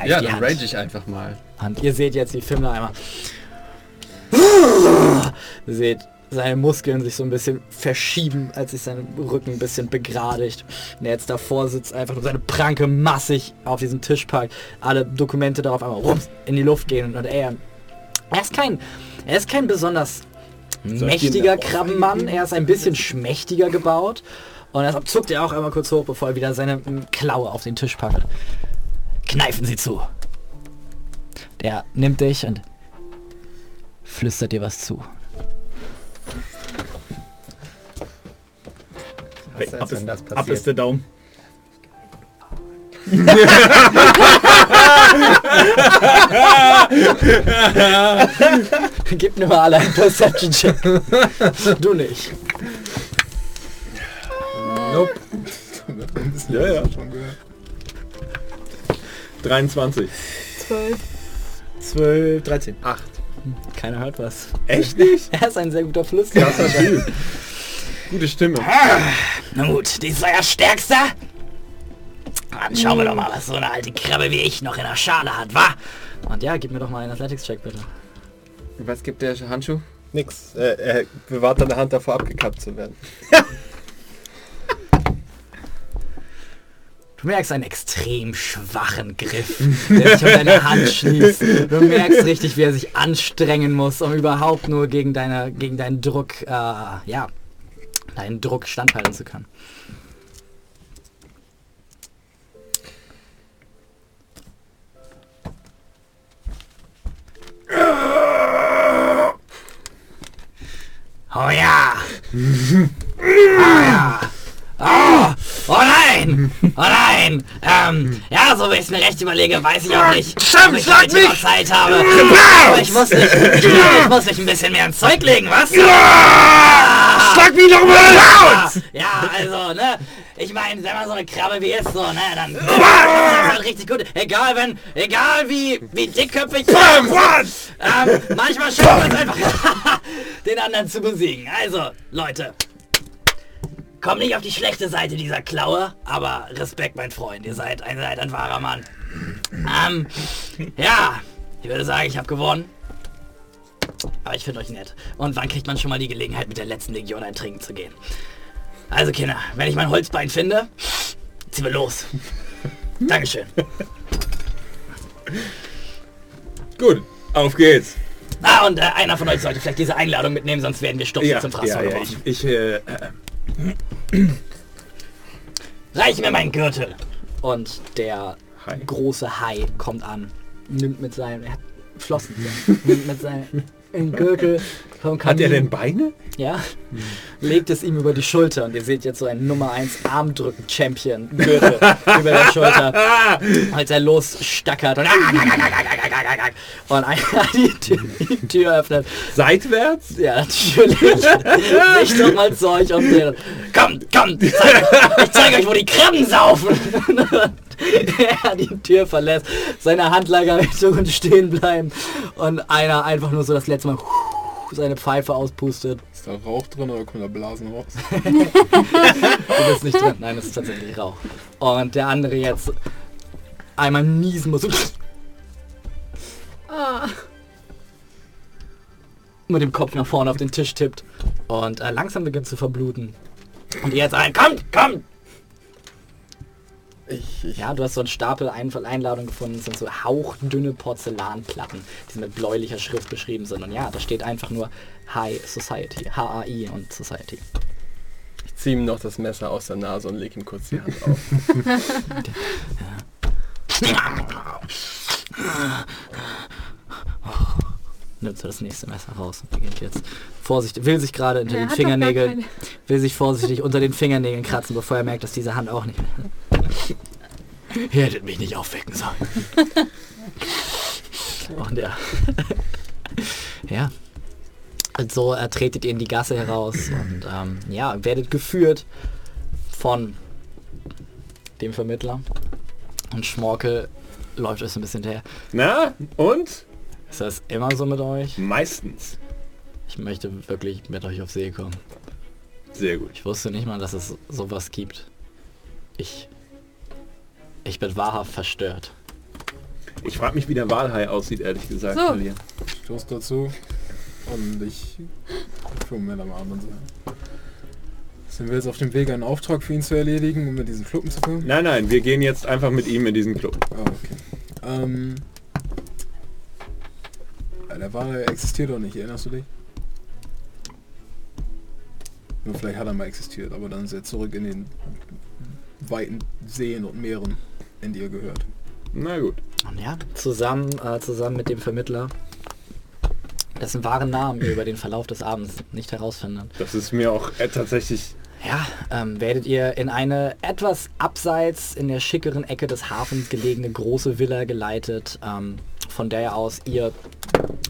Ja, die dann Hand. rage ich einfach mal. Und ihr seht jetzt, wie Fimmler einmal... seht seine Muskeln sich so ein bisschen verschieben, als sich sein Rücken ein bisschen begradigt. Und er jetzt davor sitzt, einfach nur seine Pranke massig auf diesen Tisch packt, alle Dokumente darauf einmal rums in die Luft gehen und er, er ist kein, er ist kein besonders mächtiger Krabbenmann, er ist ein bisschen schmächtiger gebaut und deshalb zuckt er auch einmal kurz hoch, bevor er wieder seine Klaue auf den Tisch packt. Kneifen Sie zu. Der nimmt dich und flüstert dir was zu. Was Ab ist, das ab ist passiert? der Daumen. Gib mir mal alle einen Perception-Check. du nicht. Nope. Ja, ja. Schon gehört. 23. 12. 12, 13. 8. Keiner hört was. Echt nicht? Er ist ein sehr guter Flüsterer. Gute Stimme. Na gut, dies ist euer Stärkster? Dann schauen wir doch mal, was so eine alte Krabbe wie ich noch in der Schale hat, wa? Und ja, gib mir doch mal einen Athletics-Check, bitte. Was gibt der Handschuh? Nix. Äh, er bewahrt seine Hand davor, abgekappt zu werden. Du merkst einen extrem schwachen Griff, der sich um deine Hand schließt. Du merkst richtig, wie er sich anstrengen muss, um überhaupt nur gegen, deine, gegen deinen Druck, äh, ja, deinen Druck standhalten zu können. Oh ja! Oh ja! Oh, oh nein! Oh nein! Ähm, ja, so wie ich es mir recht überlege, weiß ich auch nicht, ob ich heute noch Zeit habe. Aber ich muss nicht, ich glaube, ich muss mich ein bisschen mehr ins Zeug legen, was? Schlag mich doch mal Ja, also, ne, ich meine, wenn man so eine Krabbe wie ist, so, ne, dann ist halt richtig gut. Egal, wenn, egal wie, wie dickköpfig ähm, manchmal schafft man es einfach, den anderen zu besiegen. Also, Leute, Komm nicht auf die schlechte Seite dieser Klaue, aber Respekt, mein Freund. Ihr seid ein, seid ein wahrer Mann. Ähm, ja, ich würde sagen, ich habe gewonnen. Aber ich finde euch nett. Und wann kriegt man schon mal die Gelegenheit, mit der letzten Legion ein Trinken zu gehen? Also, Kinder, wenn ich mein Holzbein finde, ziehen wir los. Dankeschön. Gut, auf geht's. Ah, und äh, einer von euch sollte vielleicht diese Einladung mitnehmen, sonst werden wir stumpf zum Fraß ja, ja, ich, ich äh, äh, Reich mir meinen Gürtel. Und der Hai. große Hai kommt an, nimmt mit seinem, er hat Flossen, nimmt mit seinem Gürtel vom hat Kamin, er denn Beine? ja, legt es ihm über die Schulter und ihr seht jetzt so einen Nummer 1 Armdrücken-Champion Gürtel über der Schulter, als er losstackert und, und einer die Tür, die Tür öffnet. Seitwärts? Ja, natürlich. Sich doch mal zu euch kommt, ich zeig, euch- ich zeige euch, wo die Krabben saufen. er die Tür verlässt, seine Handlager Richtung und stehen bleiben und einer einfach nur so das letzte Mal seine Pfeife auspustet. Ist da Rauch drin oder kommen da Blasen raus? Du bist nicht drin. Nein, das ist tatsächlich Rauch. Und der andere jetzt einmal niesen muss. Ah, mit dem Kopf nach vorne auf den Tisch tippt und äh, langsam beginnt zu verbluten. Und ihr jetzt ein, kommt, kommt! Ich, ich, Ja, du hast so einen Stapel Ein Einladungen gefunden, das sind so hauchdünne Porzellanplatten, die mit bläulicher Schrift beschrieben sind. Und ja, da steht einfach nur High Society, H-A-I und Society. ich ziehe ihm noch das Messer aus der Nase und lege ihm kurz die Hand auf. Nimmt so das nächste Messer raus und beginnt jetzt vorsichtig, will sich gerade unter er den Fingernägeln, will sich vorsichtig unter den Fingernägeln kratzen, bevor er merkt, dass diese Hand auch nicht mehr. Ihr hättet mich nicht aufwecken sollen. Und ja. ja. Und so äh, tretet ihr in die Gasse heraus und ähm, ja, werdet geführt von dem Vermittler. Und Schmorkel läuft euch so ein bisschen hinterher. Na, und? Ist das immer so mit euch? Meistens. Ich möchte wirklich mit euch auf See kommen. Sehr gut. Ich wusste nicht mal, dass es sowas gibt. Ich. Ich bin wahrhaft verstört. Ich frage mich, wie der Walhai aussieht, ehrlich gesagt. So. Talia. Stoß dazu. Und ich gucke mir am Abend und so. Sind wir jetzt auf dem Weg, einen Auftrag für ihn zu erledigen, um in diesen Club zu kommen? Nein, nein, wir gehen jetzt einfach mit ihm in diesen Club. Ah, okay. Ähm, ja, der Wal existiert doch nicht, erinnerst du dich? Nur vielleicht hat er mal existiert, aber dann ist er zurück in den weiten Seen und Meeren, in die er gehört. Na gut. Und ja, zusammen, äh, zusammen mit dem Vermittler, dessen wahren Namen ihr über den Verlauf des Abends nicht herausfindet. Das ist mir auch äh, tatsächlich... Ja, ähm, werdet ihr in eine etwas abseits in der schickeren Ecke des Hafens gelegene große Villa geleitet, ähm, von der aus ihr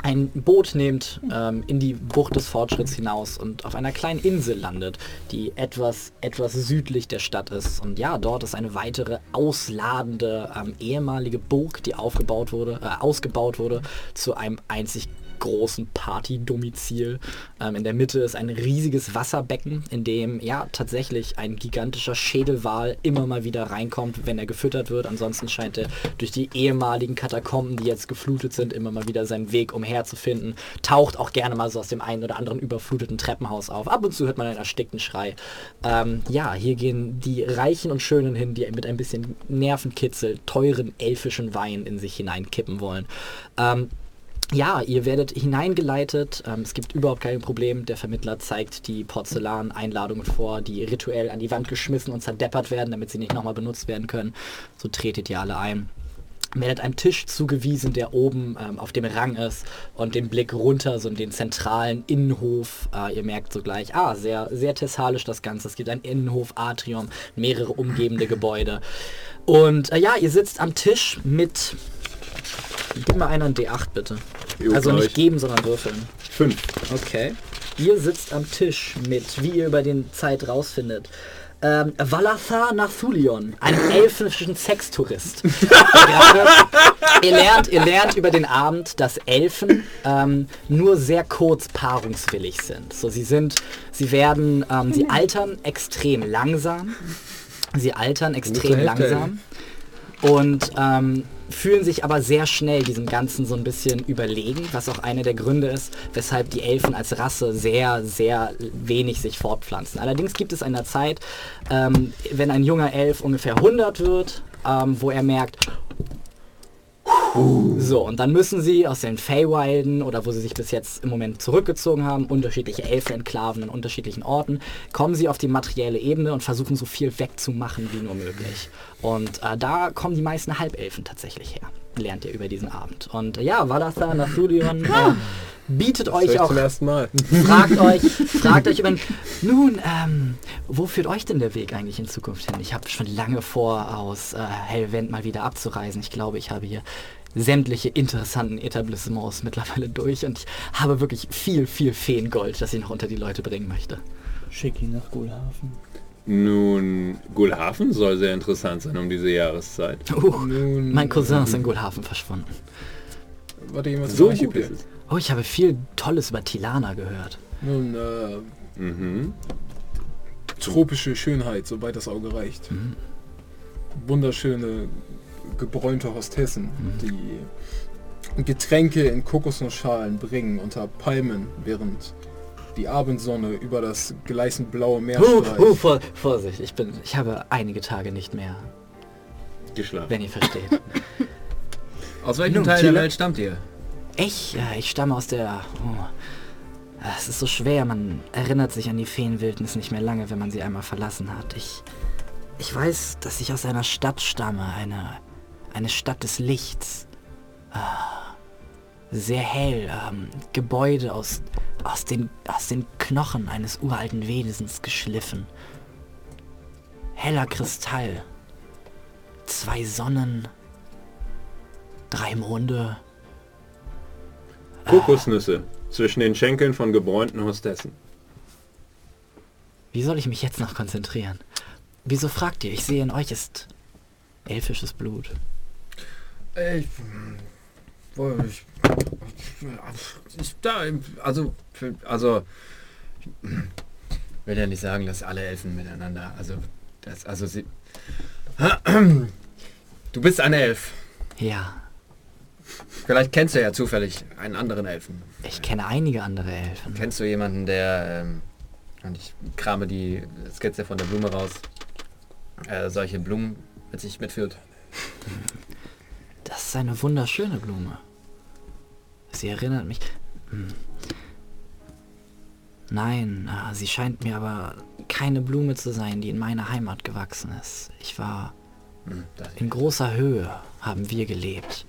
ein Boot nehmt ähm, in die Bucht des Fortschritts hinaus und auf einer kleinen Insel landet, die etwas, etwas südlich der Stadt ist. Und ja, dort ist eine weitere ausladende ähm, ehemalige Burg, die aufgebaut wurde, äh, ausgebaut wurde zu einem einzig großen Partydomizil. Ähm, in der Mitte ist ein riesiges Wasserbecken, in dem ja tatsächlich ein gigantischer Schädelwal immer mal wieder reinkommt, wenn er gefüttert wird. Ansonsten scheint er durch die ehemaligen Katakomben, die jetzt geflutet sind, immer mal wieder seinen Weg umherzufinden. Taucht auch gerne mal so aus dem einen oder anderen überfluteten Treppenhaus auf. Ab und zu hört man einen erstickten Schrei. Ähm, ja, hier gehen die Reichen und Schönen hin, die mit ein bisschen Nervenkitzel teuren elfischen Wein in sich hineinkippen wollen. Ähm, ja, ihr werdet hineingeleitet. Ähm, es gibt überhaupt kein Problem. Der Vermittler zeigt die Porzellan-Einladungen vor, die rituell an die Wand geschmissen und zerdeppert werden, damit sie nicht nochmal benutzt werden können. So tretet ihr alle ein. Werdet einem Tisch zugewiesen, der oben ähm, auf dem Rang ist und den Blick runter, so in den zentralen Innenhof. Äh, ihr merkt sogleich, ah, sehr, sehr thessalisch das Ganze. Es gibt ein Innenhof, Atrium, mehrere umgebende Gebäude. Und äh, ja, ihr sitzt am Tisch mit Gib mal einer ein D8 bitte. Jo, also nicht geben, sondern würfeln. Fünf. Okay. Ihr sitzt am Tisch mit, wie ihr über den Zeit rausfindet, ähm, Valathar Nathulion, einem elfischen Sextourist. Ihr, lernt, ihr lernt über den Abend, dass Elfen ähm, nur sehr kurz paarungswillig sind. So, sie sind, sie werden, ähm, sie altern extrem langsam. Sie altern extrem langsam. Und ähm, fühlen sich aber sehr schnell diesem Ganzen so ein bisschen überlegen, was auch einer der Gründe ist, weshalb die Elfen als Rasse sehr, sehr wenig sich fortpflanzen. Allerdings gibt es eine Zeit, ähm, wenn ein junger Elf ungefähr 100 wird, ähm, wo er merkt, so, und dann müssen sie aus den Feywilden oder wo sie sich bis jetzt im Moment zurückgezogen haben, unterschiedliche Elfenenklaven in unterschiedlichen Orten, kommen sie auf die materielle Ebene und versuchen so viel wegzumachen wie nur möglich. Und äh, da kommen die meisten Halbelfen tatsächlich her, lernt ihr über diesen Abend. Und ja, Valatha Nathulion äh, bietet Das euch auch zum ersten Mal. fragt euch, fragt euch über, nun, ähm, wo führt euch denn der Weg eigentlich in Zukunft hin? Ich habe schon lange vor, aus äh, Hellwend mal wieder abzureisen. Ich glaube, ich habe hier sämtliche interessanten Etablissements mittlerweile durch und ich habe wirklich viel, viel Feengold, das ich noch unter die Leute bringen möchte. Schick ihn nach Gulhafen. Nun, Gulhafen soll sehr interessant sein um diese Jahreszeit. Uh, Nun, mein Cousin ist in Gulhafen verschwunden. Warte, jemand So gut ist es. Oh, ich habe viel Tolles über Tilana gehört. Nun, äh, Mhm. tropische Schönheit, soweit das Auge reicht. Mhm. Wunderschöne gebräunte Hostessen, die Getränke in Kokosnussschalen bringen unter Palmen, während die Abendsonne über das gleißend blaue Meer Uh, streicht. uh, vor, Vorsicht, ich bin, ich habe einige Tage nicht mehr, Geschlafen. wenn ihr versteht. Aus welchem Nun, Teil der Welt stammt ihr? Ich, ja, ich stamme aus der. Oh, es ist so schwer, man erinnert sich an die Feenwildnis nicht mehr lange, wenn man sie einmal verlassen hat. Ich, ich weiß, dass ich aus einer Stadt stamme, eine, eine Stadt des Lichts. Ah, sehr hell, ähm, Gebäude aus, aus, den, aus den Knochen eines uralten Wesens geschliffen. Heller Kristall. Zwei Sonnen. Drei Monde. Kokosnüsse zwischen den Schenkeln von gebräunten Hostessen. Wie soll ich mich jetzt noch konzentrieren? Wieso fragt ihr? Ich sehe in euch ist elfisches Blut. Ich, wo- ich, ich da, also, also, ich will ja nicht sagen, dass alle Elfen miteinander, also, das, also sie, du bist eine Elf. Ja, Vielleicht kennst du ja zufällig einen anderen Elfen. Ich kenne einige andere Elfen. Kennst du jemanden, der, ähm, und ich krame die Skizze von der Blume raus, äh, solche Blumen mit sich mitführt? Das ist eine wunderschöne Blume. Sie erinnert mich. Hm. Nein, ah, sie scheint mir aber keine Blume zu sein, die in meiner Heimat gewachsen ist. Ich war Hm, in großer Höhe, haben wir gelebt.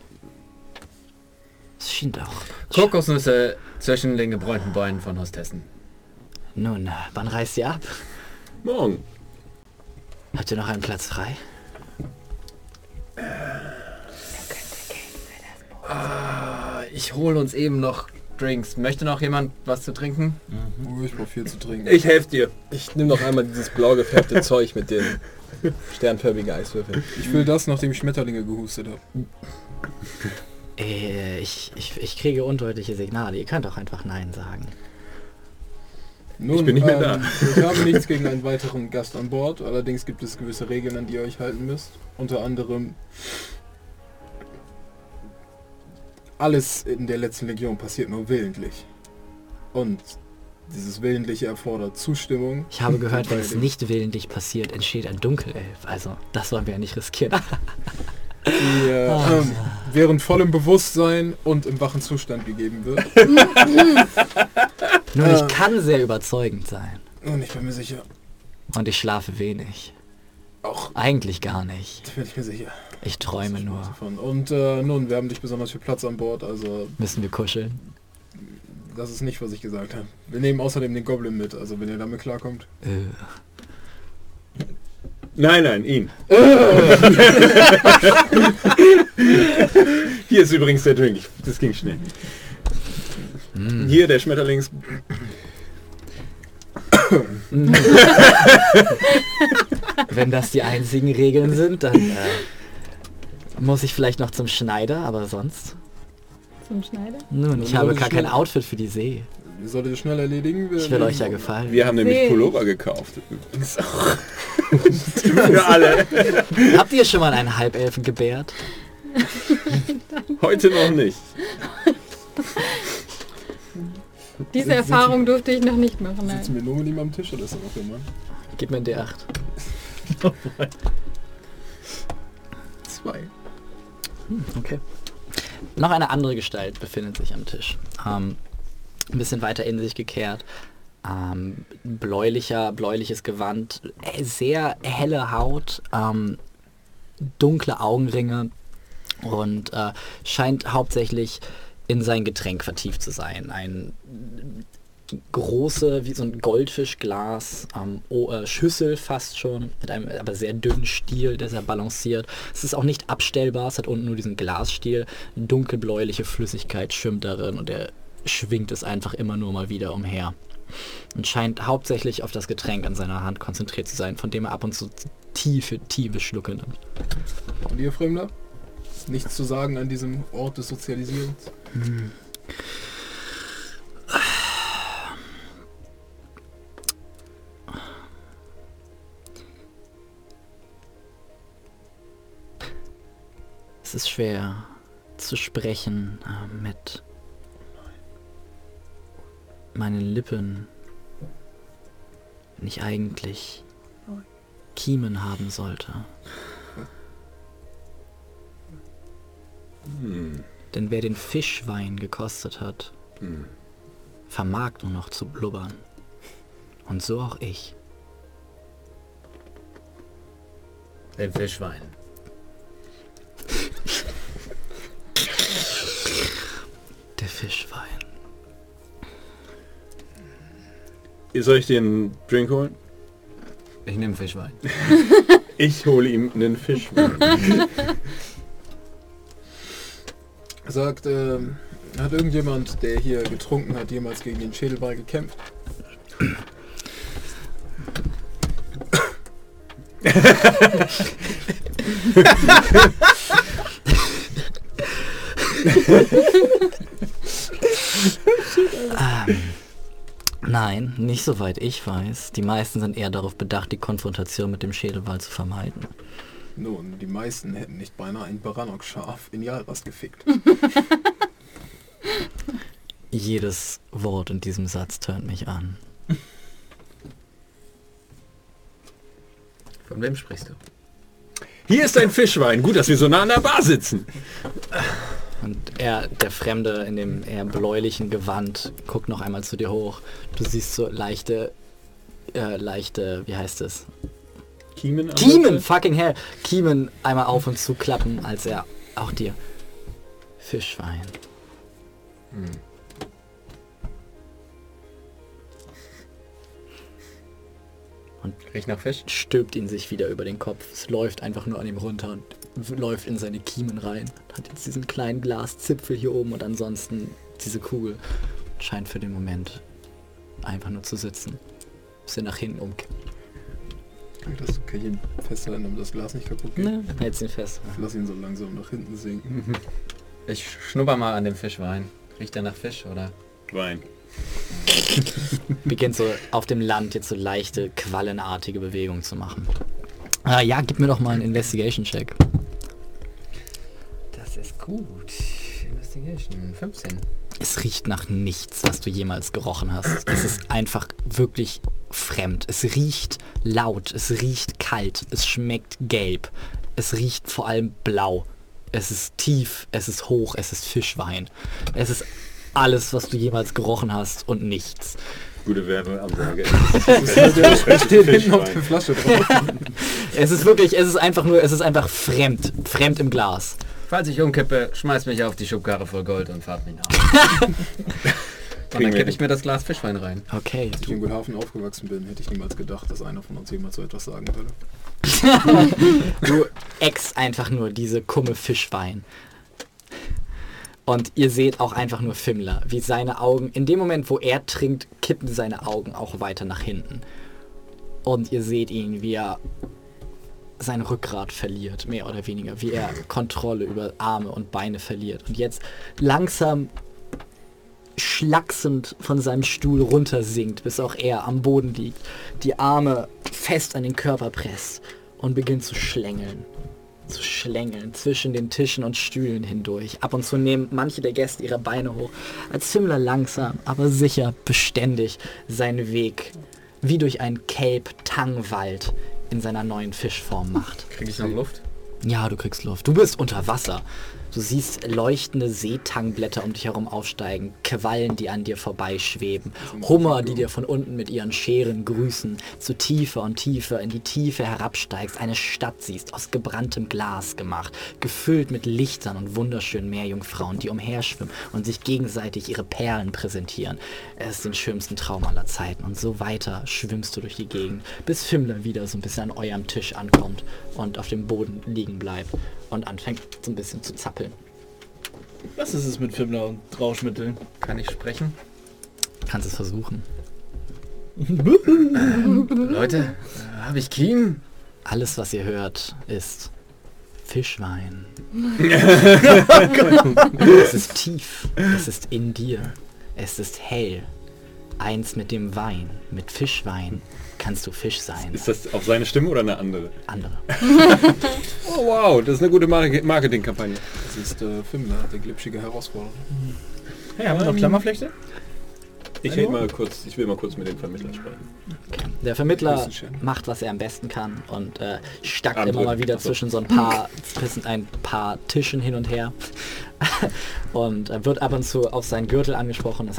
Es schien doch. Kokosnüsse zwischen den gebräunten Bäumen von Hostessen. Nun, äh, wann reist ihr ab? Morgen. Habt ihr noch einen Platz frei? Ah, ich hole uns eben noch Drinks. Möchte noch jemand was zu trinken? Oh, ich brauche viel zu trinken. Ich helfe dir. Ich nehme noch einmal dieses blau gefärbte Zeug mit den sternförmigen Eiswürfeln. Ich will das, nachdem ich Schmetterlinge gehustet habe. Äh, ich, ich, ich kriege undeutliche Signale. Ihr könnt auch einfach Nein sagen. Nun, bin nicht mehr ähm, Ich habe nichts gegen einen weiteren Gast an Bord. Allerdings gibt es gewisse Regeln, an die ihr euch halten müsst. Unter anderem alles in der letzten Legion passiert nur willentlich. Und dieses Willentliche erfordert Zustimmung. Ich habe gehört, wenn es nicht willentlich passiert, entsteht ein Dunkelelf. Also, das wollen wir ja nicht riskieren. Die äh, Ah. ähm, während vollem Bewusstsein und im wachen Zustand gegeben wird. Nun, Äh. ich kann sehr überzeugend sein. Und ich bin mir sicher, Und ich schlafe wenig. Auch Eigentlich gar nicht. bin ich mir sicher. Ich träume nur. Davon. Und äh, nun, wir haben nicht besonders viel Platz an Bord, also Müssen wir kuscheln? das ist nicht, was ich gesagt habe. Wir nehmen außerdem den Goblin mit, also wenn ihr damit klarkommt. Äh, Nein, nein, ihn. Hier ist übrigens der Drink. Das ging schnell. mm. Hier der Schmetterlings. Wenn das die einzigen Regeln sind, dann äh, muss ich vielleicht noch zum Schneider, aber sonst. Zum Schneider. Nun, ich habe gar kein Outfit für die See. Ihr solltet es schnell erledigen. Wir Ich will euch ja gefallen. Wir haben nämlich. Pullover gekauft. Übrigens auch. Für alle. Habt ihr schon mal einen Halbelfen gebärt? Heute noch nicht. Diese Erfahrung durfte ich noch nicht machen. Sitzen Nein. wir nur mit ihm am Tisch oder ist er noch jemand? Gib mir ein D8. Zwei. Okay. Noch eine andere Gestalt befindet sich am Tisch. Ähm, ein bisschen weiter in sich gekehrt. Ähm, bläulicher, bläuliches Gewand, äh, sehr helle Haut, ähm, dunkle Augenringe und äh, scheint hauptsächlich in sein Getränk vertieft zu sein. Ein große, wie so ein Goldfischglas, ähm, oh, äh, Schüssel fast schon, mit einem aber sehr dünnen Stiel, der sehr balanciert. Es ist auch nicht abstellbar, es hat unten nur diesen Glasstiel. Dunkelbläuliche Flüssigkeit schwimmt darin und er schwingt es einfach immer nur mal wieder umher. Und scheint hauptsächlich auf das Getränk an seiner Hand konzentriert zu sein, von dem er ab und zu tiefe, tiefe Schlucke nimmt. Und ihr Fremder? Nichts zu sagen an diesem Ort des Sozialisierens? Es ist schwer zu sprechen äh, mit meinen Lippen, wenn ich eigentlich Kiemen haben sollte. Hm. Denn wer den Fischwein gekostet hat, Hm. vermag nur noch zu blubbern. Und so auch ich. Den Fischwein. Der Fischwein. Soll ich dir einen Drink holen? Ich nehme Fischwein. Ich hole ihm einen Fisch. Sagt, ähm, hat irgendjemand, der hier getrunken hat, jemals gegen den Schädelball gekämpft? Ähm, nein, nicht soweit ich weiß. Die meisten sind eher darauf bedacht, die Konfrontation mit dem Schädelwal zu vermeiden. Nun, die meisten hätten nicht beinahe ein Baranok-Schaf in Jalras gefickt. Jedes Wort in diesem Satz tönt mich an. Von wem sprichst du? Hier ist ein Fischwein. Gut, dass wir so nah an der Bar sitzen. Und er, der Fremde in dem eher bläulichen Gewand, guckt noch einmal zu dir hoch. Du siehst so leichte, äh, leichte, wie heißt es? Kiemen? Kiemen, fucking hell. Kiemen einmal auf und zu klappen, als er auch dir Fischwein. Riecht nach Fisch? stülpt ihn sich wieder über den Kopf. Es läuft einfach nur an ihm runter und läuft in seine Kiemen rein. Hat jetzt diesen kleinen Glaszipfel hier oben und ansonsten diese Kugel. Scheint für den Moment einfach nur zu sitzen. Bis er nach hinten umkippt. Ich das kann ich ihn festhalten, damit das Glas nicht kaputt geht? Ne, hältst ihn fest. Lass ihn so langsam nach hinten sinken. Ich schnupper mal an dem Fischwein. Riecht der nach Fisch oder? Wein. Beginnt so auf dem Land jetzt so leichte, quallenartige Bewegungen zu machen. Ah, ja, gib mir doch mal einen Investigation-Check. Das ist gut. Investigation. 15. Es riecht nach nichts, was du jemals gerochen hast. Es ist einfach wirklich fremd. Es riecht laut, es riecht kalt, es schmeckt gelb. Es riecht vor allem blau. Es ist tief, es ist hoch, es ist Fischwein. Es ist alles, was du jemals gerochen hast und nichts. Gute Werbeansage. Da steht hinten auf der Flasche drauf. Es ist wirklich, es ist einfach nur, es ist einfach fremd. Fremd im Glas. Falls ich umkippe, schmeiß mich auf die Schubkarre voll Gold und fahrt mich nach. und dann kippe ich mir das Glas Fischwein rein. Okay. Als ich in Gulhafen aufgewachsen bin, hätte ich niemals gedacht, dass einer von uns jemals so etwas sagen würde. Du ex einfach nur diese Kumme Fischwein. Und ihr seht auch einfach nur Fimmler, wie seine Augen, in dem Moment, wo er trinkt, kippen seine Augen auch weiter nach hinten. Und ihr seht ihn, wie er sein Rückgrat verliert, mehr oder weniger, wie er Kontrolle über Arme und Beine verliert. Und jetzt langsam schlacksend von seinem Stuhl runtersinkt, bis auch er am Boden liegt, die Arme fest an den Körper presst und beginnt zu schlängeln. Zu schlängeln zwischen den Tischen und Stühlen hindurch. Ab und zu nehmen manche der Gäste ihre Beine hoch, als Himmler langsam, aber sicher, beständig seinen Weg wie durch einen Kelp-Tangwald in seiner neuen Fischform macht. Krieg ich noch Luft? Ja, du kriegst Luft. Du bist unter Wasser. Du siehst leuchtende Seetangblätter um dich herum aufsteigen, Quallen, die an dir vorbeischweben, Hummer, die dir von unten mit ihren Scheren grüßen, zu tiefer und tiefer in die Tiefe herabsteigst, eine Stadt siehst, aus gebranntem Glas gemacht, gefüllt mit Lichtern und wunderschönen Meerjungfrauen, die umherschwimmen und sich gegenseitig ihre Perlen präsentieren. Es ist den schönsten Traum aller Zeiten. Und so weiter schwimmst du durch die Gegend, bis Fimmler wieder so ein bisschen an eurem Tisch ankommt und auf dem Boden liegen bleibt und anfängt so ein bisschen zu zappeln. Was ist es mit Fimmler und Rauschmitteln? Kann ich sprechen? Kannst es versuchen. Leute, äh, habe ich Kien? Alles, was ihr hört, ist Fischwein. es ist tief. Es ist in dir. Es ist hell. Eins mit dem Wein. Mit Fischwein kannst du Fisch sein. Ist das auf seine Stimme oder eine andere? Andere. Oh wow, das ist eine gute Mar Marketingkampagne. Das ist äh, Fimmler, der glitschige Herausforderer. Hey, haben wir noch Klammerflechte? Ich, red mal kurz, ich will mal kurz mit dem Vermittler sprechen. Der Vermittler macht, was er am besten kann und äh, stackt Am immer mal wieder Achso. zwischen so ein paar, zwischen ein paar Tischen hin und her und wird ab und zu auf seinen Gürtel angesprochen und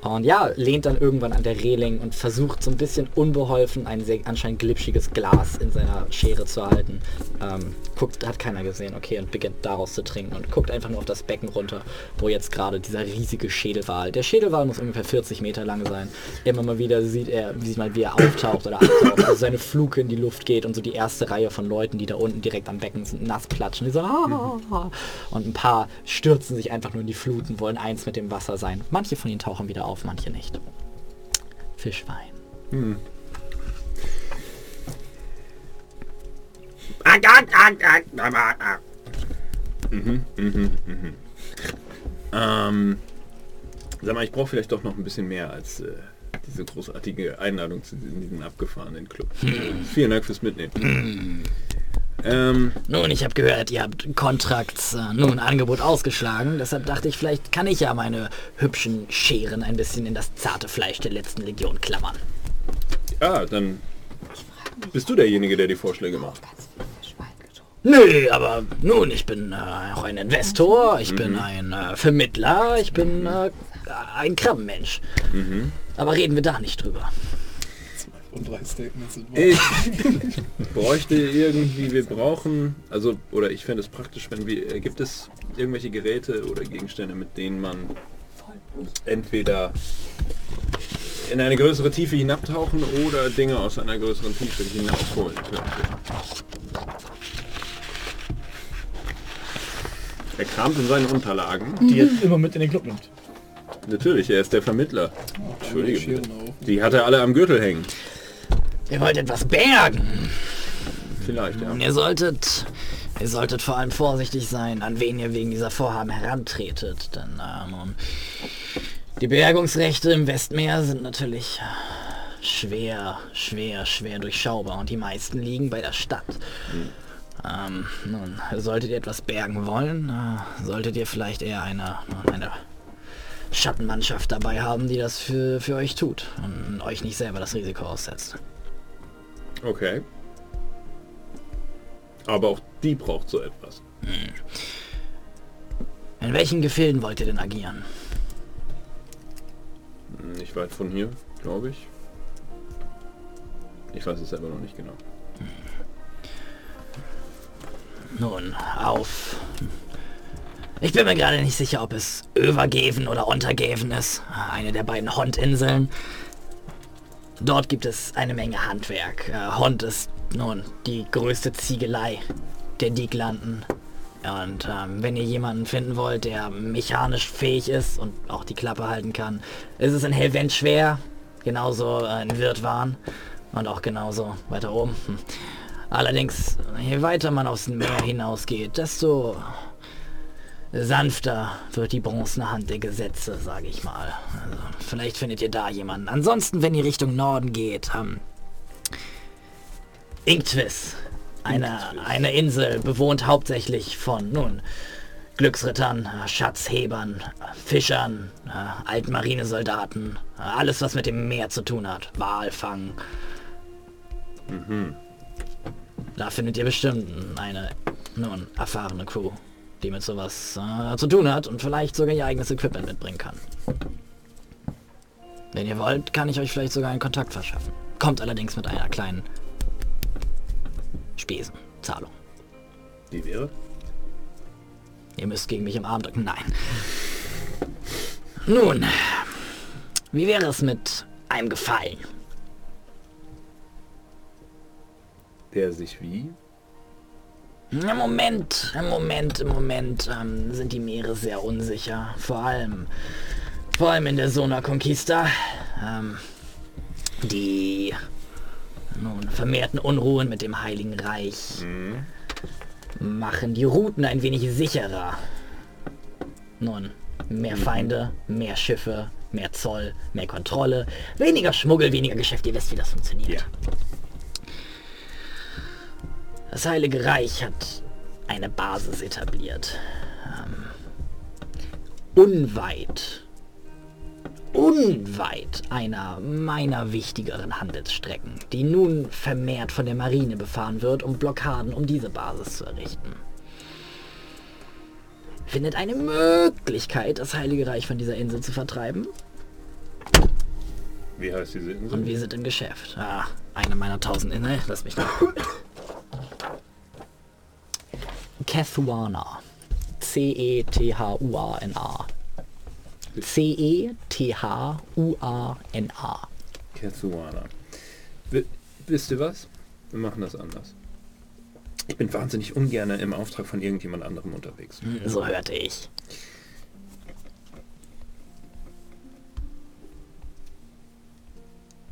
und ja, lehnt dann irgendwann an der Reling und versucht so ein bisschen unbeholfen ein sehr anscheinend glitschiges Glas in seiner Schere zu halten. Ähm, guckt, hat keiner gesehen, okay, und beginnt daraus zu trinken und guckt einfach nur auf das Becken runter, wo jetzt gerade dieser riesige Schädelwal, der Schädelwal muss ungefähr 40 Meter lang sein. Immer mal wieder sieht er, sieht man, wie er auftaucht oder abtaucht, also seine Fluke in die Luft geht und so die erste Reihe von Leuten, die da unten direkt am Becken sind, nass platschen. Die so, "Ah." Und ein paar stürzen sich einfach nur in die Fluten, wollen eins mit dem Wasser sein. Manche von ihnen tauchen wieder auf, manche nicht. Fischwein. Mhm, mhm, mhm. Ähm, sag mal, ich brauche vielleicht doch noch ein bisschen mehr als äh, diese großartige Einladung zu in diesen abgefahrenen Club. Vielen Dank fürs Mitnehmen. Ähm, Nun, ich habe gehört, ihr habt Kontrakts, äh, nun Angebot ausgeschlagen. Deshalb dachte ich, vielleicht kann ich ja meine hübschen Scheren ein bisschen in das zarte Fleisch der letzten Legion klammern. ja, dann bist du derjenige, der die Vorschläge macht. Nö, aber nun, ich bin äh, auch ein Investor, ich bin ein äh, Vermittler, ich bin äh, ein Krabbenmensch. Aber reden wir da nicht drüber. Und drei Statements sind wahr. Ich bräuchte irgendwie, wir brauchen, also, oder ich fände es praktisch, wenn wir, äh, gibt es irgendwelche Geräte oder Gegenstände, mit denen man entweder in eine größere Tiefe hinabtauchen oder Dinge aus einer größeren Tiefe hinausholen könnte. Er kramt in seinen Unterlagen. Die jetzt immer mit in den Club nimmt. Natürlich, er ist der Vermittler. Auf. Die hat er alle am Gürtel hängen. Ihr wollt etwas bergen. Vielleicht, ja. Und ihr solltet, ihr solltet vor allem vorsichtig sein, an wen ihr wegen dieser Vorhaben herantretet. Denn äh, nun, die Bergungsrechte im Westmeer sind natürlich schwer, schwer, schwer durchschaubar und die meisten liegen bei der Stadt. Ähm, nun, solltet ihr etwas bergen wollen, äh, solltet ihr vielleicht eher eine, eine Schattenmannschaft dabei haben, die das für, für euch tut und euch nicht selber das Risiko aussetzt. Okay. Aber auch die braucht so etwas. In welchen Gefilden wollt ihr denn agieren? Nicht weit von hier, glaube ich. Ich weiß es selber noch nicht genau. Nun, auf. Ich bin mir gerade nicht sicher, ob es Övergeven oder Untergeven ist. Eine der beiden Hond-Inseln. Dort gibt es eine Menge Handwerk. Äh, Hond ist nun die größte Ziegelei der Dieglanden. Und ähm, wenn ihr jemanden finden wollt, der mechanisch fähig ist und auch die Klappe halten kann, ist es in Helvent schwer. Genauso äh, in Wirtwan. Und auch genauso weiter oben. Hm. Allerdings, je weiter man aufs Meer hinausgeht, desto sanfter wird die bronzene Hand der Gesetze, sage ich mal. Also, vielleicht findet ihr da jemanden. Ansonsten, wenn ihr Richtung Norden geht, ähm, Inktwis, eine, eine Insel, bewohnt hauptsächlich von, nun, Glücksrittern, Schatzhebern, Fischern, äh, alten Marinesoldaten, äh, alles was mit dem Meer zu tun hat. Walfang. Da findet ihr bestimmt eine, nun, erfahrene Crew, die mit sowas äh, zu tun hat und vielleicht sogar ihr eigenes Equipment mitbringen kann. Wenn ihr wollt, kann ich euch vielleicht sogar einen Kontakt verschaffen. Kommt allerdings mit einer kleinen Spesenzahlung. Die wäre? Ihr müsst gegen mich im Arm drücken. Nein. Nun, wie wäre es mit einem Gefallen? Der sich wie? Im Moment, im Moment, im Moment ähm, sind die Meere sehr unsicher. Vor allem, vor allem in der Zona Conquista. Ähm, die nun, vermehrten Unruhen mit dem Heiligen Reich machen die Routen ein wenig sicherer. Nun, mehr Feinde, mehr Schiffe, mehr Zoll, mehr Kontrolle, weniger Schmuggel, weniger Geschäft. Ihr wisst, wie das funktioniert. Das Heilige Reich hat eine Basis etabliert. Ähm, unweit, unweit einer meiner wichtigeren Handelsstrecken, die nun vermehrt von der Marine befahren wird, um Blockaden um diese Basis zu errichten. Findet eine Möglichkeit, das Heilige Reich von dieser Insel zu vertreiben? Wie heißt diese Insel? Und wir sind im Geschäft. Ah, eine meiner tausend Inseln. Lass mich nach. C-E-T-H-U-A-N-A. C-E-T-H-U-A-N-A. Kethuana. W wisst ihr was? Wir machen das anders. Ich bin wahnsinnig ungern im Auftrag von irgendjemand anderem unterwegs. Hm, So hörte ich.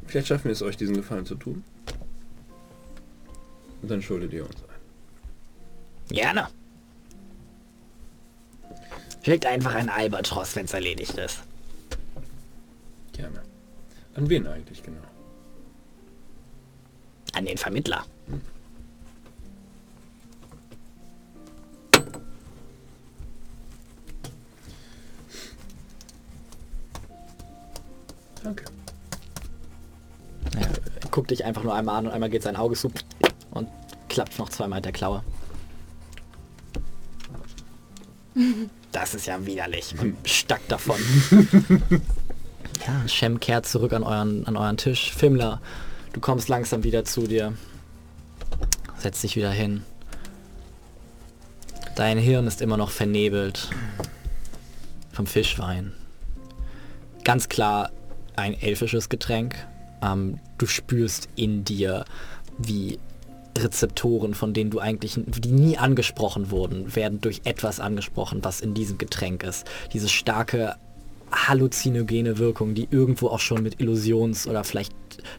Vielleicht schaffen wir es euch, diesen Gefallen zu tun. Und dann schuldet ihr uns. Gerne. Schickt einfach einen Albatross, wenn es erledigt ist. Gerne. An wen eigentlich genau? An den Vermittler. Hm. Danke. Ja, guck dich einfach nur einmal an und einmal geht sein Auge zu und klappt noch zweimal mit der Klaue. Das ist ja widerlich. Und stackt davon. ja, Shem kehrt zurück an euren, an euren Tisch. Fimmler, du kommst langsam wieder zu dir. Setz dich wieder hin. Dein Hirn ist immer noch vernebelt vom Fischwein. Ganz klar ein elfisches Getränk. Ähm, du spürst in dir, wie Rezeptoren, von denen du eigentlich, die nie angesprochen wurden, werden durch etwas angesprochen, was in diesem Getränk ist. Diese starke halluzinogene Wirkung, die irgendwo auch schon mit Illusions- oder vielleicht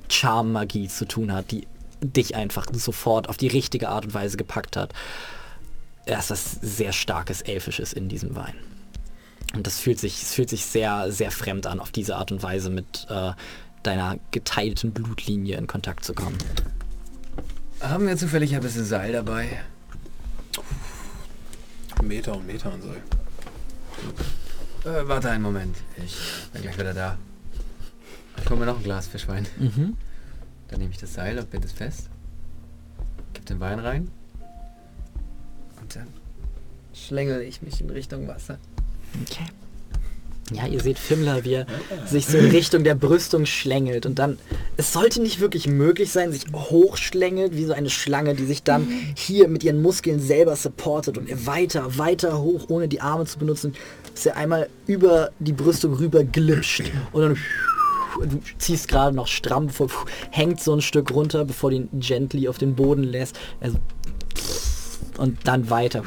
Charmmagie zu tun hat, die dich einfach sofort auf die richtige Art und Weise gepackt hat. Da ist was sehr starkes Elfisches in diesem Wein. Und das fühlt sich, es fühlt sich sehr, sehr fremd an, auf diese Art und Weise mit äh, deiner geteilten Blutlinie in Kontakt zu kommen. Haben wir zufällig ein bisschen Seil dabei? Meter und Meter an Seil. Äh, warte einen Moment. Ich bin gleich wieder da. Ich hol mir noch ein Glas Fischwein. Mhm. Dann nehme ich das Seil und binde es fest. Gib den Wein rein. Und dann schlängel ich mich in Richtung Wasser. Okay. Ja, ihr seht Fimmler, wie er sich so in Richtung der Brüstung schlängelt und dann, es sollte nicht wirklich möglich sein, sich hochschlängelt wie so eine Schlange, die sich dann hier mit ihren Muskeln selber supportet und weiter, weiter hoch, ohne die Arme zu benutzen, bis er einmal über die Brüstung rüber glitscht und dann du ziehst gerade noch stramm, bevor, hängt so ein Stück runter, bevor du ihn gently auf den Boden lässt. Also, und dann weiter.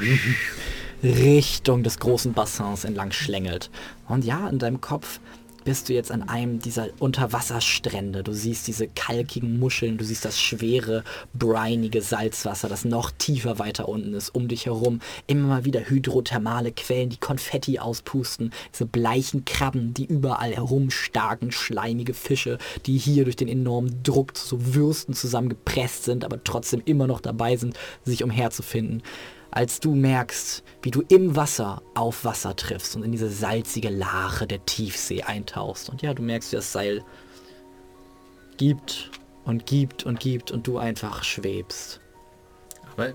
Richtung des großen Bassins entlang schlängelt. Und ja, in deinem Kopf bist du jetzt an einem dieser Unterwasserstrände. Du siehst diese kalkigen Muscheln, du siehst das schwere, brinige Salzwasser, das noch tiefer weiter unten ist, um dich herum. Immer mal wieder hydrothermale Quellen, die Konfetti auspusten. Diese bleichen Krabben, die überall herumstarken, schleimige Fische, die hier durch den enormen Druck zu so Würsten zusammengepresst sind, aber trotzdem immer noch dabei sind, sich umherzufinden als du merkst, wie du im Wasser auf Wasser triffst und in diese salzige Lache der Tiefsee eintauchst. Und ja, du merkst, wie das Seil gibt und gibt und gibt und du einfach schwebst. Aber, äh,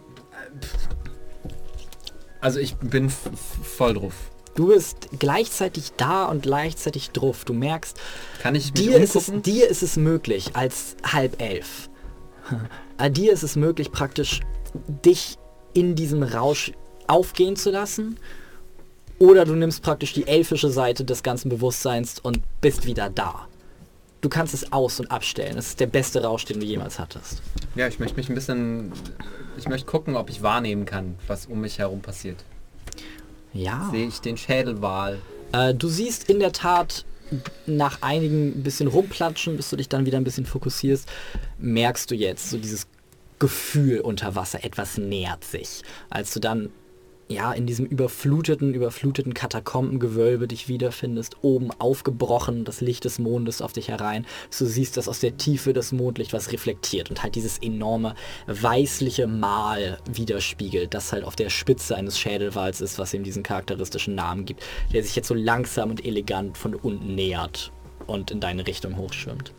also ich bin voll drauf. Du bist gleichzeitig da und gleichzeitig drauf. Du merkst, Kann ich dir ist, es, dir ist es möglich als halb elf. Äh, dir ist es möglich praktisch dich in diesem Rausch aufgehen zu lassen. Oder du nimmst praktisch die elfische Seite des ganzen Bewusstseins und bist wieder da. Du kannst es aus- und abstellen. Das ist der beste Rausch, den du jemals hattest. Ja, ich möchte mich ein bisschen... Ich möchte gucken, ob ich wahrnehmen kann, was um mich herum passiert. Ja. Sehe ich den Schädelwal. Äh, du siehst in der Tat nach einigen bisschen rumplatschen, bis du dich dann wieder ein bisschen fokussierst, merkst du jetzt so dieses Gefühl unter Wasser, etwas nähert sich. Als du dann ja in diesem überfluteten, überfluteten Katakombengewölbe dich wiederfindest, oben aufgebrochen, das Licht des Mondes auf dich herein. Du siehst, dass aus der Tiefe das Mondlicht was reflektiert und halt dieses enorme weißliche Mal widerspiegelt, das halt auf der Spitze eines Schädelwals ist, was ihm diesen charakteristischen Namen gibt, der sich jetzt so langsam und elegant von unten nähert und in deine Richtung hochschwimmt.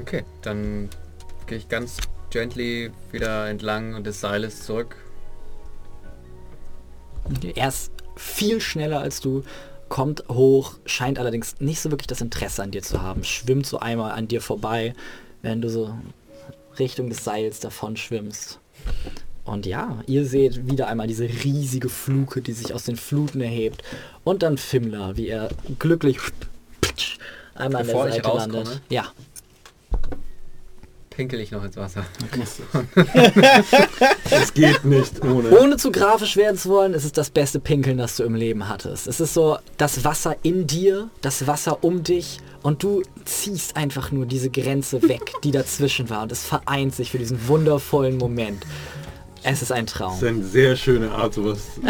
Okay, dann gehe ich ganz gently wieder entlang des Seiles zurück. Er ist viel schneller als du, kommt hoch, scheint allerdings nicht so wirklich das Interesse an dir zu haben, schwimmt so einmal an dir vorbei, wenn du so Richtung des Seils davon schwimmst. Und ja, ihr seht wieder einmal diese riesige Fluke, die sich aus den Fluten erhebt. Und dann Fimmler, wie er glücklich einmal Bevor an der Seite landet. Ja, Pinkel ich noch ins Wasser. Es geht nicht ohne. Ohne zu grafisch werden zu wollen, ist es das beste Pinkeln, das du im Leben hattest. Es ist so das Wasser in dir, das Wasser um dich und du ziehst einfach nur diese Grenze weg, die dazwischen war und es vereint sich für diesen wundervollen Moment. Es ist ein Das Traum. ist eine sehr schöne Art, sowas zu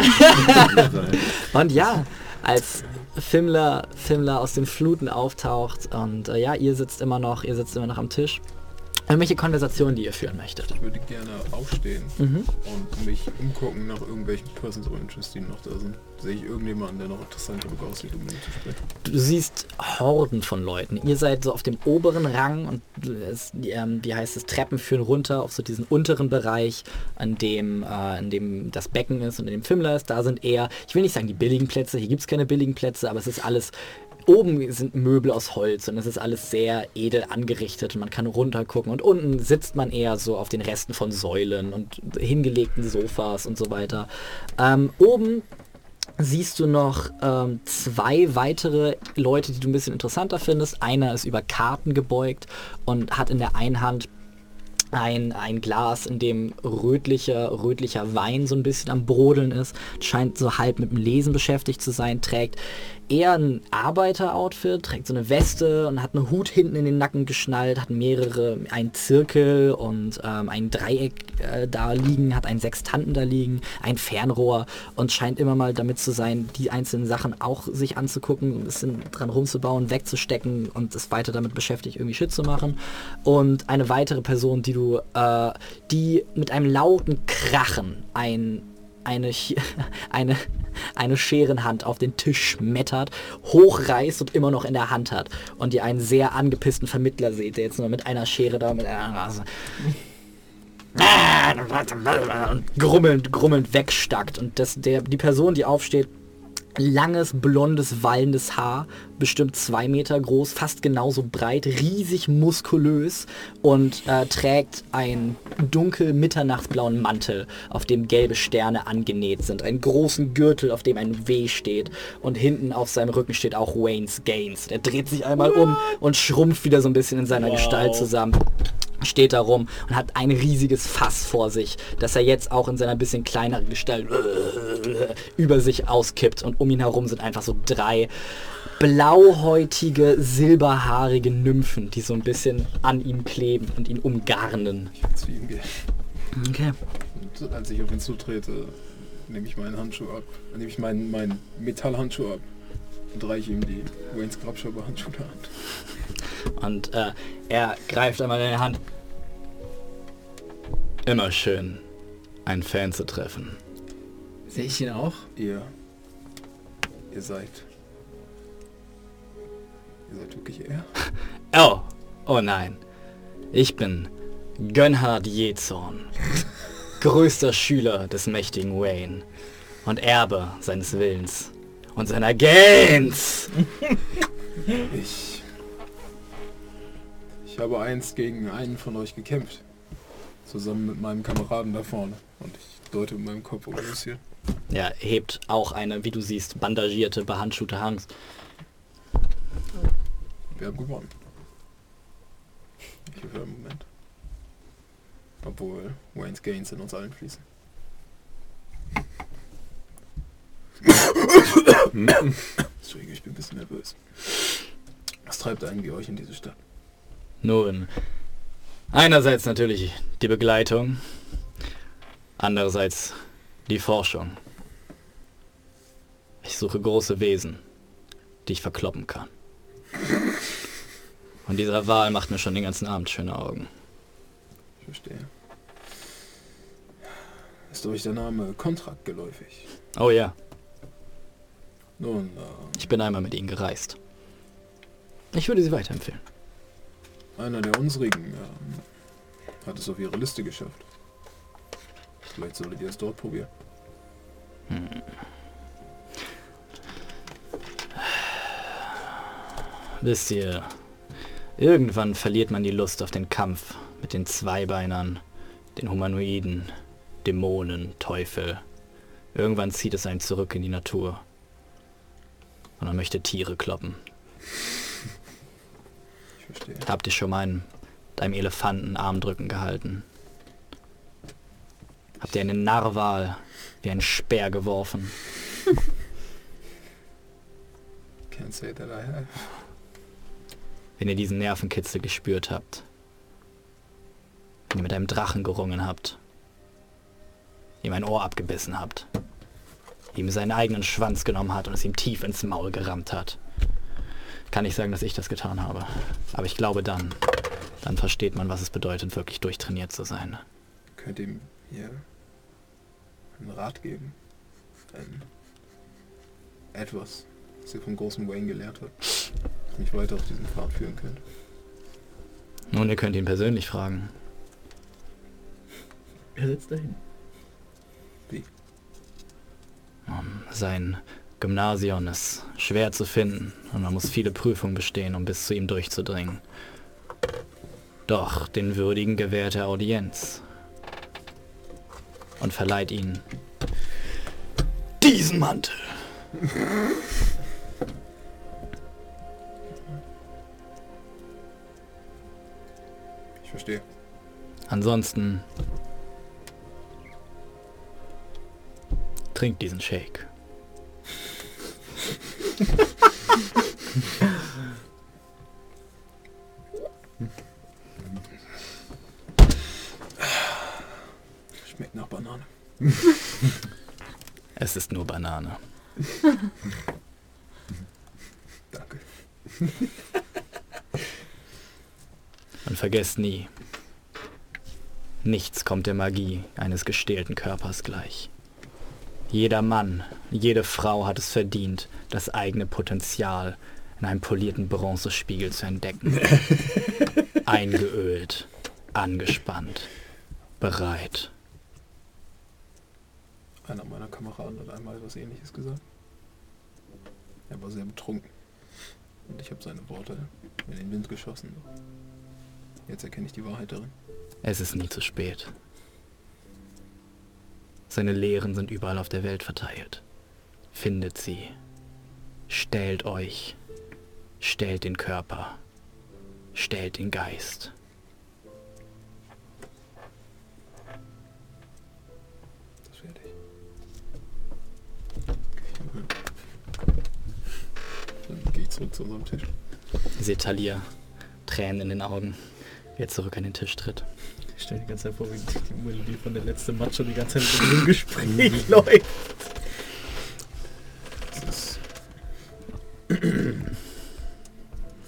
sein. Und ja, als Fimmler, Fimmler aus den Fluten auftaucht. Und äh, ja, ihr sitzt immer noch, ihr sitzt immer noch am Tisch Irgendwelche Konversationen, die ihr führen möchtet. Ich würde gerne aufstehen Mhm. und mich umgucken nach irgendwelchen Persons of Interest, die noch da sind. Sehe ich irgendjemanden, der noch interessant genug aussieht, um mit zu sprechen? Du siehst Horden von Leuten. Ihr seid so auf dem oberen Rang und es, ähm, wie heißt es, Treppen führen runter auf so diesen unteren Bereich, an dem, äh, in dem das Becken ist und in dem Fimmler ist. Da sind eher, ich will nicht sagen die billigen Plätze, hier gibt es keine billigen Plätze, aber es ist alles Oben sind Möbel aus Holz und es ist alles sehr edel angerichtet und man kann runtergucken und unten sitzt man eher so auf den Resten von Säulen und hingelegten Sofas und so weiter. Ähm, oben siehst du noch ähm, zwei weitere Leute, die du ein bisschen interessanter findest. Einer ist über Karten gebeugt und hat in der einen Hand ein, ein Glas, in dem rötlicher, rötlicher Wein so ein bisschen am Brodeln ist, scheint so halb mit dem Lesen beschäftigt zu sein, trägt eher ein Arbeiteroutfit, trägt so eine Weste und hat einen Hut hinten in den Nacken geschnallt, hat mehrere, ein Zirkel und ähm, ein Dreieck äh, da liegen, hat einen Sextanten da liegen, ein Fernrohr und scheint immer mal damit zu sein, die einzelnen Sachen auch sich anzugucken, ein bisschen dran rumzubauen, wegzustecken und ist weiter damit beschäftigt, irgendwie Shit zu machen. Und eine weitere Person, die du, äh, die mit einem lauten Krachen ein eine, eine, eine Scherenhand auf den Tisch schmettert, hochreißt und immer noch in der Hand hat. Und ihr einen sehr angepissten Vermittler seht, der jetzt nur mit einer Schere da mit einer Nase und grummelnd, grummelnd wegstackt. Und das, der, die Person, die aufsteht, langes, blondes, wallendes Haar, bestimmt zwei Meter groß, fast genauso breit, riesig muskulös und äh, trägt einen dunkel mitternachtsblauen Mantel, auf dem gelbe Sterne angenäht sind, einen großen Gürtel, auf dem ein W steht und hinten auf seinem Rücken steht auch Wayne's Gains. Der dreht sich einmal um und schrumpft wieder so ein bisschen in seiner Gestalt zusammen steht da rum und hat ein riesiges Fass vor sich, das er jetzt auch in seiner bisschen kleineren Gestalt über sich auskippt und um ihn herum sind einfach so drei blauhäutige, silberhaarige Nymphen, die so ein bisschen an ihm kleben und ihn umgarnen. Ich will zu ihm gehen. Okay. Und als ich auf ihn zutrete, nehme ich meinen Handschuh ab. Nehme ich meinen, meinen Metallhandschuh ab und reiche ihm die Waynes Grabschauber Handschuhe der Hand. Und äh, er greift einmal in die Hand. Immer schön, einen Fan zu treffen. Sehe ich ihn auch? Ihr, ihr seid, ihr seid wirklich er? Oh, oh nein. Ich bin Gönnhard Jezorn, größter Schüler des mächtigen Wayne und Erbe seines Willens und seiner Gens. Ich, ich habe einst gegen einen von euch gekämpft. Zusammen mit meinem Kameraden da vorne. Und ich deute mit meinem Kopf um das hier. Er hebt auch eine, wie du siehst, bandagierte, behandschuhte Hand. Wir haben gewonnen. Ich hoffe im Moment. Obwohl Wayne's Gains in uns allen fließen. Entschuldigung, ich bin ein bisschen nervös. Was treibt einen wie euch in diese Stadt? Nun, einerseits natürlich die Begleitung, andererseits die Forschung. Ich suche große Wesen, die ich verkloppen kann. Und dieser Wahl macht mir schon den ganzen Abend schöne Augen. Ich verstehe. Ist euch der Name Kontrakt geläufig? Oh ja, Nun, äh, ich bin einmal mit ihnen gereist. Ich würde sie weiterempfehlen. einer der unsrigen ähm, hat es auf ihre Liste geschafft. Vielleicht solltet ihr es dort probieren. Wisst ihr, irgendwann verliert man die Lust auf den Kampf mit den Zweibeinern, den Humanoiden, Dämonen, Teufel. Irgendwann zieht es einen zurück in die Natur. Und man möchte Tiere kloppen. Ich verstehe. Habt ihr schon mal einen, einem Elefanten Armdrücken gehalten? Habt ihr einen Narwal wie ein Speer geworfen? Can't say that I have. Wenn ihr diesen Nervenkitzel gespürt habt? Wenn ihr mit einem Drachen gerungen habt? Ihm ein Ohr abgebissen habt? Ihm seinen eigenen Schwanz genommen hat und es ihm tief ins Maul gerammt hat? Kann ich sagen, dass ich das getan habe. Aber ich glaube dann, Dann versteht man, was es bedeutet, wirklich durchtrainiert zu sein. Könnt ihr ihm hier einen Rat geben? Ein etwas, was ihr vom großen Wayne gelehrt habt, das mich weiter auf diesen Pfad führen könnte. Nun, ihr könnt ihn persönlich fragen. Er sitzt dahin. Sein Gymnasium ist schwer zu finden und man muss viele Prüfungen bestehen, um bis zu ihm durchzudringen. Doch den Würdigen gewährt er Audienz und verleiht ihnen diesen Mantel. Ich verstehe. Ansonsten trinkt diesen Shake. Schmeckt nach Banane. Es ist nur Banane. Danke. Und vergesst nie, nichts kommt der Magie eines gestählten Körpers gleich. Jeder Mann, jede Frau hat es verdient, das eigene Potenzial in einem polierten Bronzespiegel zu entdecken. Eingeölt, angespannt, bereit. Einer meiner Kameraden hat einmal etwas ähnliches gesagt. Er war sehr betrunken. Und ich habe seine Worte in den Wind geschossen. Jetzt erkenne ich die Wahrheit darin. Es ist nie zu spät. Seine Lehren sind überall auf der Welt verteilt. Findet sie. Stellt euch. Stellt den Körper. Stellt den Geist. Das werde ich. Dann gehe ich zurück zu unserem Tisch. Ihr seht Talia, Tränen in den Augen, wie er zurück an den Tisch tritt. Ich stelle die ganze Zeit vor, wie die Melodie von der letzten Match schon die ganze Zeit mit dem Gespräch läuft.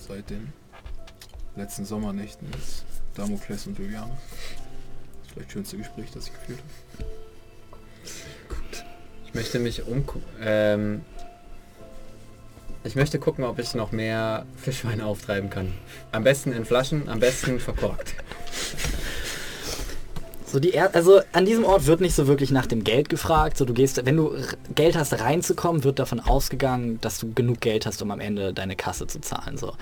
Seit den letzten Sommernächten ist Damokles und Juliane. Das vielleicht schönste Gespräch, das ich geführt habe. Ich möchte mich umgucken. Ähm, ich möchte gucken, ob ich noch mehr Fischwein auftreiben kann. Am besten in Flaschen, am besten verkorkt. So die er also an diesem Ort wird nicht so wirklich nach dem Geld gefragt. So du gehst, wenn du Geld hast reinzukommen, wird davon ausgegangen, dass du genug Geld hast, um am Ende deine Kasse zu zahlen. So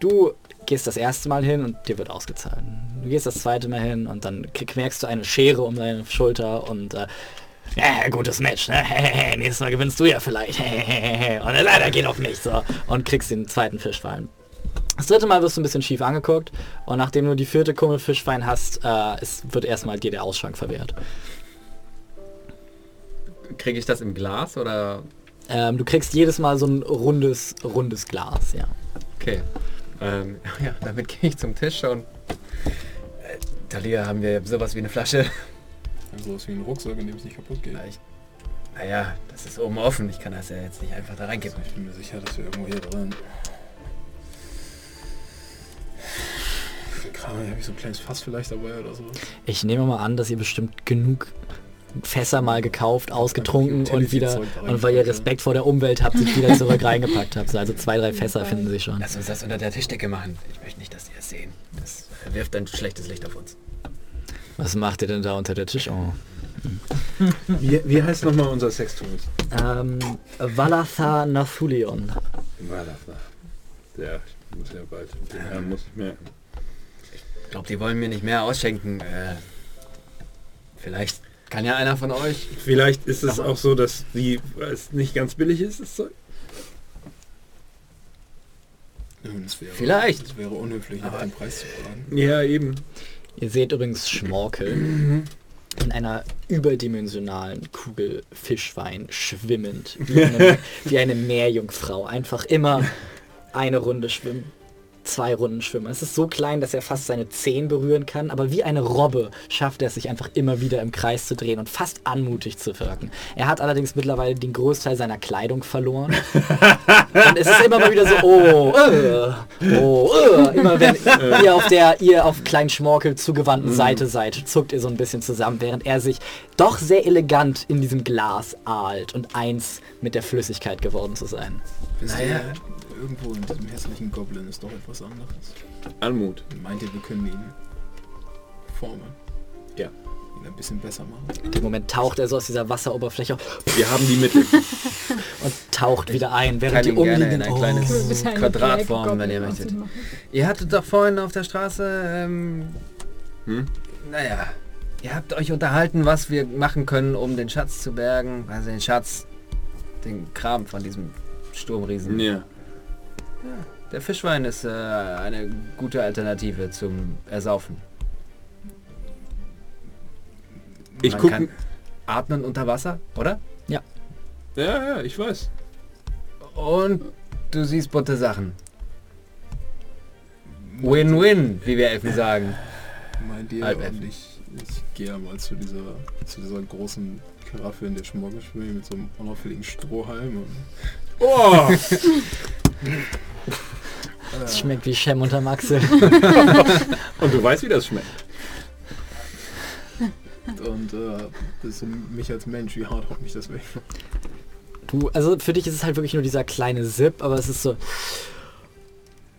du gehst das erste Mal hin und dir wird ausgezahlt. Du gehst das zweite Mal hin und dann merkst du eine Schere um deine Schulter und äh, ja, gutes Match, ne? Nächstes Mal gewinnst du ja vielleicht. und äh, leider geht auf mich so. Und kriegst den zweiten Fischwein. Das dritte Mal wirst du ein bisschen schief angeguckt und nachdem du die vierte Kummel Fischwein hast, äh, es wird erstmal dir der Ausschank verwehrt. Kriege ich das im Glas oder? Ähm, du kriegst jedes Mal so ein rundes, rundes Glas, ja. Okay. Ähm, ja, damit gehe ich zum Tisch und... Äh, Talia, haben wir sowas wie eine Flasche? Also sowas wie ein Rucksack, in dem es nicht kaputt geht. Ich, naja, das ist oben offen. Ich kann das ja jetzt nicht einfach da reingeben. Ich bin mir sicher, dass wir irgendwo hier drin. Kram, habe ich so ein kleines Fass vielleicht dabei oder so. Ich nehme mal an, dass ihr bestimmt genug Fässer mal gekauft, ausgetrunken und wieder, und weil ihr reingepackt, Respekt vor der Umwelt habt, sich wieder zurück reingepackt habt. Also zwei, drei Fässer finden sich schon. Lass uns das unter der Tischdecke machen. Ich möchte nicht, dass die es sehen. Das wirft ein schlechtes Licht auf uns. Was macht ihr denn da unter der Tisch? Oh. Wie, wie heißt nochmal unser Sextool? Ähm, Valatha Nathulion. Da? Ja, ich muss ja bald. Den Herrn muss ich merken. Ich glaube, die wollen mir nicht mehr ausschenken. Äh, vielleicht kann ja einer von euch... Vielleicht ist es auch so, dass die es nicht ganz billig ist, das Zeug. Es wäre, Vielleicht. Es wäre unhöflich, nach dem Preis zu fragen. Ja, eben. Ihr seht übrigens Schmorkel in einer überdimensionalen Kugel Fischwein schwimmend, wie eine, wie eine Meerjungfrau. Einfach immer eine Runde schwimmen, zwei Runden schwimmen. Es ist so klein, dass er fast seine Zehen berühren kann, aber wie eine Robbe schafft er es sich einfach immer wieder im Kreis zu drehen und fast anmutig zu wirken. Er hat allerdings mittlerweile den Großteil seiner Kleidung verloren. und es ist immer mal wieder so, oh, äh, oh, äh. immer wenn ihr auf der ihr auf kleinen Schmorkel zugewandten Seite seid, zuckt ihr so ein bisschen zusammen, während er sich doch sehr elegant in diesem Glas ahlt und eins mit der Flüssigkeit geworden zu sein. Wisst Naja. Irgendwo in diesem hässlichen Goblin ist doch etwas anderes. Anmut. Meint ihr, wir können ihn formen? Ja. Ihn ein bisschen besser machen? In dem Moment taucht er so aus dieser Wasseroberfläche auf Wir haben die Mittel. und taucht wieder ein, während die umliegenden... in ein Oh. kleines Bitte eine Quadratform, Black wenn ihr Goblin möchtet. Ihr hattet doch vorhin auf der Straße, ähm, Hm? naja, ihr habt euch unterhalten, was wir machen können, um den Schatz zu bergen. Also den Schatz, den Kram von diesem Sturmriesen. Ja. Der Fischwein ist äh, eine gute Alternative zum Ersaufen. Ich Man guck... kann atmen unter Wasser, oder? Ja, ja, ich weiß. Und du siehst bunte Sachen. Win-win, wie wir Elfen sagen. Meint ihr, und ich, ich gehe ja mal zu dieser, zu dieser großen Karaffe in der Schmorgel schwimmen mit so einem unauffälligen Strohhalm und Oh! Es schmeckt wie Shem unter Maxel. Und du weißt, wie das schmeckt. und äh, das ist so mich als Mensch, wie hart haut mich das weg? Du, also für dich ist es halt wirklich nur dieser kleine Sip, aber es ist so...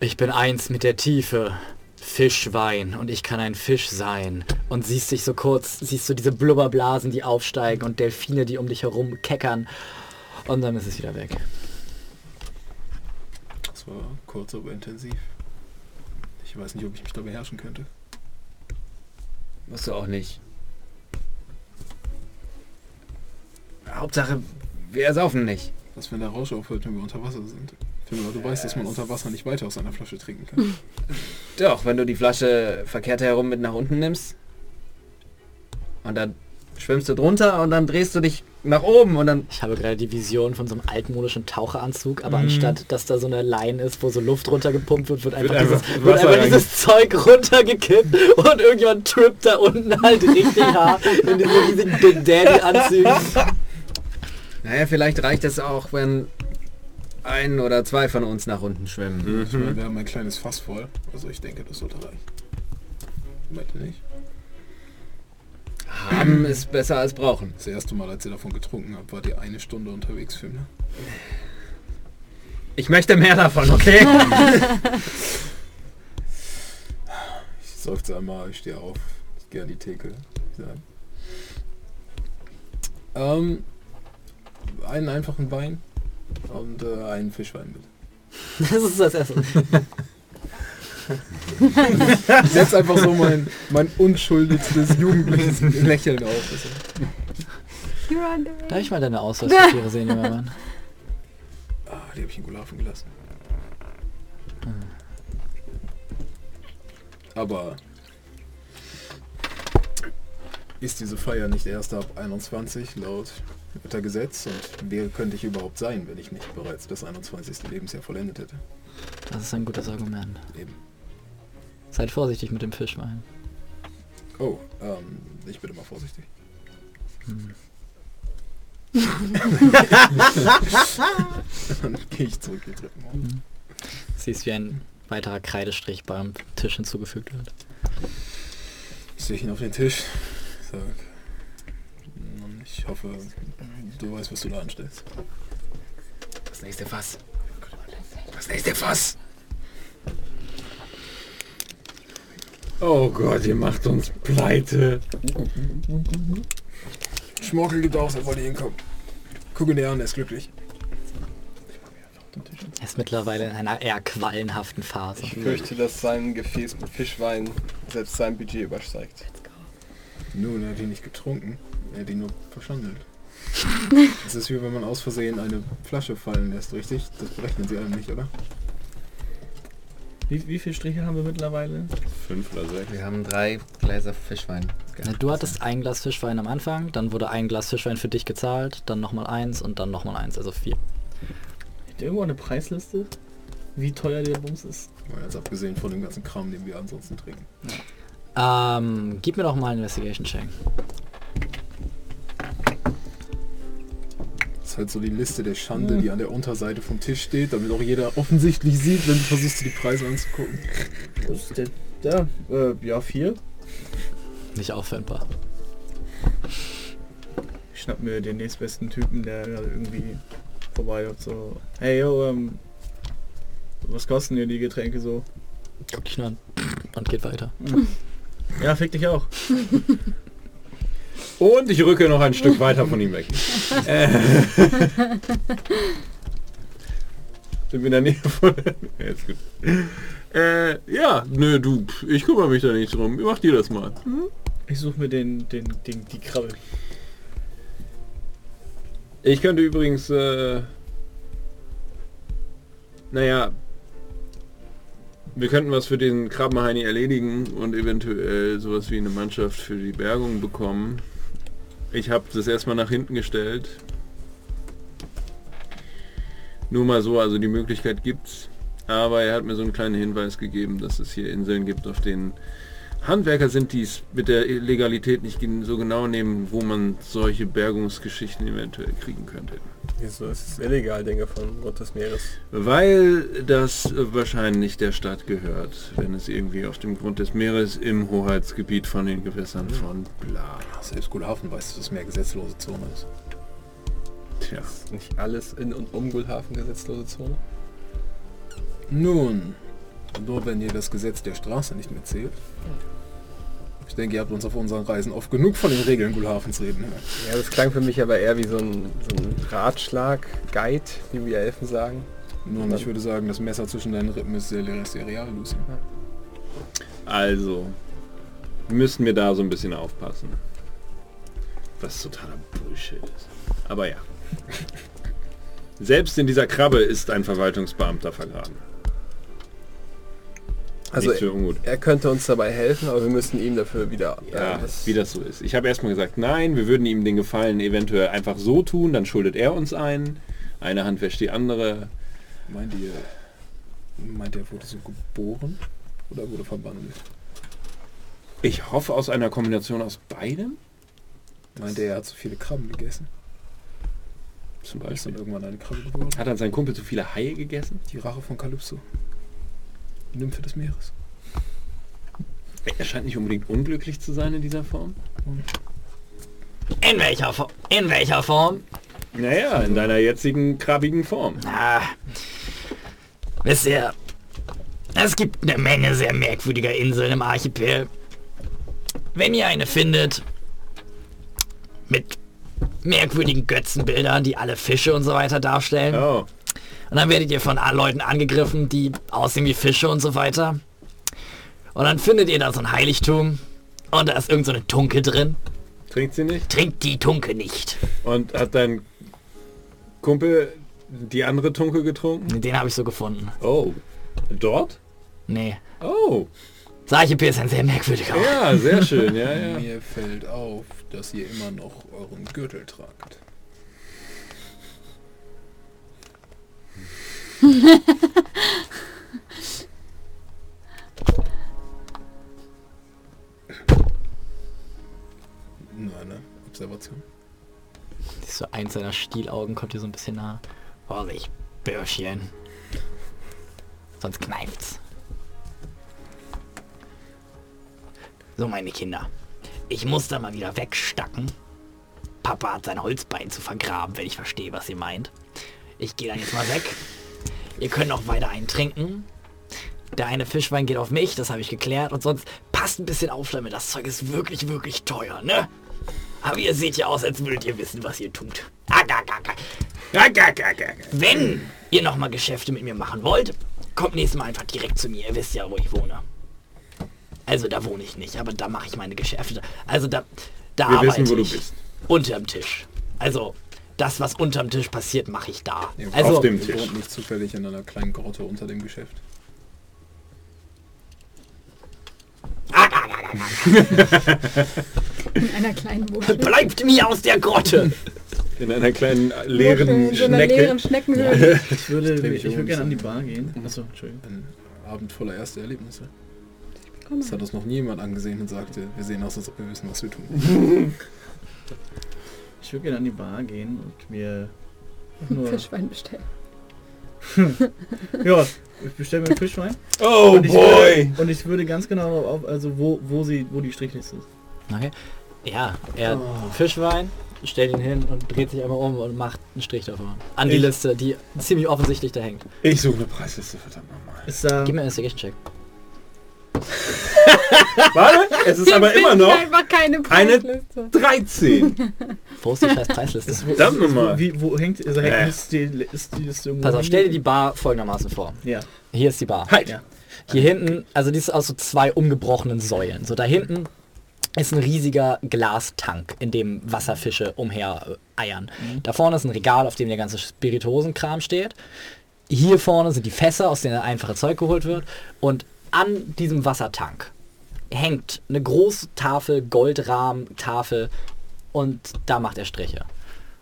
Ich bin eins mit der Tiefe. Fischwein und ich kann ein Fisch sein. Und siehst dich so kurz, siehst du diese Blubberblasen, die aufsteigen und Delfine, die um dich herum keckern. Und dann ist es wieder weg. War kurz, aber intensiv. Ich weiß nicht, ob ich mich da beherrschen könnte. Musst du auch nicht. Hauptsache, wir ersaufen nicht. Was, wenn der Rausch aufhört, wenn wir unter Wasser sind? Fimmler, du weißt, dass man unter Wasser nicht weiter aus einer Flasche trinken kann. Doch, wenn du die Flasche verkehrt herum mit nach unten nimmst und dann schwimmst du drunter und dann drehst du dich nach oben und dann... Ich habe gerade die Vision von so einem altmodischen Taucheranzug, aber anstatt dass da so eine Line ist, wo so Luft runtergepumpt wird, wird einfach, einfach dieses, wird einfach dieses Zeug runtergekippt und irgendjemand trippt da unten halt richtig hart in diesen riesigen Big Daddy Anzügen. Naja, vielleicht reicht es auch, wenn ein oder zwei von uns nach unten schwimmen. Ich meine, wir haben ein kleines Fass voll. Also ich denke, das sollte reichen. Meint ihr nicht? Haben ist besser als brauchen. Das erste Mal, als ihr davon getrunken habt, wart ihr eine Stunde unterwegs, Fimmler. Ich möchte mehr davon, okay? Ich seufze einmal, ich stehe auf. Ich gehe an die Theke. Ähm, einen einfachen Wein und äh, einen Fischwein bitte. Das ist das Essen. Ich setze einfach so mein, mein unschuldigstes jugendliches Lächeln auf. Also, Darf ich mal deine Ausweispapiere sehen, junger Mann? ah, die habe ich in Gulafen gelassen. Aber ist diese Feier nicht erst ab 21 laut Wettergesetz? Und wer könnte ich überhaupt sein, wenn ich nicht bereits das 21. Lebensjahr vollendet hätte? Das ist ein gutes Argument. Eben. Seid vorsichtig mit dem Fischwein. Oh, ähm, ich bin immer vorsichtig. Dann gehe ich zurück die Treppen hoch. Siehst wie ein weiterer Kreidestrich beim Tisch hinzugefügt wird. Ich sehe ihn auf den Tisch. Sag. "Nun, Ich hoffe, du weißt, was du da anstellst. Das nächste Fass. Das nächste Fass. Oh Gott, ihr macht uns pleite. Schmorkel gibt aus, er wollte hinkommen. Guck ihn dir an, er ist glücklich. Er ist mittlerweile in einer eher quallenhaften Phase. Ich fürchte, dass sein Gefäß mit Fischwein selbst sein Budget übersteigt. Nun, er hat ihn nicht getrunken. Er hat ihn nur verschandelt. Es ist wie wenn man aus Versehen eine Flasche fallen lässt, richtig? Das berechnen sie einem nicht, oder? Wie, wie viele Striche haben wir mittlerweile? Fünf oder sechs. Wir haben drei Gläser Fischwein. Na, Du hattest ein Glas Fischwein am Anfang, dann wurde ein Glas Fischwein für dich gezahlt, dann nochmal eins und dann nochmal eins, also vier. Habt ihr irgendwo eine Preisliste? Wie teuer der Bums ist? Mal Jetzt abgesehen von dem ganzen Kram, den wir ansonsten trinken. Ähm, gib mir doch mal einen Investigation-Check. Das ist halt so die Liste der Schande, die an der Unterseite vom Tisch steht, damit auch jeder offensichtlich sieht, wenn du versuchst, dir die Preise anzugucken. Wo ist der? Da, äh, ja, vier. Nicht auffindbar. Ich schnapp mir den nächstbesten Typen, der gerade irgendwie vorbei und so. Hey, yo, ähm, was kosten dir die Getränke so? Guck dich nur an. Und geht weiter. Ja, fick dich auch. Und ich rücke noch ein Stück weiter von ihm weg. Äh. Sind wir in der Nähe von... Ja, ist gut. Äh, ja, nö, du, ich kümmere mich da nicht drum. Mach dir das mal. Ich suche mir den, den, den, die Krabbe. Ich könnte übrigens, äh, naja, wir könnten was für den Krabbenheini erledigen und eventuell sowas wie eine Mannschaft für die Bergung bekommen. Ich habe das erstmal nach hinten gestellt. Nur mal so, also die Möglichkeit gibt's. Aber er hat mir so einen kleinen Hinweis gegeben, dass es hier Inseln gibt, auf denen Handwerker sind, die es mit der Legalität nicht so genau nehmen, wo man solche Bergungsgeschichten eventuell kriegen könnte. Wieso ist es illegal, Dinge von Grund des Meeres? Weil das wahrscheinlich der Stadt gehört, wenn es irgendwie auf dem Grund des Meeres im Hoheitsgebiet von den Gewässern von bla. Selbst Gulhafen weiß, dass es mehr gesetzlose Zone ist. Tja. Ist nicht alles in und um Gulhafen gesetzlose Zone? Nun, nur wenn ihr das Gesetz der Straße nicht mehr zählt. Ich denke, ihr habt uns auf unseren Reisen oft genug von den Regeln Gulhafens reden hören. Ja, das klang für mich aber eher wie so ein, so ein Ratschlag, Guide, wie wir Elfen sagen. Nun, ich würde sagen, das Messer zwischen deinen Rippen ist sehr, sehr real, Lucy. Also, müssen wir da so ein bisschen aufpassen. Was totaler Bullshit ist. Aber ja. Selbst in dieser Krabbe ist ein Verwaltungsbeamter vergraben. Also ungut. er könnte uns dabei helfen, aber wir müssen ihm dafür wieder... Ja, äh, das, wie das so ist. Ich habe erstmal gesagt, nein, wir würden ihm den Gefallen eventuell einfach so tun, dann schuldet er uns ein. Eine Hand wäscht die andere. Meint ihr, meint ihr, er wurde so geboren? Oder wurde verbannt? Ich hoffe aus einer Kombination aus beidem. Meint er, er hat so viele Krabben gegessen? Zum Ist dann Beispiel. irgendwann eine Krabbe geworden? Hat dann sein Kumpel zu viele Haie gegessen? Die Rache von Kalypso. Nymphe des Meeres. Er scheint nicht unbedingt unglücklich zu sein in dieser Form. In welcher, Fo in welcher Form? Naja, in deiner jetzigen krabbigen Form. Ah, wisst ihr, es gibt eine Menge sehr merkwürdiger Inseln im Archipel. Wenn ihr eine findet, mit merkwürdigen Götzenbildern, die alle Fische und so weiter darstellen, Oh, und dann werdet ihr von A- Leuten angegriffen, die aussehen wie Fische und so weiter. Und dann findet ihr da so ein Heiligtum und da ist irgend so eine Tunke drin. trinkt sie nicht? Trinkt die Tunke nicht. Und hat dein Kumpel die andere Tunke getrunken? Den habe ich so gefunden. Oh, dort? Nee. Oh, Das Archipel ist ein sehr merkwürdiger Ort. ja, sehr schön, ja, ja. Mir fällt auf, dass ihr immer noch euren Gürtel tragt. Nur eine Observation. So eins seiner Stielaugen kommt hier so ein bisschen nah. Vorsicht, Bürschchen. Sonst kneift's. So, meine Kinder. Ich muss da mal wieder wegstacken. Papa hat sein Holzbein zu vergraben, wenn ich verstehe, was ihr meint. Ich gehe dann jetzt mal weg. Ihr könnt noch weiter eintrinken. Der eine Fischwein geht auf mich, das habe ich geklärt. Und sonst passt ein bisschen auf damit. Das Zeug ist wirklich, wirklich teuer, ne? Aber ihr seht ja aus, als würdet ihr wissen, was ihr tut. Agagagag. Agagagag. Wenn ihr nochmal Geschäfte mit mir machen wollt, kommt nächstes Mal einfach direkt zu mir. Ihr wisst ja, wo ich wohne. Also da wohne ich nicht, aber da mache ich meine Geschäfte. Also da, da Wir arbeite wissen, wo du ich. bist. Unterm Tisch. Also das, was unterm Tisch passiert, mache ich da. Ihr Also Auf dem Tisch. wohnt nicht zufällig in einer kleinen Grotte unter dem Geschäft. In einer kleinen Muschel. bleibt mir aus der Grotte. In einer kleinen äh, leeren in so einer Schnecke. leeren Schneckenhöhle. Ich würde, ich mich um, würde gerne an die. Bar gehen. Achso, Entschuldigung. Wenn Abend voller erste Erlebnisse. Das hat uns noch niemand angesehen und sagte, wir sehen aus, als ob wir wissen, was wir tun. Ich würde gerne an die Bar gehen und mir Ein nur... Fischwein bestellen. Ja, ich bestelle mir einen Fischwein. Oh und boy! Würde, und ich würde ganz genau auf, also wo, wo sie, wo die Strichliste ist. Okay. Ja, er hat Fischwein, stellt ihn hin und dreht sich einmal um und macht einen Strich davon. An die Ich- Liste, die ziemlich offensichtlich da hängt. Ich suche eine Preisliste, verdammt nochmal. Ist da... Gib mir einen Investigation-Check. Warte, es ist aber immer noch eine- Preisliste. 13. Wo ist die scheiß Preisliste? Ist, wo, Verdammt ist, nochmal. wo, wie, wo hängt, also Äh. ist die, ist die Liste irgendwo Pass auf, stell dir die Bar folgendermaßen vor. Ja, Hier ist die Bar. Halt! ja. Hier hinten, also die ist aus so zwei umgebrochenen Säulen. So da hinten ist ein riesiger Glastank, in dem Wasserfische umher eiern. Da vorne ist ein Regal, auf dem der ganze Spirituosenkram steht. Hier vorne sind die Fässer, aus denen das einfache Zeug geholt wird. Und an diesem Wassertank hängt eine große Tafel, Goldrahmen-Tafel und da macht er Striche.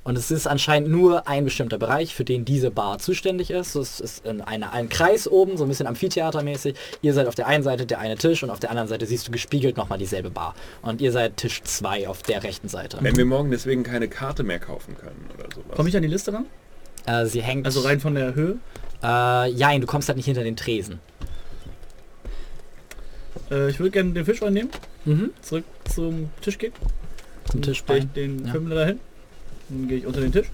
Und es ist anscheinend nur ein bestimmter Bereich, für den diese Bar zuständig ist. Es ist in einer, einem Kreis oben, so ein bisschen Amphitheatermäßig. Ihr seid auf der einen Seite der eine Tisch und auf der anderen Seite siehst du gespiegelt nochmal dieselbe Bar. Und ihr seid Tisch 2 auf der rechten Seite. Wenn wir morgen deswegen keine Karte mehr kaufen können oder sowas. Komme ich an die Liste ran? Äh, sie hängt... Also rein von der Höhe? Äh, jein, du kommst halt nicht hinter den Tresen. Äh, ich würde gerne den Fischwein nehmen, Mhm. zurück zum Tisch gehen. Zum Dann stell ich den Ja. Fimmler dahin. Dann gehe ich unter den Tisch.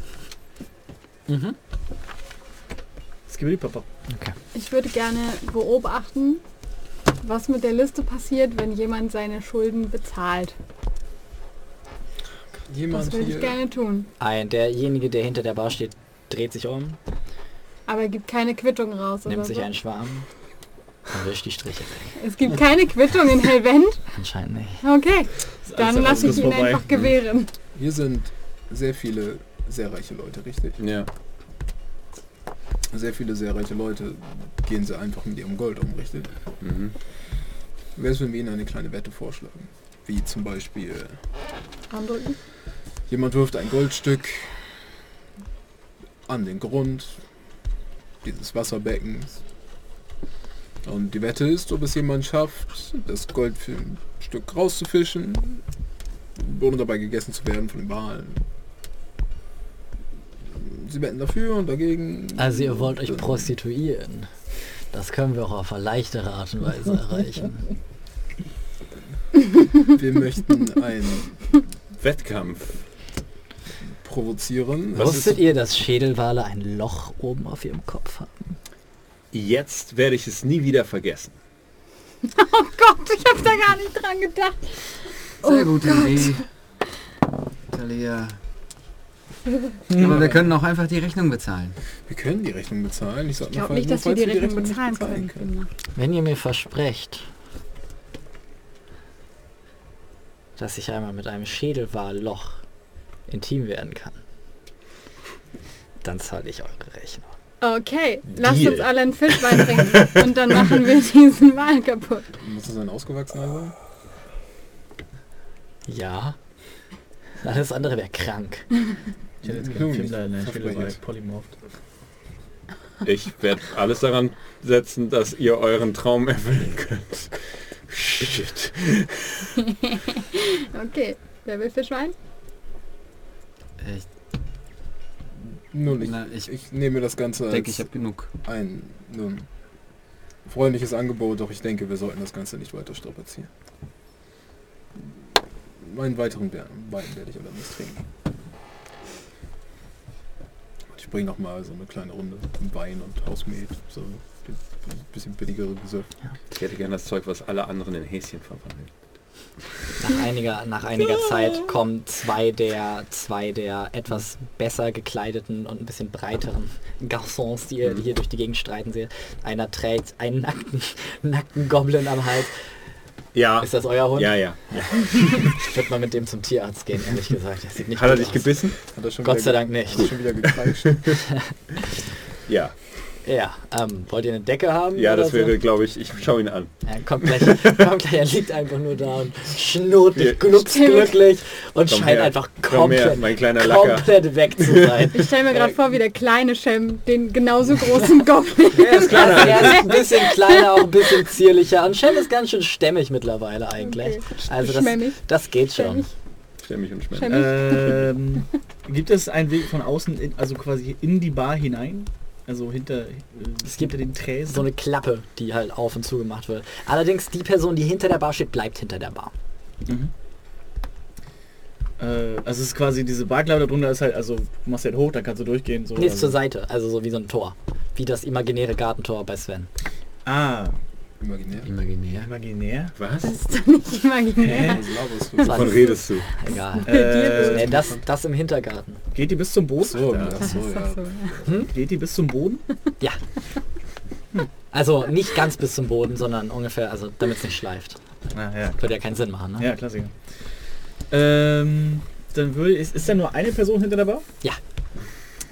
Mhm. Papa. Ich würde gerne beobachten, was mit der Liste passiert, wenn jemand seine Schulden bezahlt. Jemand Das würde ich gerne tun. Ein, derjenige, der hinter der Bar steht, dreht sich um, Aber es gibt keine Quittung raus. nimmt oder sich so. einen Schwarm die Striche weg. Es gibt keine Quittung in Hellwend. Anscheinend nicht. Okay, dann lasse ich ihn vorbei. einfach gewähren. Hier sind sehr viele sehr reiche Leute, richtig? Ja. Sehr viele sehr reiche Leute gehen sie einfach mit ihrem Gold um, richtig? Mhm. Wäre es, wenn wir ihnen eine kleine Wette vorschlagen? Wie zum Beispiel, Andrücken. jemand wirft ein Goldstück an den Grund dieses Wasserbeckens. Und die Wette ist, ob es jemand schafft, das Gold für ein Stück rauszufischen, ohne dabei gegessen zu werden von den Walen. Sie wetten dafür und dagegen. Also ihr wollt euch prostituieren. Das können wir auch auf eine leichtere Art und Weise erreichen. Wir möchten einen Wettkampf. provozieren. Wusstet ihr, dass Schädelwale ein Loch oben auf ihrem Kopf haben? Jetzt werde ich es nie wieder vergessen. Oh Gott, ich habe da gar nicht dran gedacht. Sehr Oh gute Gott. Idee. Talia. Aber wir können auch einfach die Rechnung bezahlen. Wir können die Rechnung bezahlen. Ich, Ich glaube falls- nicht, dass wir falls die Rechnung nicht bezahlen können. Kinder. Wenn ihr mir versprecht, dass ich einmal mit einem Schädelwalloch intim werden kann, dann zahle ich eure Rechnung. Okay, lasst Deal. uns alle einen Fischwein trinken und dann machen wir diesen Wal kaputt. Muss es ein ausgewachsener sein? Ja. Alles andere wäre krank. Ich hätte jetzt Nun, gerne ich Fimmler in der Stelle verspreche bei. Polymorph. Ich werde alles daran setzen, dass ihr euren Traum erfüllen könnt. Shit. Okay, wer will Fischwein? Ich Nun, ich, Na, ich ich nehme das Ganze als denke, ich habe genug. ein nun, freundliches Angebot, doch ich denke, wir sollten das Ganze nicht weiter strapazieren. Meinen weiteren Wein werde ich allerdings trinken. Und ich bringe noch mal so eine kleine Runde Wein und Hausmet, so ein bisschen billigere Gesöff. Ich hätte gerne das Zeug, was alle anderen in Häschen verwandelt. Nach einiger, nach einiger Zeit kommen zwei der, zwei der etwas besser gekleideten und ein bisschen breiteren Garçons, die ihr die hier durch die Gegend streiten seht. Einer trägt einen nackten, nackten Goblin am Hals. Ja. Ist das euer Hund? Ja, ja. Ich würde mal mit dem zum Tierarzt gehen, ehrlich gesagt. Der sieht nicht Hat er gut dich aus. gebissen? Hat er schon Gott sei Dank nicht. Hat er schon wieder gekreischt. Ja. Ja, ähm, wollt ihr eine Decke haben? Ja, das so? wäre, glaube ich, ich schaue ihn an. Er kommt gleich, kommt gleich, er liegt einfach nur da und schnurrt dich glücksglücklich und Komm scheint her, einfach komm her, komplett, mein kleiner Lacker. komplett weg zu sein. Ich stelle mir gerade vor, wie der kleine Shem den genauso großen Goblin. Er ist, kleiner, er ist ein bisschen kleiner, auch ein bisschen zierlicher. Und Shem ist ganz schön stämmig mittlerweile eigentlich. Okay. Also das, das geht schon. Stemmig und. Schmämmig. Ähm, gibt es einen Weg von außen, in, also quasi in die Bar hinein? Also hinter, äh, Es gibt hinter den Tresen? So eine Klappe, die halt auf und zu gemacht wird. Allerdings die Person, die hinter der Bar steht, bleibt hinter der Bar. Mhm. Äh, also es ist quasi diese Barklappe darunter ist halt, also du machst halt hoch, dann kannst du durchgehen. So, Nee, ist also. zur Seite, also so wie so ein Tor. Wie das imaginäre Gartentor bei Sven. Ah, Imaginär. Imaginär? imaginär. Was? Das ist doch nicht imaginär. Was du? Wovon redest du? Egal. Äh, Nee, das, das im Hintergarten. geht die bis zum Boden? So, ja, so, ja. so. Geht die bis zum Boden? Ja. Also nicht ganz bis zum Boden, sondern ungefähr, also damit es nicht schleift. Ah, ja. Würde ja keinen Sinn machen, ne? Ja, Klassiker. Ähm, dann würde ist, ist da nur eine Person hinter der Bar? Ja.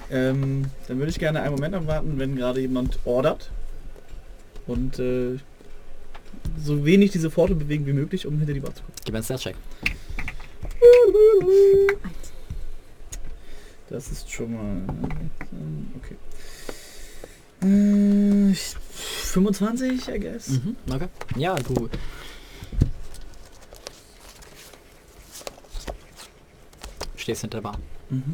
Ähm, dann würde ich gerne einen Moment abwarten, wenn gerade jemand ordert. Und äh, so wenig diese Pforte bewegen wie möglich, um hinter die Bar zu kommen. Gib mir einen Stat-Check. Das ist schon mal... Okay. Äh, ich- 25, I guess. Mhm, okay. Ja, du. Stehst hinter der Bar. Mhm.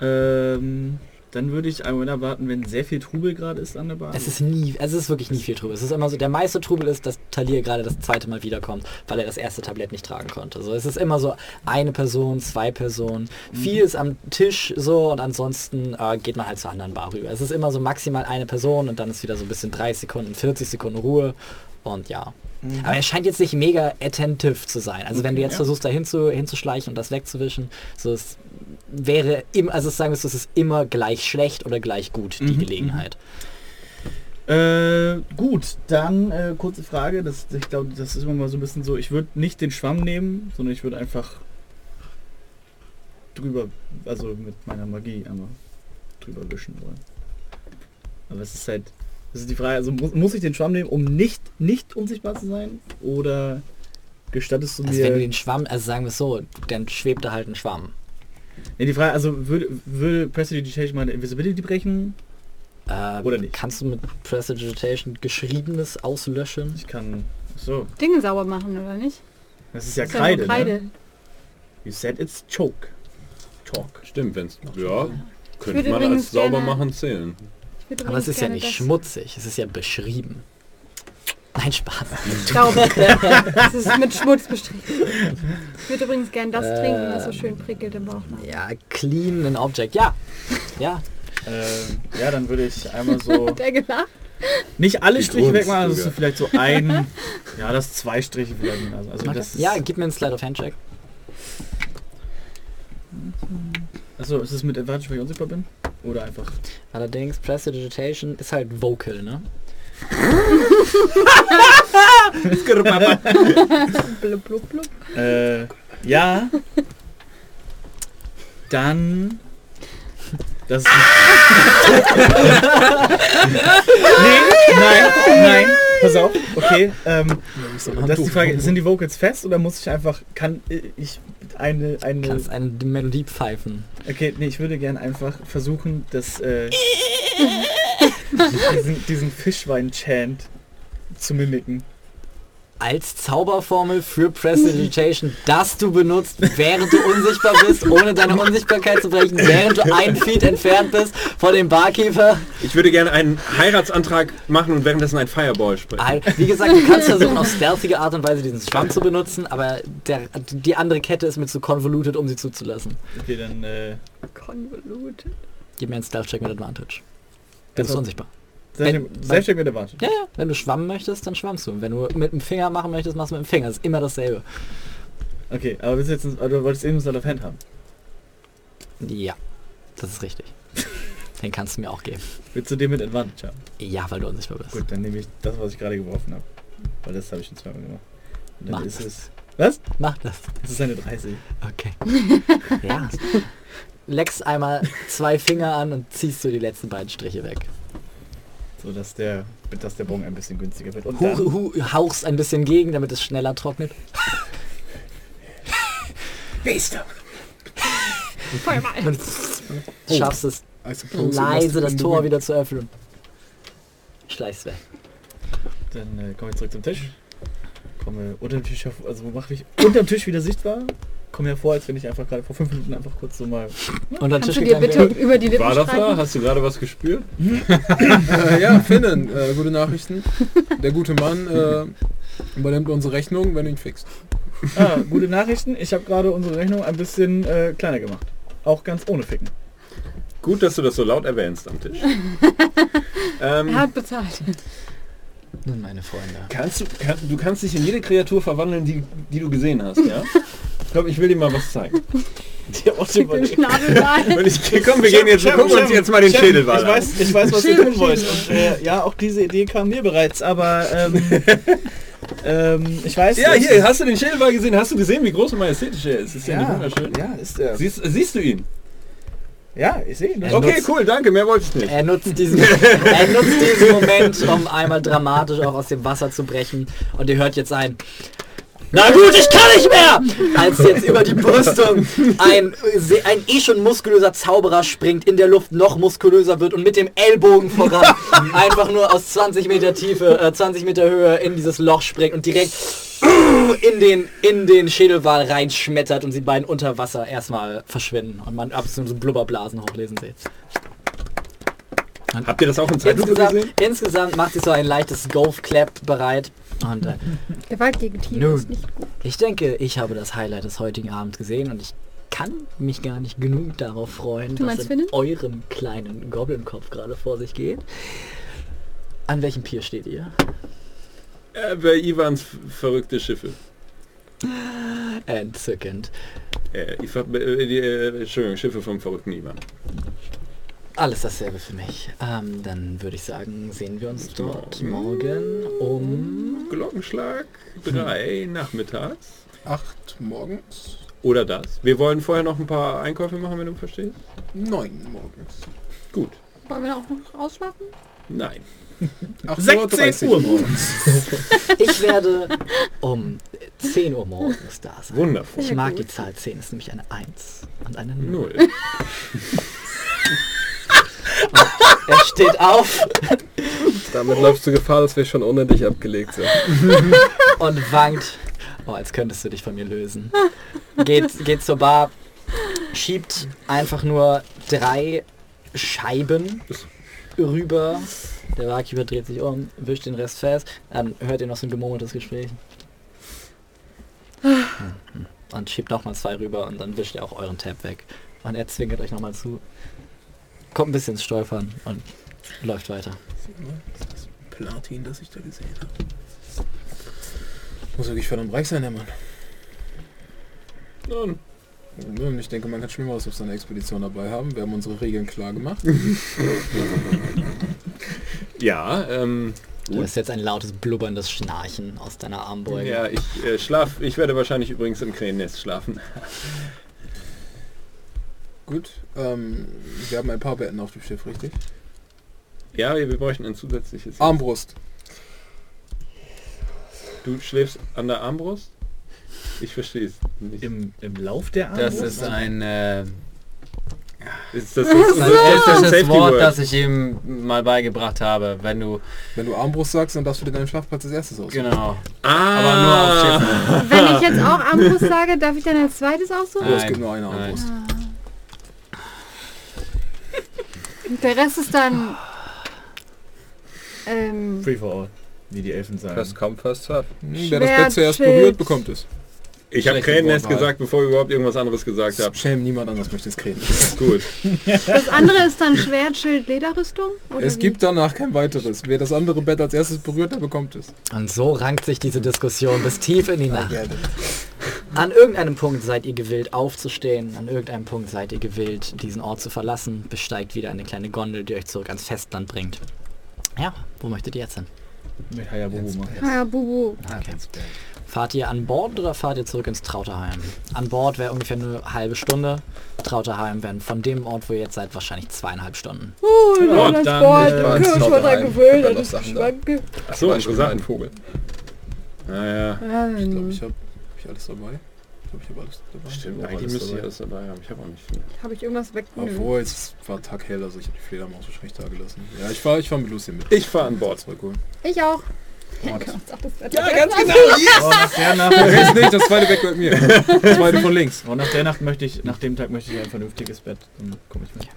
Ähm, dann würde ich Moment erwarten, wenn sehr viel Trubel gerade ist an der Bar. Es ist nie, es ist wirklich nie viel Trubel. Es ist immer so, der meiste Trubel ist, dass Talir gerade das zweite Mal wiederkommt, weil er das erste Tablett nicht tragen konnte. So, es ist immer so eine Person, zwei Personen. Viel ist am Tisch so und ansonsten äh, geht man halt zur anderen Bar rüber. Es ist immer so maximal eine Person und dann ist wieder so ein bisschen 30 Sekunden, 40 Sekunden Ruhe und ja. Mhm. Aber er scheint jetzt nicht mega attentive zu sein. Also wenn du Okay, jetzt ja. versuchst, da hinzu, hinzuschleichen und das wegzuwischen, so es wäre im, also sagen wir so, es ist immer gleich schlecht oder gleich gut, die Mhm, Gelegenheit. Äh, gut, dann äh, kurze Frage. Das, ich glaube, das ist immer mal so ein bisschen so. Ich würde nicht den Schwamm nehmen, sondern ich würde einfach drüber, also mit meiner Magie einmal drüber wischen wollen. Aber es ist halt, das ist die Frage, also muss, muss ich den Schwamm nehmen, um nicht, nicht unsichtbar zu sein? Oder gestattest du Also wenn du mir... den Schwamm, also sagen wir es so, dann schwebt da halt ein Schwamm. Nee, die Frage, also würde, würde Prestidigitation meine Invisibility brechen? Äh, Oder nicht? Kannst du mit Prestidigitation Geschriebenes auslöschen? Ich kann... So, Dinge sauber machen, oder nicht? das ist ja Das ist Kreide, nur Kreide. Ne? You said it's choke. Chalk. Stimmt, wenn's. Ja, könnte man als sauber gerne- machen zählen. Aber es ist ja nicht schmutzig, es ist ja beschrieben. Nein, Spaß. Staub. das ist mit Schmutz bestrichen. Ich würde übrigens gern das Äh, trinken, was so schön prickelt im Bauch. Ja, clean an object. Ja. Ja. Ähm, ja, dann würde ich einmal so... Hat er gelacht? Nicht alle Die Striche wegmachen, also vielleicht so ein... ja, das zwei Striche vielleicht. Also, also Okay. das Ja, gib mir einen Slide of Hand Check. Achso, ist es mit Advantage, weil ich unsichtbar bin? Oder einfach... Allerdings, Prestidigitation ist halt vocal, ne? Blub, blub, blub. Äh, ja. Dann... Das ist nee, nein, nein. Pass auf. Okay. Ähm, das ist die Frage, sind die Vocals fest oder muss ich einfach, kann ich eine, eine, kannst eine Melodie pfeifen. okay, nee, ich würde gern einfach versuchen, das, äh, diesen, diesen Fischwein-Chant zu mimiken. Als Zauberformel für Prestidigitation, das du benutzt, während du unsichtbar bist, ohne deine Unsichtbarkeit zu brechen, während du ein Feet entfernt bist von dem Barkeeper. Ich würde gerne einen Heiratsantrag machen und währenddessen ein Fireball sprechen. Wie gesagt, du kannst versuchen, auf stealthige Art und Weise diesen Schwamm zu benutzen, aber der, die andere Kette ist mir zu convoluted, um sie zuzulassen. Okay, dann, äh, Convoluted. Gib mir einen Stealth-Check mit Advantage. Du bist Also- unsichtbar. Wenn- Selbstständig mit Advantage. Ja, ja, wenn du schwammen möchtest, dann schwammst du. Wenn du mit dem Finger machen möchtest, machst du mit dem Finger. Das ist immer dasselbe. Okay, aber du jetzt, aber du wolltest eben Slide of Hand haben. Ja, das ist richtig. Den kannst du mir auch geben. Willst du den mit Advantage haben? Ja, weil du unsichtbar bist. Gut, dann nehme ich das, was ich gerade geworfen habe. Weil das habe ich schon zweimal gemacht. Und dann Mach ist das. es. Was? Mach das. Es ist eine 30. Okay. ja. Leckst einmal zwei Finger an und ziehst du die letzten beiden Striche weg. So dass der, dass der Bon ein bisschen günstiger wird. Und Hu, hu, hauchst ein bisschen gegen, damit es schneller trocknet. Feuerball. Und schaffst es it leise das Tor wieder zu öffnen. Schleichst weg. dann äh, komme ich zurück zum Tisch. Komme unter dem Tisch hervor, also mache ich unterm Tisch wieder sichtbar. Komme hervor, als wenn ich einfach gerade vor fünf Minuten einfach kurz so mal. Und dann Kannst Tisch du dir bitte über die Lippen War das da? Hast du gerade was gespürt? äh, ja, Finnen, äh, gute Nachrichten. Der gute Mann äh, übernimmt unsere Rechnung, wenn du ihn fixst. Ah, gute Nachrichten. Ich habe gerade unsere Rechnung ein bisschen äh, kleiner gemacht. Auch ganz ohne Ficken. Gut, dass du das so laut erwähnst am Tisch. ähm, Er hat bezahlt. Nun, meine Freunde. kannst du, kann, du kannst dich in jede Kreatur verwandeln, die, die du gesehen hast, ja? Ich glaube, ich will dir mal was zeigen. Schick den Schnabel rein. Und ich, komm, wir gehen jetzt, wir gucken uns jetzt mal den Chef, Schädelwall ich an. weiß, ich weiß, was ihr Schädel, tun wollt. Schädel. Und äh, ja, auch diese Idee kam mir bereits, aber ähm, ähm, ich weiß. Ja, hier, hast du den Schädelwall gesehen? Hast du gesehen, wie groß und majestätisch er ist? Ist ja, nicht ja, wunderschön. ja, ist er. Siehst, siehst du ihn? Ja, ich sehe ihn. Er Okay, nutzt- cool, danke, mehr wollte ich nicht. Er nutzt, diesen, er nutzt diesen Moment, um einmal dramatisch auch aus dem Wasser zu brechen. Und ihr hört jetzt ein... Na gut, ich kann nicht mehr! Als jetzt über die Brüstung ein, ein eh schon muskulöser Zauberer springt, in der Luft noch muskulöser wird und mit dem Ellbogen voran einfach nur aus 20 Meter Tiefe, äh, 20 Meter Höhe in dieses Loch springt und direkt in den, in den Schädelwal reinschmettert und sie beiden unter Wasser erstmal verschwinden und man ab und zu so Blubberblasen hochlesen sieht. Habt ihr das auch in Zeitlupe Insgesamt, gesehen? insgesamt macht sich so ein leichtes Golf-Clap bereit. Und äh, Gewalt gegen Tiere Nun. ist nicht gut. ich denke, ich habe das Highlight des heutigen Abends gesehen und ich kann mich gar nicht genug darauf freuen, Du was in Finnen? eurem kleinen Goblin-Kopf gerade vor sich geht. An welchem Pier steht ihr? Äh, bei Ivans verrückte Schiffe. Entzückend. Äh, Iva, äh, die, äh, Entschuldigung, Schiffe vom verrückten Ivan. Alles dasselbe für mich. Ähm, dann würde ich sagen, sehen wir uns dort morgen um... Glockenschlag 3 nachmittags. Acht morgens, Oder das. Wir wollen vorher noch ein paar Einkäufe machen, wenn du verstehst. neun morgens. Gut. Wollen wir auch noch ausschlafen? Nein. 8.30 Uhr morgens. Ich werde um 10 Uhr morgens da sein. Wundervoll. Ich mag die Zahl 10, ist nämlich eine 1 und eine 0. Null. Er steht auf Damit läufst du Gefahr, dass wir schon ohne dich abgelegt sind. und wankt. Oh, als könntest du dich von mir lösen. Geht, geht zur Bar, schiebt einfach nur drei Scheiben rüber. Der Barkeeper dreht sich um, wischt den Rest fest. Dann hört ihr noch so ein gemurmeltes Gespräch. Und schiebt nochmal zwei rüber und dann wischt ihr auch euren Tab weg. Und er zwinkert euch nochmal zu. Kommt ein bisschen ins Stolpern und läuft weiter. Platin, das ich da gesehen habe. Muss wirklich verdammt reich sein, der Mann. Nun, und Ich denke, man kann Schlimmeres auf seiner Expedition dabei haben. Wir haben unsere Regeln klar gemacht. Ja, ähm, Du gut. hast jetzt ein lautes, blubberndes Schnarchen aus deiner Armbeuge. Ja, ich äh, schlaf. Ich werde wahrscheinlich übrigens im Krähennest schlafen. Gut, ähm, wir haben ein paar Betten auf dem Schiff, richtig? Ja, wir bräuchten ein zusätzliches. Armbrust. Du schläfst an der Armbrust? Ich verstehe es nicht. Im, Im Lauf der Das Armbrust? ist ein äh, Ist das, ist, ein Safety Wort, Word? das ich ihm mal beigebracht habe. Wenn du Wenn du Armbrust sagst, dann darfst du dir deinen Schlafplatz als erstes aussuchen. genau, Ah, aber nur auf Schiffen. Wenn ich jetzt auch Armbrust sage, darf ich dann als zweites aussuchen? Oh, es Nein, gibt nur eine nein. Armbrust. Und der Rest ist dann... Ähm, Free for all, wie die Elfen sagen. First come, first serve. Hm, Wer das zuerst Schild. berührt, bekommt es. Ich habe Krähennest gesagt, bevor ich überhaupt irgendwas anderes gesagt habe. Schämen niemand anders möchte es kriegen. Gut. das andere ist dann Schwert, Schild, Lederrüstung? Oder Es wie? gibt danach kein weiteres. Wer das andere Bett als erstes berührt, der bekommt es. Und so rankt sich diese Diskussion bis tief in die Nacht. Gerne. An irgendeinem Punkt seid ihr gewillt aufzustehen, an irgendeinem Punkt seid ihr gewillt, diesen Ort zu verlassen, besteigt wieder eine kleine Gondel, die euch zurück ans Festland bringt. Ja, wo möchtet ihr jetzt hin? Mit Hayabubu machen. Ah, ja, Bubu. Okay. Fahrt ihr an Bord oder fahrt ihr zurück ins Trauterheim? An Bord wäre ungefähr eine halbe Stunde. Trauterheim wären von dem Ort, wo ihr jetzt seid, wahrscheinlich zweieinhalb Stunden. Uh, Ja, dann, Sport, äh, können wir schon dran Da das ist Sachen da. Schwanke. Achso, Beispiel Sachen. ein Vogel. Naja, Ich glaube, ich habe hab ich alles dabei. Ich glaube, ich habe alles dabei. stimmt. Ich Eigentlich alles müsste ich dabei. alles dabei haben. Ich habe auch nicht viel. Habe ich irgendwas weg? Nö. Obwohl, es war Tag hell, also ich habe die Fledermaus wahrscheinlich da gelassen. Ja, ich fahr, ich fahr mit Lucy mit. Ich fahre an Bord. Ich auch. Oh, das- Ja, ganz genau. Oh, nach der Nacht, Jetzt nicht, das zweite weg gehört mir. Das zweite von links. oh, nach der Nacht möchte ich, nach dem Tag möchte ich ein vernünftiges Bett. Dann komme ich mit.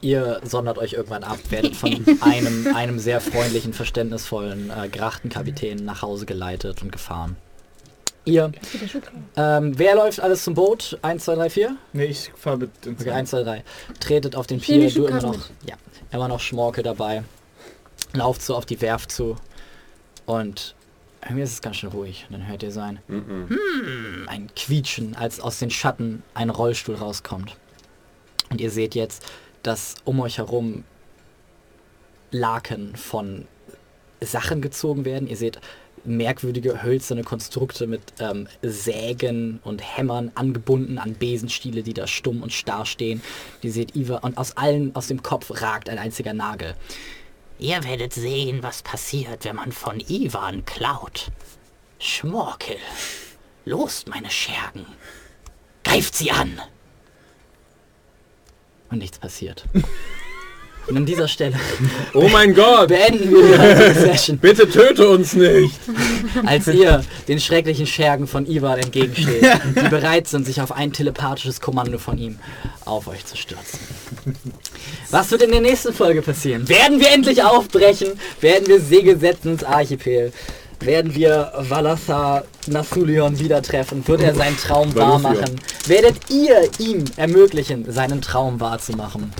Ihr sondert euch irgendwann ab, werdet von einem, einem sehr freundlichen, verständnisvollen äh, Grachtenkapitän nach Hause geleitet und gefahren. Ihr, ähm, wer läuft alles zum Boot? 1, 2, 3, 4? Nee, ich fahre mit ins Okay, 1, 2, 3. Tretet auf den Pier, du immer noch, ja, immer noch Schmorke dabei. Lauft so auf die Werft zu und irgendwie ist es ganz schön ruhig. Und dann hört ihr sein Mhm. hm, ein Quietschen, als aus den Schatten ein Rollstuhl rauskommt. Und ihr seht jetzt, dass um euch herum Laken von Sachen gezogen werden. Ihr seht merkwürdige hölzerne Konstrukte mit ähm, Sägen und Hämmern angebunden an Besenstiele, die da stumm und starr stehen. Ihr seht Iva und aus allen, aus dem Kopf ragt ein einziger Nagel. Ihr werdet sehen, was passiert, wenn man von Ivan klaut. Schmorkel, lost meine Schergen. Greift sie an. Und nichts passiert. Und an dieser Stelle Oh mein Gott! beenden wir die heutige Session. Bitte töte uns nicht! als ihr den schrecklichen Schergen von Ivan entgegensteht, die bereit sind, sich auf ein telepathisches Kommando von ihm auf euch zu stürzen. Was wird in der nächsten Folge passieren? Werden wir endlich aufbrechen? Werden wir Segel setzen ins Archipel? Werden wir Valathar Nathulion wieder treffen? Wird er seinen Traum wahr machen? Werdet ihr ihm ermöglichen, seinen Traum wahrzumachen?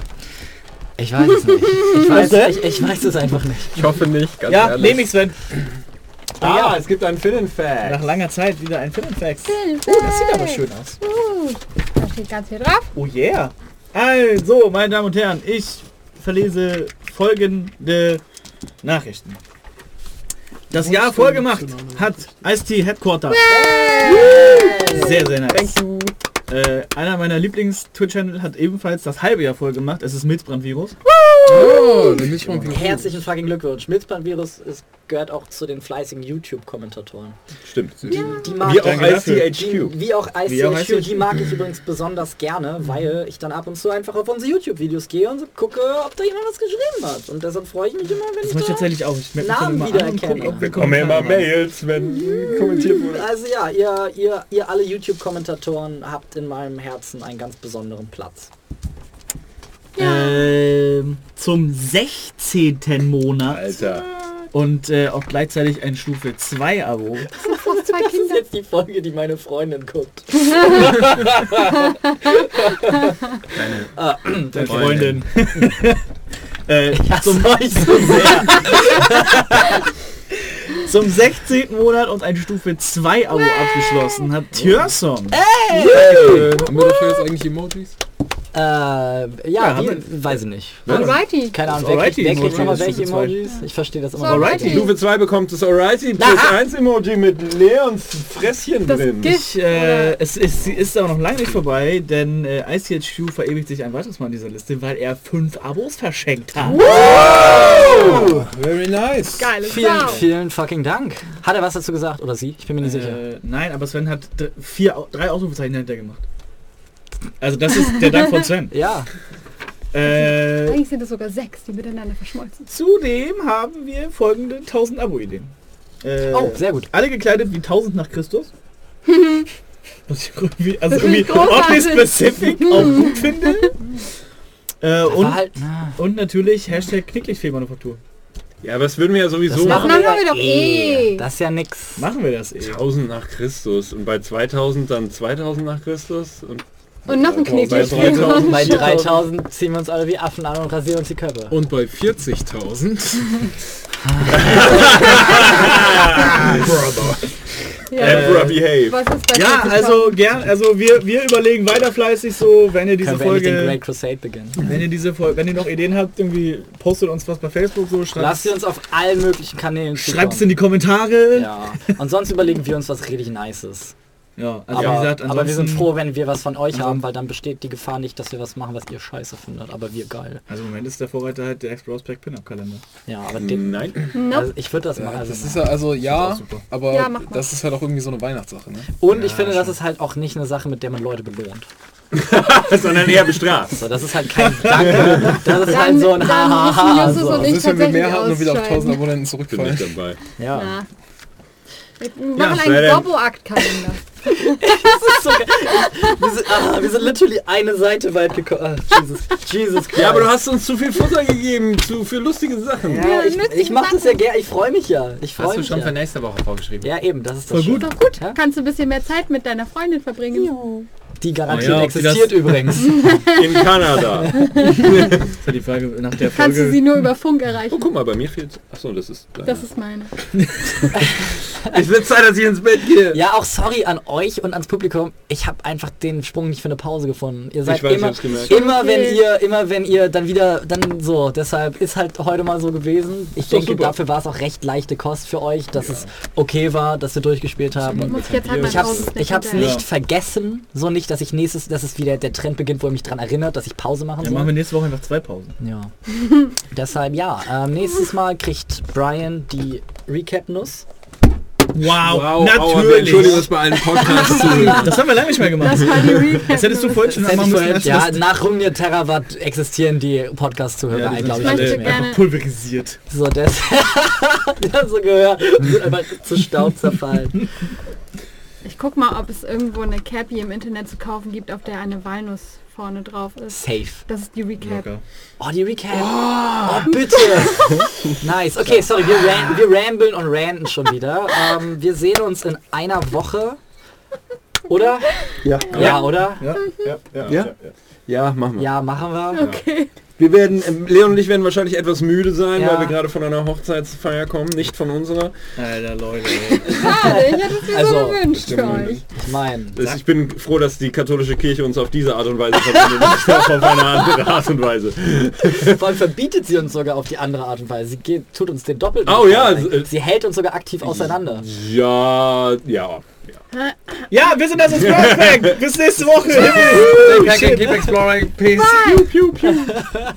Ich weiß es nicht. Ich weiß, ich, ich weiß es einfach nicht. Ich hoffe nicht, ganz Ja, ehrlich. nehme ich Sven. Ah, es gibt einen Finnen-Fact. Nach langer Zeit wieder ein Facts. Oh, das sieht aber schön aus. Uh, da steht ganz viel drauf. Oh yeah. Also, meine Damen und Herren, ich verlese folgende Nachrichten. Das Jahr vollgemacht hat Ice-T Headquarter. Sehr, sehr nice. Äh, einer meiner Lieblings-Twitch-Channel hat ebenfalls das halbe Jahr voll gemacht. Es ist Milzbrand-Virus. Oh, Herzlichen fucking Glückwunsch. Milzbrand-Virus ist- gehört auch zu den fleißigen YouTube-Kommentatoren. Stimmt. Die, die mag Wie auch. ICHQ. Die, wie auch Wie auch ICHQ, die ICHQ. mag ich übrigens besonders gerne, weil ich dann ab und zu einfach auf unsere YouTube-Videos gehe und so gucke, ob da jemand was geschrieben hat. Und deshalb freue ich mich immer, wenn Das ich ich da... tatsächlich auch. Ich Namen ob wir kommen ja immer. Mails, wenn kommentiert wurde. Also ja, ihr, ihr, ihr alle YouTube-Kommentatoren habt in meinem Herzen einen ganz besonderen Platz. Ähm, zum 16. Monat Alter. und äh, auch gleichzeitig ein Stufe 2 Abo. Fast zwei Das ist jetzt die Folge, die meine Freundin guckt. ah, Deine Freundin. äh, zum, euch so sehr. zum 16. Monat und ein Stufe 2 Abo abgeschlossen hat Tjörson. Äh, haben wir dafür jetzt eigentlich Emojis? Äh, ja, Ja, haben weiß ich nicht. Alrighty. Keine Ahnung, wer kriegt, wer nochmal welche Stufe zwei. Emojis? Ich verstehe das immer So, noch Alrighty. nicht. Stufe 2 bekommt das Alrighty plus Na, ah. 1 Emoji mit Leons Fresschen Das drin. Gift. Ich, äh, es ist, sie ist aber noch lange nicht vorbei, denn äh, ICHQ verewigt sich ein weiteres Mal in dieser Liste, weil er fünf Abos verschenkt hat. Very nice. Geile Vielen, Sau. vielen fucking Dank. Hat er was dazu gesagt? Oder sie? Ich bin mir nicht sicher. Äh, nein, aber Sven hat vier, drei Ausrufezeichen hinter gemacht. Also das ist der Dank von Sven. Ja, Äh, Eigentlich sind es sogar sechs, die miteinander verschmolzen. zudem haben wir folgende 1000 Abo-Ideen. Äh, oh, sehr gut. Alle gekleidet wie 1000 nach Christus. Was ich irgendwie, also irgendwie specific auch gut finde. Äh, Und halt, na, und natürlich Hashtag Knicklichfehlmanufaktur. Ja, aber das würden wir ja sowieso das machen. machen wir doch eh. Das ist ja nix. Machen wir das eh. 1000 nach Christus und bei 2000 dann 2000 nach Christus und Und noch ein Bei Knicklicht. 3000 Bei 3000 ziehen wir uns alle wie Affen an und rasieren uns die Köpfe. Und bei 40.000 Ja. Emperor behave. Ja, 40.000? also gern, also wir, wir überlegen weiter fleißig so, wenn ihr diese Können wir den Folge, Great Crusade beginnen. wenn ihr diese Folge, wenn ihr noch Ideen habt, irgendwie postet uns was bei Facebook so, schreibt, Lasst sie uns auf allen möglichen Kanälen schreibt es in die Kommentare. Ja. Und sonst überlegen wir uns was richtig Nices. Ja, also aber, wie gesagt, aber wir sind froh, wenn wir was von euch Also- haben, weil dann besteht die Gefahr nicht, dass wir was machen, was ihr scheiße findet. Aber wir geil. Also im Moment ist der Vorreiter halt der Explorers Pack Pin-Up Kalender. Ja, aber den, Nein. Nope. also ich würde das machen. Also das ist ja also ja, aber Ja, das ist halt auch irgendwie so eine Weihnachtssache. Ne? Und ich Ja, finde, das ist halt auch nicht eine Sache, mit der man Leute belohnt. Sondern eher bestraft. So, das ist halt kein Danke. Das ist halt so ein dann Hahaha. müssen Justus So. Was ich ist, wenn wir mehr haben und wieder auf 1000 ausscheiden. Abonnenten Bin zurückfallen? nicht dabei. Ja. Ja. Wir Ja, machen sei einen denn- Gobbo-Akt-Kalender. Das ist so geil. wir, sind, ah, wir sind literally eine Seite weit gekommen. Ah, Jesus, Jesus Christ. Ja, aber du hast uns zu viel Futter gegeben, zu viel lustige Sachen. Ja, Ja, ich, ich mach das ja gerne. Ich freue mich ja. Ich freue Hast du mich schon ja. für nächste Woche vorgeschrieben? Ja, eben, das ist Voll das gut. Schöne. Doch gut, Ja? kannst du ein bisschen mehr Zeit mit deiner Freundin verbringen. Die garantiert Oh ja, existiert übrigens. In Kanada. Das ist ja die Frage nach der Kannst du sie Folge. nur über Funk Oh, erreichen. guck mal, bei mir fehlt... Achso, das ist... Das ist meine. es wird Zeit, dass ich ins Bett gehe. Ja, auch sorry an euch und ans Publikum. Ich habe einfach den Sprung nicht für eine Pause gefunden. Ihr seid Ich weiß, ich immer, immer Okay. wenn ihr, immer wenn ihr dann wieder, dann so. Deshalb ist halt heute mal so gewesen. Ich doch denke, super. dafür war es auch recht leichte Kost für euch, dass es okay war, dass wir durchgespielt haben. Ich halt Ich ich hab's hinterher. nicht vergessen, so nicht, dass ich nächstes, dass es wieder der Trend beginnt, wo ihr mich dran erinnert, dass ich Pause machen Ja, soll. machen wir nächste Woche einfach zwei Pausen. Ja. Deshalb ja. Ähm, nächstes Mal kriegt Brian die Recap-Nuss. Wow, Wow, natürlich. Entschuldigung, dass bei allen Podcasts zu. das haben wir lange nicht mehr gemacht. Das war die Recap. Das hättest du vorhin schon Das machen müssen. ja, das- nach Runge Terawatt existieren die Podcast-Zuhörer, Ja, glaube ich, nicht mehr. gerne- einfach pulverisiert. So, das ja, so gehört. Wird einfach zu Staub zerfallen. Guck mal, ob es irgendwo eine Cappy im Internet zu kaufen gibt, auf der eine Walnuss vorne drauf ist. Safe. Das ist die Recap. Locker. Oh, die Recap. Oh, bitte. nice. Okay, sorry, wir, ran wir rambeln und ranten schon wieder. Ähm, wir sehen uns in einer Woche. Oder? Ja. Ja, oder? Ja. Ja, ja, ja. Ja, machen wir. Ja, machen wir. Okay. Wir werden, ähm, Leon und ich werden wahrscheinlich etwas müde sein, Ja. weil wir gerade von einer Hochzeitsfeier kommen, nicht von unserer. Alter, Leute. Schade, ich hätte es mir Also, so gewünscht für euch. Ich meine, ich bin froh, dass die katholische Kirche uns auf diese Art und Weise verbindet, nicht auf eine andere Art und Weise. vor allem verbietet sie uns sogar auf die andere Art und Weise. Sie geht, tut uns den doppelten. Oh ja, äh, Sie hält uns sogar aktiv auseinander. Ja, ja, ja. Wir sind das Explorers Pack. Bis nächste Woche. Keep exploring. Peace. Bye.